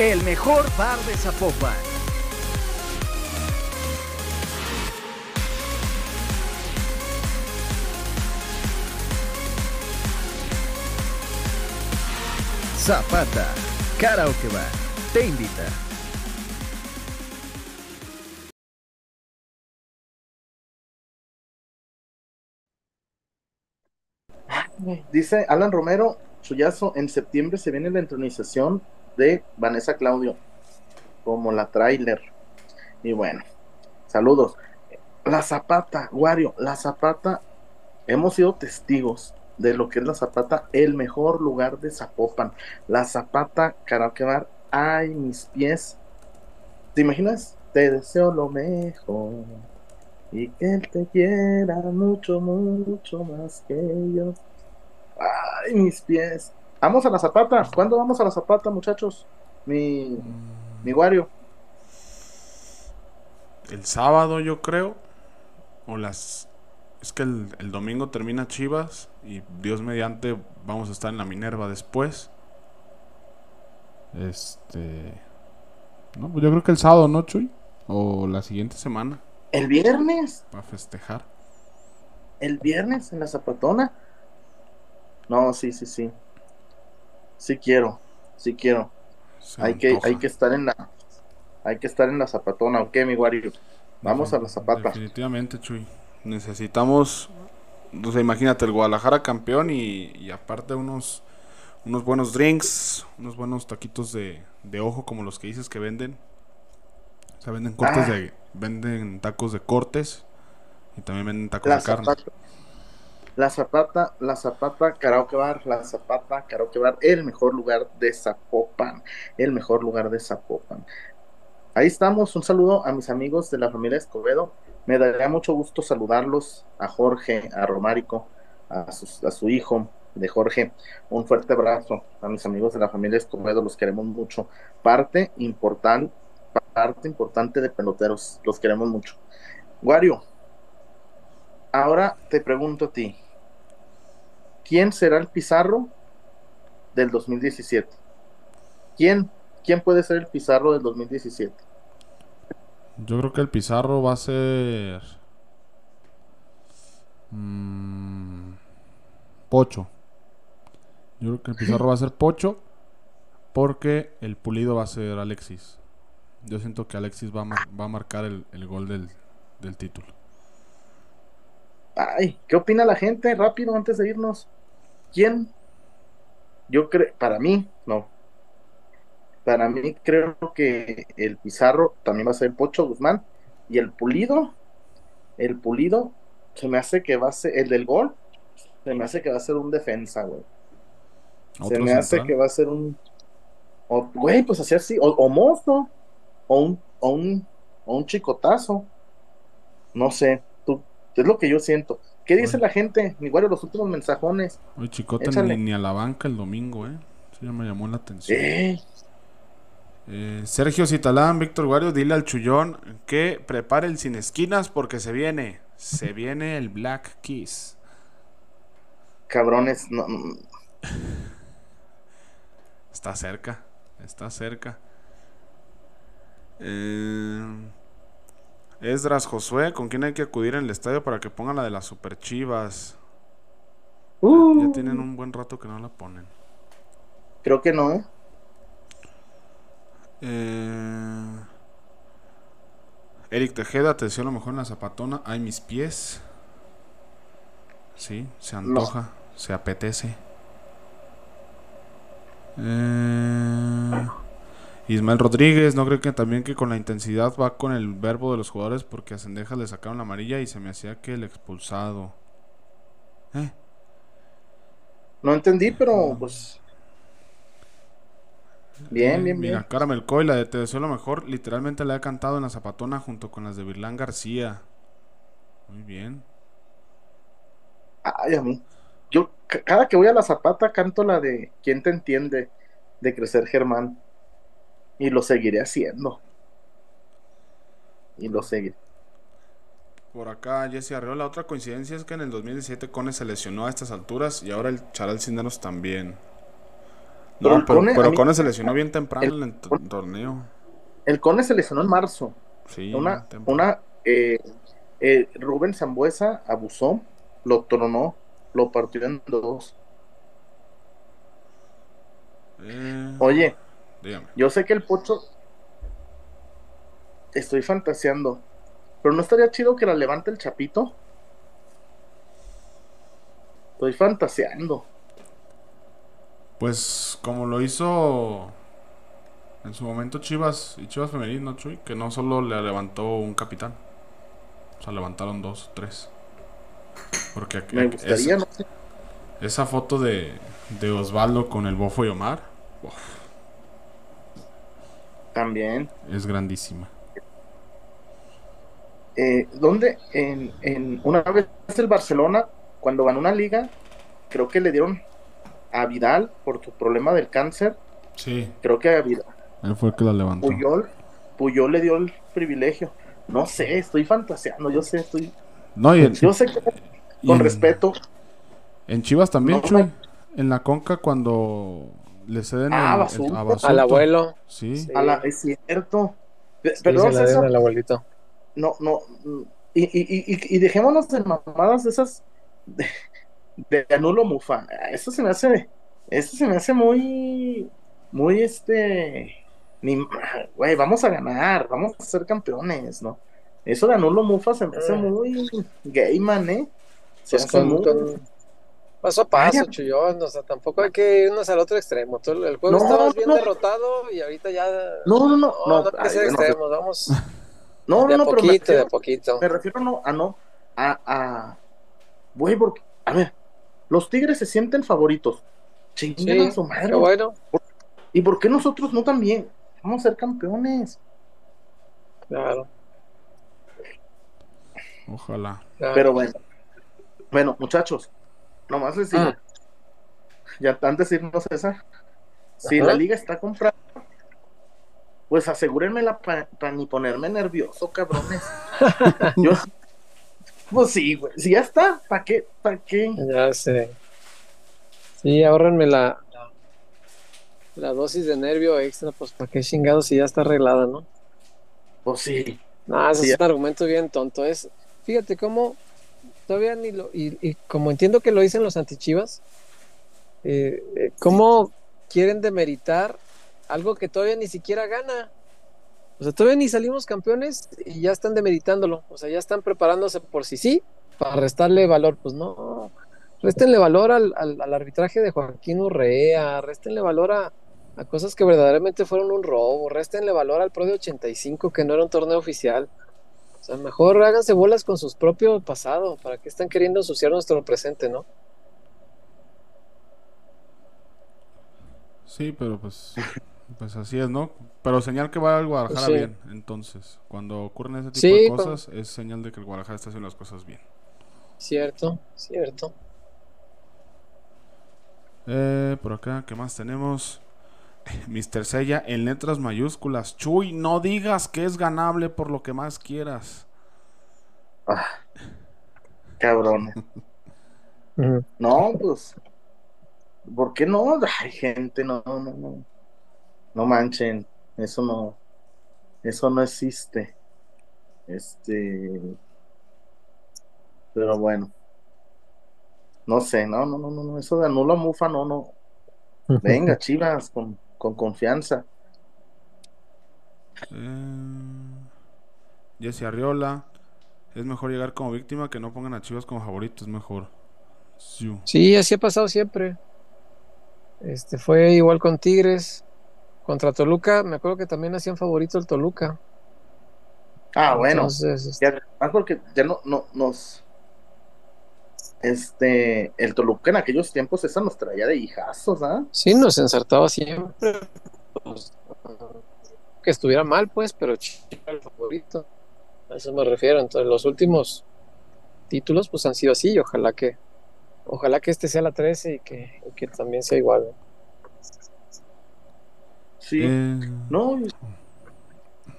El mejor bar de Zapopan. Zapata, Karaoke Bar, te invita. Dice Alan Romero, Chuyazo, en septiembre se viene la entronización de Vanessa Claudio como la trailer. Y bueno, saludos. La Zapata, Wario, la Zapata, hemos sido testigos de lo que es la Zapata, el mejor lugar de Zapopan. La Zapata, Karaoke ay, mis pies. ¿Te imaginas? Te deseo lo mejor y que él te quiera mucho, mucho más que yo. Ay, mis pies. Vamos a la Zapata. ¿Cuándo vamos a la Zapata, muchachos? Mi, mi Wario. El sábado, yo creo. O las. Es que el, el domingo termina Chivas. Y Dios mediante, vamos a estar en la Minerva después. Este. No, pues yo creo que el sábado, ¿no, Chuy? O la siguiente semana. El viernes. Para festejar. El viernes en la Zapatona. No, sí, sí, sí. Sí quiero. Sí quiero. Se Hay que, hay que estar en la. Hay que estar en la Zapatona, ¿ok, mi Wario? Vamos a la Zapata. Definitivamente, Chuy. Necesitamos. O sea, imagínate, el Guadalajara campeón y, y aparte unos, unos buenos drinks, unos buenos taquitos de, de ojo como los que dices que venden. O sea, venden cortes Ah. de. Venden tacos de cortes. Y también venden tacos La de carne. La Zapata, la Zapata Karaoke Bar, la Zapata Karaoke Bar, el mejor lugar de Zapopan, el mejor lugar de Zapopan. Ahí estamos, un saludo a mis amigos de la familia Escobedo. Me daría mucho gusto saludarlos, a Jorge, a Romárico, a su hijo de Jorge. Un fuerte abrazo a mis amigos de la familia Escobedo, los queremos mucho. Parte importante, parte importante de peloteros, los queremos mucho. Wario, ahora te pregunto a ti, ¿quién será el Pizarro del 2017? ¿Quién, quién puede ser el Pizarro del 2017? Yo creo que el Pizarro va a ser. mm, Pocho. Yo creo que el Pizarro va a ser Pocho. Porque el pulido va a ser Alexis. Yo siento que Alexis va a, mar- va a marcar el, el gol del, del título. Ay, ¿qué opina la gente? Rápido, antes de irnos. ¿Quién? Yo creo, para mí, no. Para mí creo que el Pizarro también va a ser Pocho Guzmán. Y el Pulido, el Pulido, se me hace que va a ser, el del gol, se me hace que va a ser un defensa, güey. Se me hace que va a ser un. o- Güey, pues así así. O, o mozo. O un, o un, o un chicotazo. No sé. Tú, es lo que yo siento. ¿Qué dice la gente? Mi güey, los últimos mensajones. Oye, Chicote ni, ni a la banca el domingo, ¿eh? Eso ya me llamó la atención. Eh, Sergio Citalán, Víctor Guario, dile al Chullón que prepare el sin esquinas porque se viene. Se viene el Black Kiss. cabrones. No, no, Está cerca, está cerca. Eh, Esdras Josué, ¿con quién hay que acudir en el estadio para que pongan la de las Super Chivas? Uh, Ya tienen un buen rato que no la ponen. Creo que no, ¿eh? Eh, Eric Tejeda, te deseo lo mejor en la zapatona. Ay, mis pies. Sí, se antoja, se apetece. Eh, Ismael Rodríguez, no creo que también que con la intensidad va con el verbo de los jugadores porque a Sendejas le sacaron la amarilla y se me hacía que el expulsado. Eh, No entendí, pero pues. Bien, Eh, bien, Mira, bien. Caramel Coy, la de Te deseo lo mejor, literalmente la he cantado en la zapatona junto con las de Virlán García. Muy bien. Ay, a mí. Yo, ca- cada que voy a la zapata, canto la de ¿Quién te entiende? de Crecer Germán. Y lo seguiré haciendo. Y lo seguiré. Por acá, Jesse Arreola. Otra coincidencia es que en el 2017 Cone se lesionó a estas alturas y ahora el Charal Cisneros también. Pero No, pero, Cone, pero mí- Cone se lesionó bien temprano el- en el to- torneo. El Cone se lesionó en marzo. Sí, Una, una eh, eh, Rubén Zambuesa abusó, lo tronó, lo partió en dos. Eh, Oye, dígame. yo sé que el Pocho. Estoy fantaseando. Pero no estaría chido que la levante el Chapito. Estoy fantaseando. Pues como lo hizo en su momento Chivas y Chivas Femenil, ¿no, Chuy? Que no solo le levantó un capitán. O sea, levantaron dos, tres. Porque aquí- Me gustaría, esa, no sé. esa foto de, de Osvaldo con el Bofo y Omar uf, También. es grandísima. Eh, ¿Dónde? En, en una vez el Barcelona, cuando ganó una liga, creo que le dieron a Vidal por su problema del cáncer. Sí, Creo que a Vidal, él fue el que la levantó. Puyol, Puyol le dio el privilegio. No sé, estoy fantaseando, yo sé, estoy. No, y en, Yo sé que con respeto. En Chivas también, No, Chuy. En la Conca cuando le ceden Ah, el- el- Basulto. a Basulto. Al abuelo. Sí. Sí. A la, es cierto. Sí, Perdón, se César, al abuelito. no, no. Y, y, y, y- dejémonos de mamadas de esas de, de anulo mufa. Eso se me hace, eso se me hace muy, muy este, ni, güey, vamos a ganar, vamos a ser campeones, ¿no? Eso de anulo mufa se me hace Mm. muy gay, man, ¿eh? Se Pues hace con, muy- con- paso a paso, Vaya. Chuyón. O sea, tampoco hay que irnos al otro extremo. Tú, el juego No, estabas bien no. derrotado y ahorita ya. No, no, no, No, no, no, hay que ay, ser bueno, extremos. Vamos no, de no, a no, pero me poquito, de a refiero, poquito. me refiero no, a no, a, a, güey, porque, a ver, los Tigres se sienten favoritos. Chinguen Sí, a su madre. qué bueno. ¿Y por qué nosotros no también? Vamos a ser campeones. Claro, Ojalá. claro. Pero bueno, bueno, muchachos, nomás les digo, Ah. ya antes de irnos César, si Ajá. la liga está comprada, pues asegúrenmela para ni ponerme nervioso, cabrones. Yo, pues sí, güey, si ya está, ¿para qué? ¿Para qué? Ya sé. Sí, ahórrenme la, la, dosis de nervio extra, pues para qué chingados si ya está arreglada, ¿no? Pues sí, No, ese Sí, es un argumento bien tonto. Es, fíjate cómo todavía ni lo, y, y como entiendo que lo dicen los antichivas, eh, eh, cómo quieren demeritar algo que todavía ni siquiera gana. O sea, todavía ni salimos campeones y ya están demeritándolo. O sea, ya están preparándose por si sí, para restarle valor. Pues no, réstenle valor al, al, al arbitraje de Joaquín Urrea, réstenle valor a, a cosas que verdaderamente fueron un robo, réstenle valor al Pro de 85 que no era un torneo oficial. Sea, mejor háganse bolas con sus propios pasado, ¿para qué están queriendo ensuciar nuestro presente, no? Sí, pero pues, pues así es, ¿no? Pero señal que va el Guadalajara Sí. bien. Entonces, cuando ocurren ese tipo Sí, de cosas, es señal de que el Guadalajara está haciendo las cosas bien. Cierto, cierto. Eh, por acá, ¿qué más tenemos? Mr. Sella en letras mayúsculas. Chuy, no digas que es ganable por lo que más quieras. ah. Ujú. No, pues, ¿por qué no? Ay, gente, no, no, no. No manchen, eso no, eso no existe. Este, pero bueno, no sé, no, no, no, no, no, eso de anula mufa, no, no. Venga, chivas, con, con confianza. Eh, Jesse Arriola. Es mejor llegar como víctima que no pongan a Chivas como favorito. Es mejor. Siu. Sí, así ha pasado siempre. Este fue igual con Tigres. Contra Toluca, me acuerdo que también hacían favorito el Toluca. Ah, bueno, Entonces, este, ya, porque ya no, no, nos, este, el Toluca en aquellos tiempos, esa nos traía de hijazos, ¿ah? sí, nos ensartaba siempre. pues, que estuviera mal, pues, pero era el favorito. A eso me refiero. Entonces, los últimos títulos, pues, han sido así. Y ojalá que, ojalá que este sea la 13 y que, y que también sea igual. ¿no? Sí, Eh, no,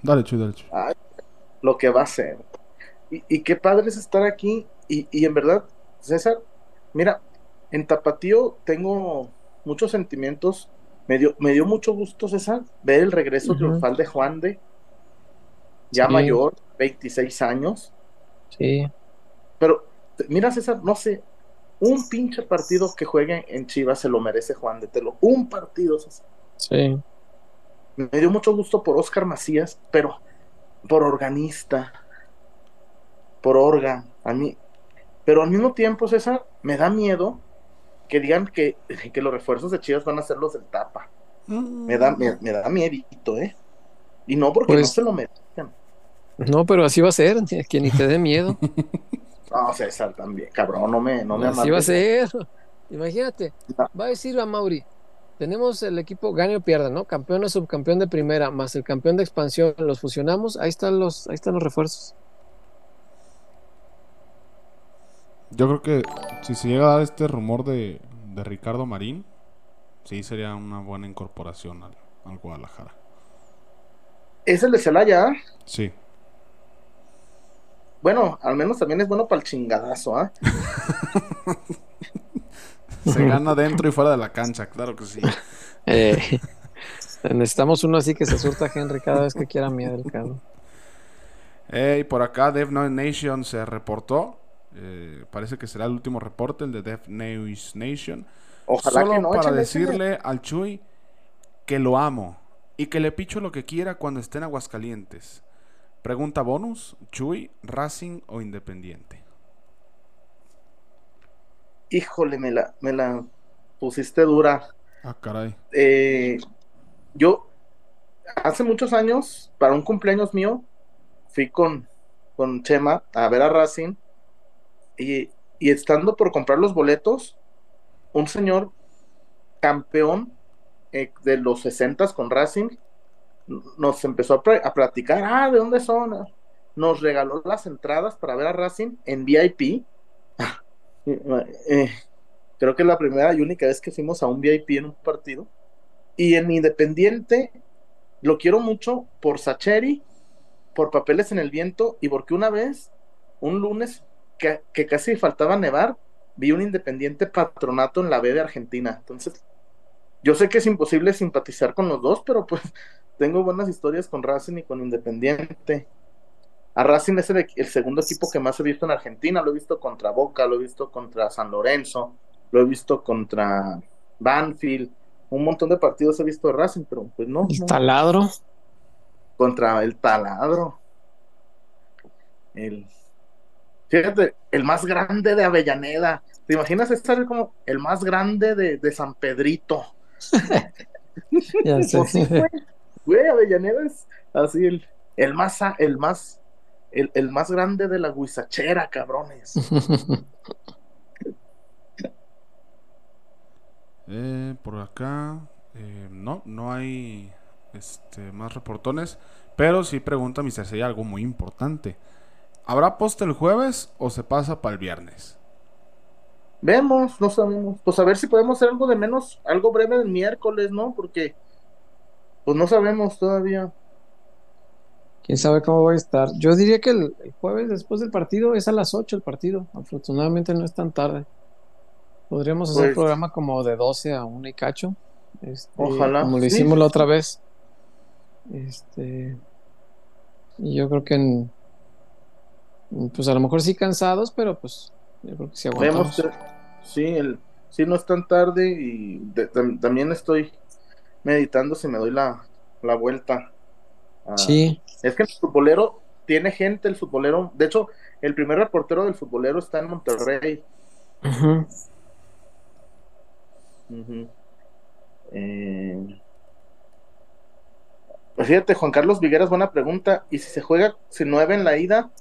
Dale, Chuy, dale, Chuy. lo que va a ser. Y, y qué padre es estar aquí. Y, y en verdad, César, mira, en Tapatío tengo muchos sentimientos. Me dio, me dio mucho gusto, César, ver el regreso Ujú. triunfal de Juan de, ya Sí. mayor, 26 años. Sí, Pero, mira, César, no sé, un pinche partido que juegue en Chivas se lo merece Juan de Telo. Un partido, César. sí. Me dio mucho gusto por Oscar Macías, pero por organista, por orga, a mí. Pero al mismo tiempo, César, me da miedo que digan que, que los refuerzos de Chivas van a ser los del Tapa. Me da, me, me da miedito, ¿eh? Y no porque Pues- no se lo merecen. No, pero así va a ser, que ni te dé miedo. No, César también, cabrón, no me, no me Así va a ser. Imagínate, No. va a decir a Mauri, tenemos el equipo gane o pierda, ¿no? Campeón o subcampeón de primera, más el campeón de expansión, los fusionamos, ahí están los, ahí están los refuerzos. Yo creo que si se llega a dar este rumor de, de Ricardo Marín, sí sería una buena incorporación al, al Guadalajara. Es el de Celaya, ¿ah? Sí. Bueno, al menos también es bueno para el chingadazo, ¿ah? Se gana dentro y fuera de la cancha, claro que sí. Eh, necesitamos uno así que se surta a Henry cada vez que quiera miedo el cabrón. Eh, y por acá Dev Nation se reportó. Eh, parece que será el último reporte, el de Dev Noise Nation. Ojalá Solo que no, para decirle al Chuy que lo amo y que le picho lo que quiera cuando esté en Aguascalientes. Pregunta bonus, Chuy, Racing o Independiente. Híjole, me la, me la pusiste dura. Ah, caray. Eh, yo, hace muchos años, para un cumpleaños mío, fui con, con Chema a ver a Racing y, estando por comprar los boletos, un señor campeón eh, de los 60 con Racing nos empezó a, a platicar, ah, ¿de dónde son? Nos regaló las entradas para ver a Racing en VIP. Eh, creo que es la primera y única vez que fuimos a un VIP en un partido. Y en Independiente lo quiero mucho por Sacheri, por Papeles en el Viento y porque una vez, un lunes que, que casi faltaba nevar, vi un Independiente patronato en la B de Argentina. Entonces, yo sé que es imposible simpatizar con los dos, pero pues tengo buenas historias con Racing y con Independiente. A Racing es el, el segundo equipo que más he visto en Argentina. Lo he visto contra Boca, lo he visto contra San Lorenzo, lo he visto contra Banfield. Un montón de partidos he visto de Racing, pero pues no. El no. taladro. Contra el taladro. El, fíjate, el más grande de Avellaneda. ¿Te imaginas estar como el más grande de, de San Pedrito? Ya sé. Pues sí, güey. Güey, Avellaneda es así el, el más el más el, el más grande de la huizachera, cabrones. Eh, por acá, eh, no, no hay este, más reportones. Pero sí pregunta Mr. Seiya algo muy importante. ¿Habrá post el jueves o se pasa para el viernes? Vemos, no sabemos. Pues a ver si podemos hacer algo de menos, algo breve el miércoles, ¿no? Porque pues no sabemos todavía. Quién sabe cómo va a estar. Yo diría que el, el jueves después del partido es a las 8 el partido. Afortunadamente no es tan tarde. Podríamos hacer Pues- programa como de 12 a 1 y cacho. Este, Ojalá, Como lo sí. hicimos la otra vez. Este. Y yo creo que en- pues a lo mejor sí cansados, pero pues yo creo que sí aguantamos. Vemos, sí, el, sí no es tan tarde y de- también estoy meditando si me doy la, la vuelta. a- Sí, Es que el futbolero tiene gente, el futbolero, de hecho, el primer reportero del futbolero está en Monterrey. Ujú. Eh, pues fíjate, Juan Carlos Vigueras, buena pregunta. ¿Y si se juega si nueve en la ida?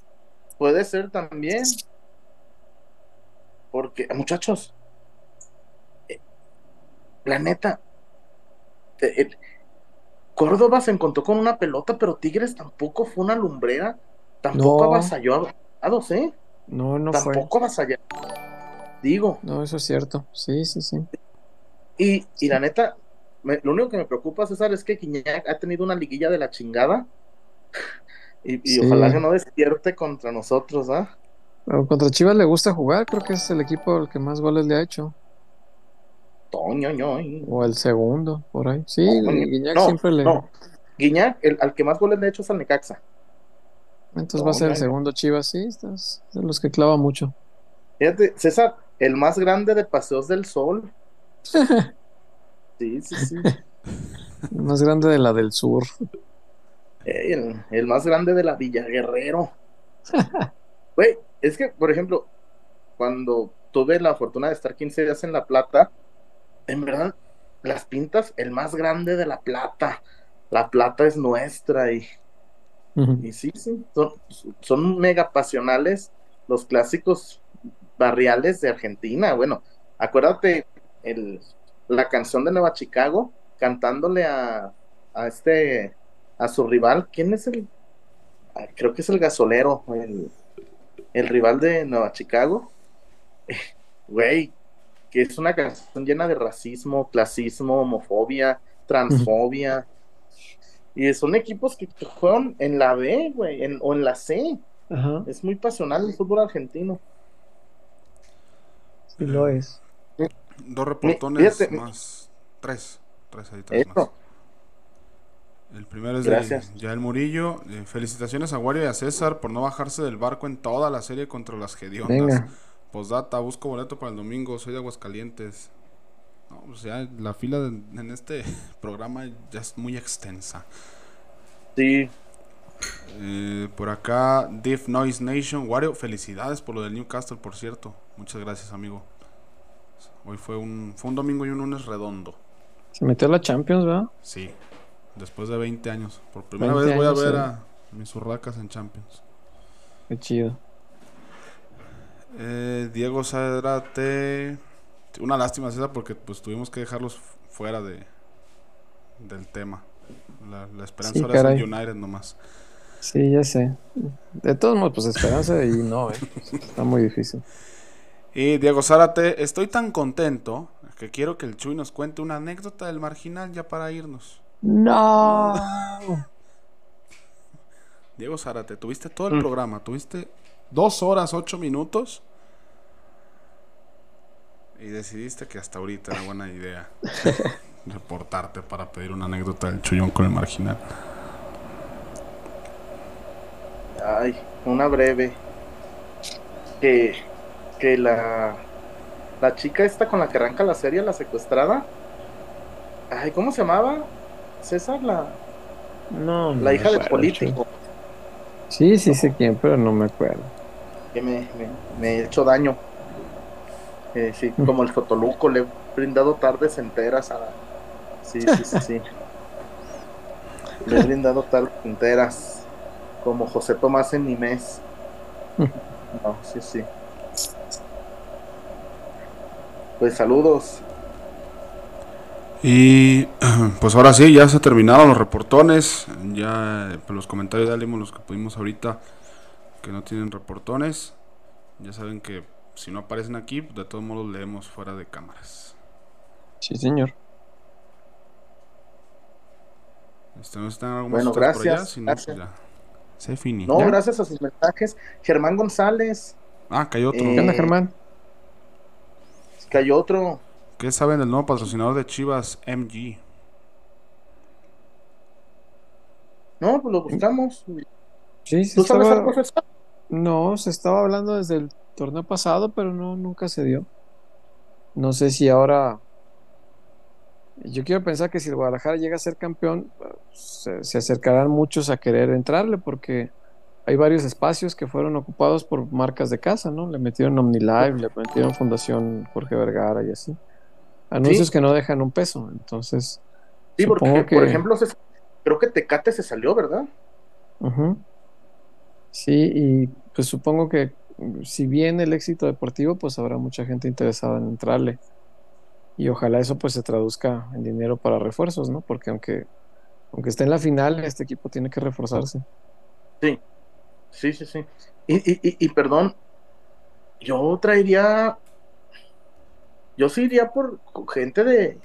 Puede ser también. Porque, muchachos, eh, la neta, el- Córdoba se encontró con una pelota, pero Tigres tampoco fue una lumbrera, tampoco No. avasalló a dos, ¿eh? No, no fue. tampoco avasalló. Digo, No, eso es cierto. Sí, sí, sí. Y, y la neta, me- lo único que me preocupa, César, es que Guiñac ha tenido una liguilla de la chingada. Y, y Sí. ojalá que no despierte contra nosotros, ¿ah? Pero contra Chivas le gusta jugar, creo que es el equipo al que más goles le ha hecho. Toño, ñoy. O el segundo, por ahí. Sí, No, Guiñac no, siempre le. no. Guiñac, el, al que más goles le ha hecho es al Necaxa. Entonces va a ser el segundo Chivas, sí, estás de los que clava mucho. Fíjate, César, el más grande de Paseos del Sol. Sí, sí, sí. El más grande de la del sur. El más grande de la Villa Guerrero. Güey, es que, por ejemplo, cuando tuve la fortuna de estar 15 días en La Plata, en verdad, las pintas, el más grande de La Plata. La Plata es nuestra y, y sí, sí, son, son mega pasionales los clásicos barriales de Argentina. Bueno, acuérdate el, la canción de Nueva Chicago cantándole a, a este a su rival. ¿Quién es el? ah, Creo que es el gasolero, el, el rival de Nueva Chicago. Güey, que es una canción llena de racismo, clasismo, homofobia, transfobia. Y son equipos que juegan en la B, güey, en- o en la C. Ajá, Es muy pasional el fútbol argentino. sí lo es. Dos reportones fíjate. más. Tres. Tres ahí, tres más. El primero es Gracias. de Yael Murillo. Eh, felicitaciones a Wario y a César por no bajarse del barco en toda la serie contra las Gediondas. Venga. Postdata, busco boleto para el domingo, soy de Aguascalientes. No, pues ya la fila de- en este programa ya es muy extensa. Sí, Eh, por acá, Diff Noise Nation. Wario, felicidades por lo del Newcastle, por cierto. Muchas gracias, amigo. Hoy fue un, fue un domingo y un lunes redondo. Se metió a la Champions, ¿verdad? Sí, después de 20 años. Por primera 20 vez voy a ver a mis urracas en Champions. Qué chido. Eh, Diego Zárate. Una lástima, César, porque pues tuvimos que dejarlos fuera de del tema. La, la esperanza Sí, ahora es caray. el United nomás. Sí, ya sé. De todos modos, pues esperanza y no, ¿eh? Está muy difícil. Y Diego Zárate, estoy tan contento que quiero que el Chuy nos cuente una anécdota del marginal ya para irnos. No. Diego Zárate, tuviste todo el programa, tuviste dos horas, ocho minutos. Y decidiste que hasta ahorita era buena idea reportarte para pedir una anécdota del Chuyón con el marginal. Ay, una breve. Que, que la, la chica esta con la que arranca la serie, la secuestrada. Ay, ¿cómo se llamaba? César, la, No. no la hija del político. Sí, sí sé quién, pero no me acuerdo. Que me, me, me he hecho daño. Eh, sí, como el Fotoluco, le he brindado tardes enteras a la... Sí, sí, sí, sí. Le he brindado tardes enteras. Como José Tomás en Nimés. No, sí, sí. Pues saludos. Y pues ahora sí, ya se terminaron los reportones. Ya por los comentarios ya leímos los que pudimos ahorita que no tienen reportones. Ya saben que si no aparecen aquí, de todos modos leemos fuera de cámaras. Sí, señor. Este, ¿No están algo más Bueno, gracias, Si no, pues gracias. ya. Se finí. No, ¿Ya? gracias a sus mensajes. Germán González, Ah, cayó otro. Eh, ¿Qué onda, Germán? cayó otro. ¿Qué saben del nuevo patrocinador de Chivas, MG? No, pues lo buscamos. Sí, se ¿Tú sabes estaba... algo, César? No, se estaba hablando desde el torneo pasado, pero no, nunca se dio. No sé si ahora. Yo quiero pensar que si el Guadalajara llega a ser campeón, se, se acercarán muchos a querer entrarle, porque hay varios espacios que fueron ocupados por marcas de casa, ¿no? Le metieron OmniLive, le metieron Fundación Jorge Vergara y así. Anuncios Sí. que no dejan un peso, entonces. Sí, porque, que- por ejemplo, creo que Tecate se salió, ¿verdad? Sí, y pues supongo que mm, si viene el éxito deportivo, pues habrá mucha gente interesada en entrarle. Y ojalá eso pues se traduzca en dinero para refuerzos, ¿no? Porque aunque, aunque esté en la final, este equipo tiene que reforzarse. Sí, sí, sí, sí. Y, y, y, y perdón, yo traería, yo sí iría por gente de,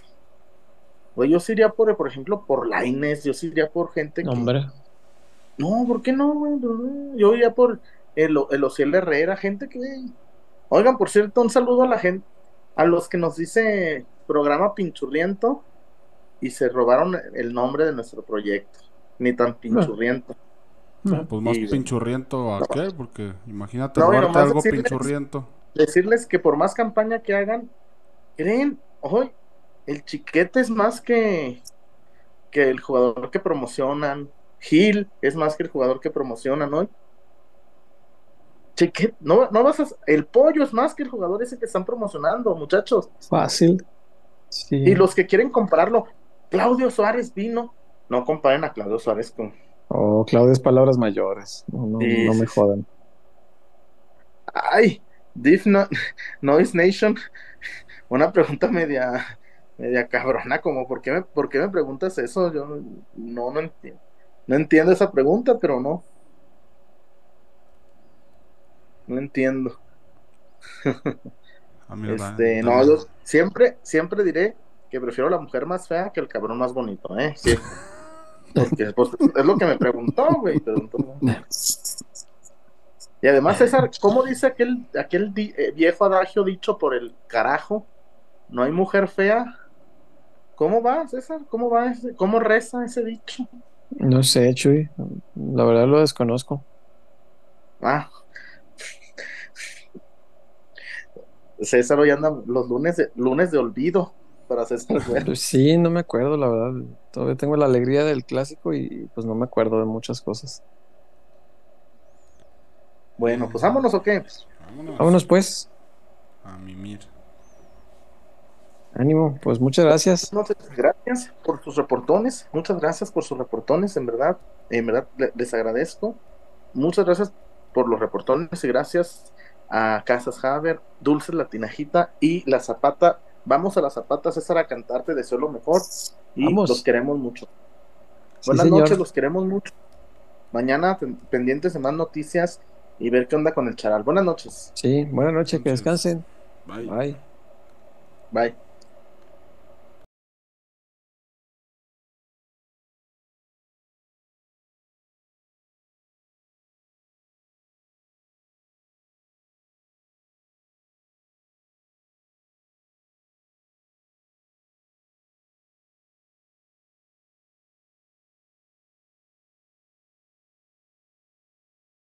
güey, yo sí iría por, por ejemplo, por Laines, yo sí iría por gente que, Hombre, no, ¿por qué no, güey? Yo iría por el, el Ociel Herrera, gente que, oigan, por cierto, un saludo a la gente, a los que nos dice programa pinchurriento y se robaron el nombre de nuestro proyecto, ni tan pinchurriento. No, pues más Y- pinchurriento a qué, porque imagínate No, robarte algo decirles- pinchurriento. decirles que por más campaña que hagan, creen, hoy el chiquete es más que, que el jugador que promocionan. Gil es más que el jugador que promocionan hoy. Chiquete, no, no vas a, el pollo es más que el jugador ese que están promocionando, muchachos. fácil. Sí. Y los que quieren comprarlo, Claudio Suárez vino. No comparen a Claudio Suárez con. Oh, Claudio es palabras mayores. No, no, Sí, no me jodan. Ay, Diff no, Noise Nation. Una pregunta media, media cabrona, como ¿por qué, me, ¿por qué me preguntas eso? Yo no, no entiendo. No entiendo esa pregunta, pero no. No entiendo. Ah, Este, no, yo siempre, siempre diré que prefiero la mujer más fea que el cabrón más bonito, ¿eh? Sí. Porque pues, es lo que me preguntó, güey. Y además, César, ¿cómo dice aquel, aquel di- eh, viejo adagio dicho por el carajo? No hay mujer fea. ¿Cómo va, César? ¿Cómo va ese, cómo reza ese dicho? No sé, Chuy. La verdad lo desconozco. Ah. César hoy anda los lunes de, lunes de olvido para César. Pues sí, no me acuerdo, la verdad. Todavía tengo la alegría del clásico y pues no me acuerdo de muchas cosas. Bueno, pues vámonos o qué? Vámonos Vámonos pues. a mimir. Ánimo, pues muchas gracias. Muchas gracias por sus reportones. Muchas gracias por sus reportones, en verdad. En verdad le- les agradezco. Muchas gracias por los reportones y gracias a Casas Haber, Dulces La Tinajita y La Zapata. Vamos a La Zapata, César, a cantarte, deseo lo mejor y Vamos. los queremos mucho. Sí, Buenas señor. noches, los queremos mucho. Mañana pen- pendientes de más noticias y ver qué onda con el charal. Buenas noches. Sí, buenas noches, que descansen. Bye. Bye. Bye.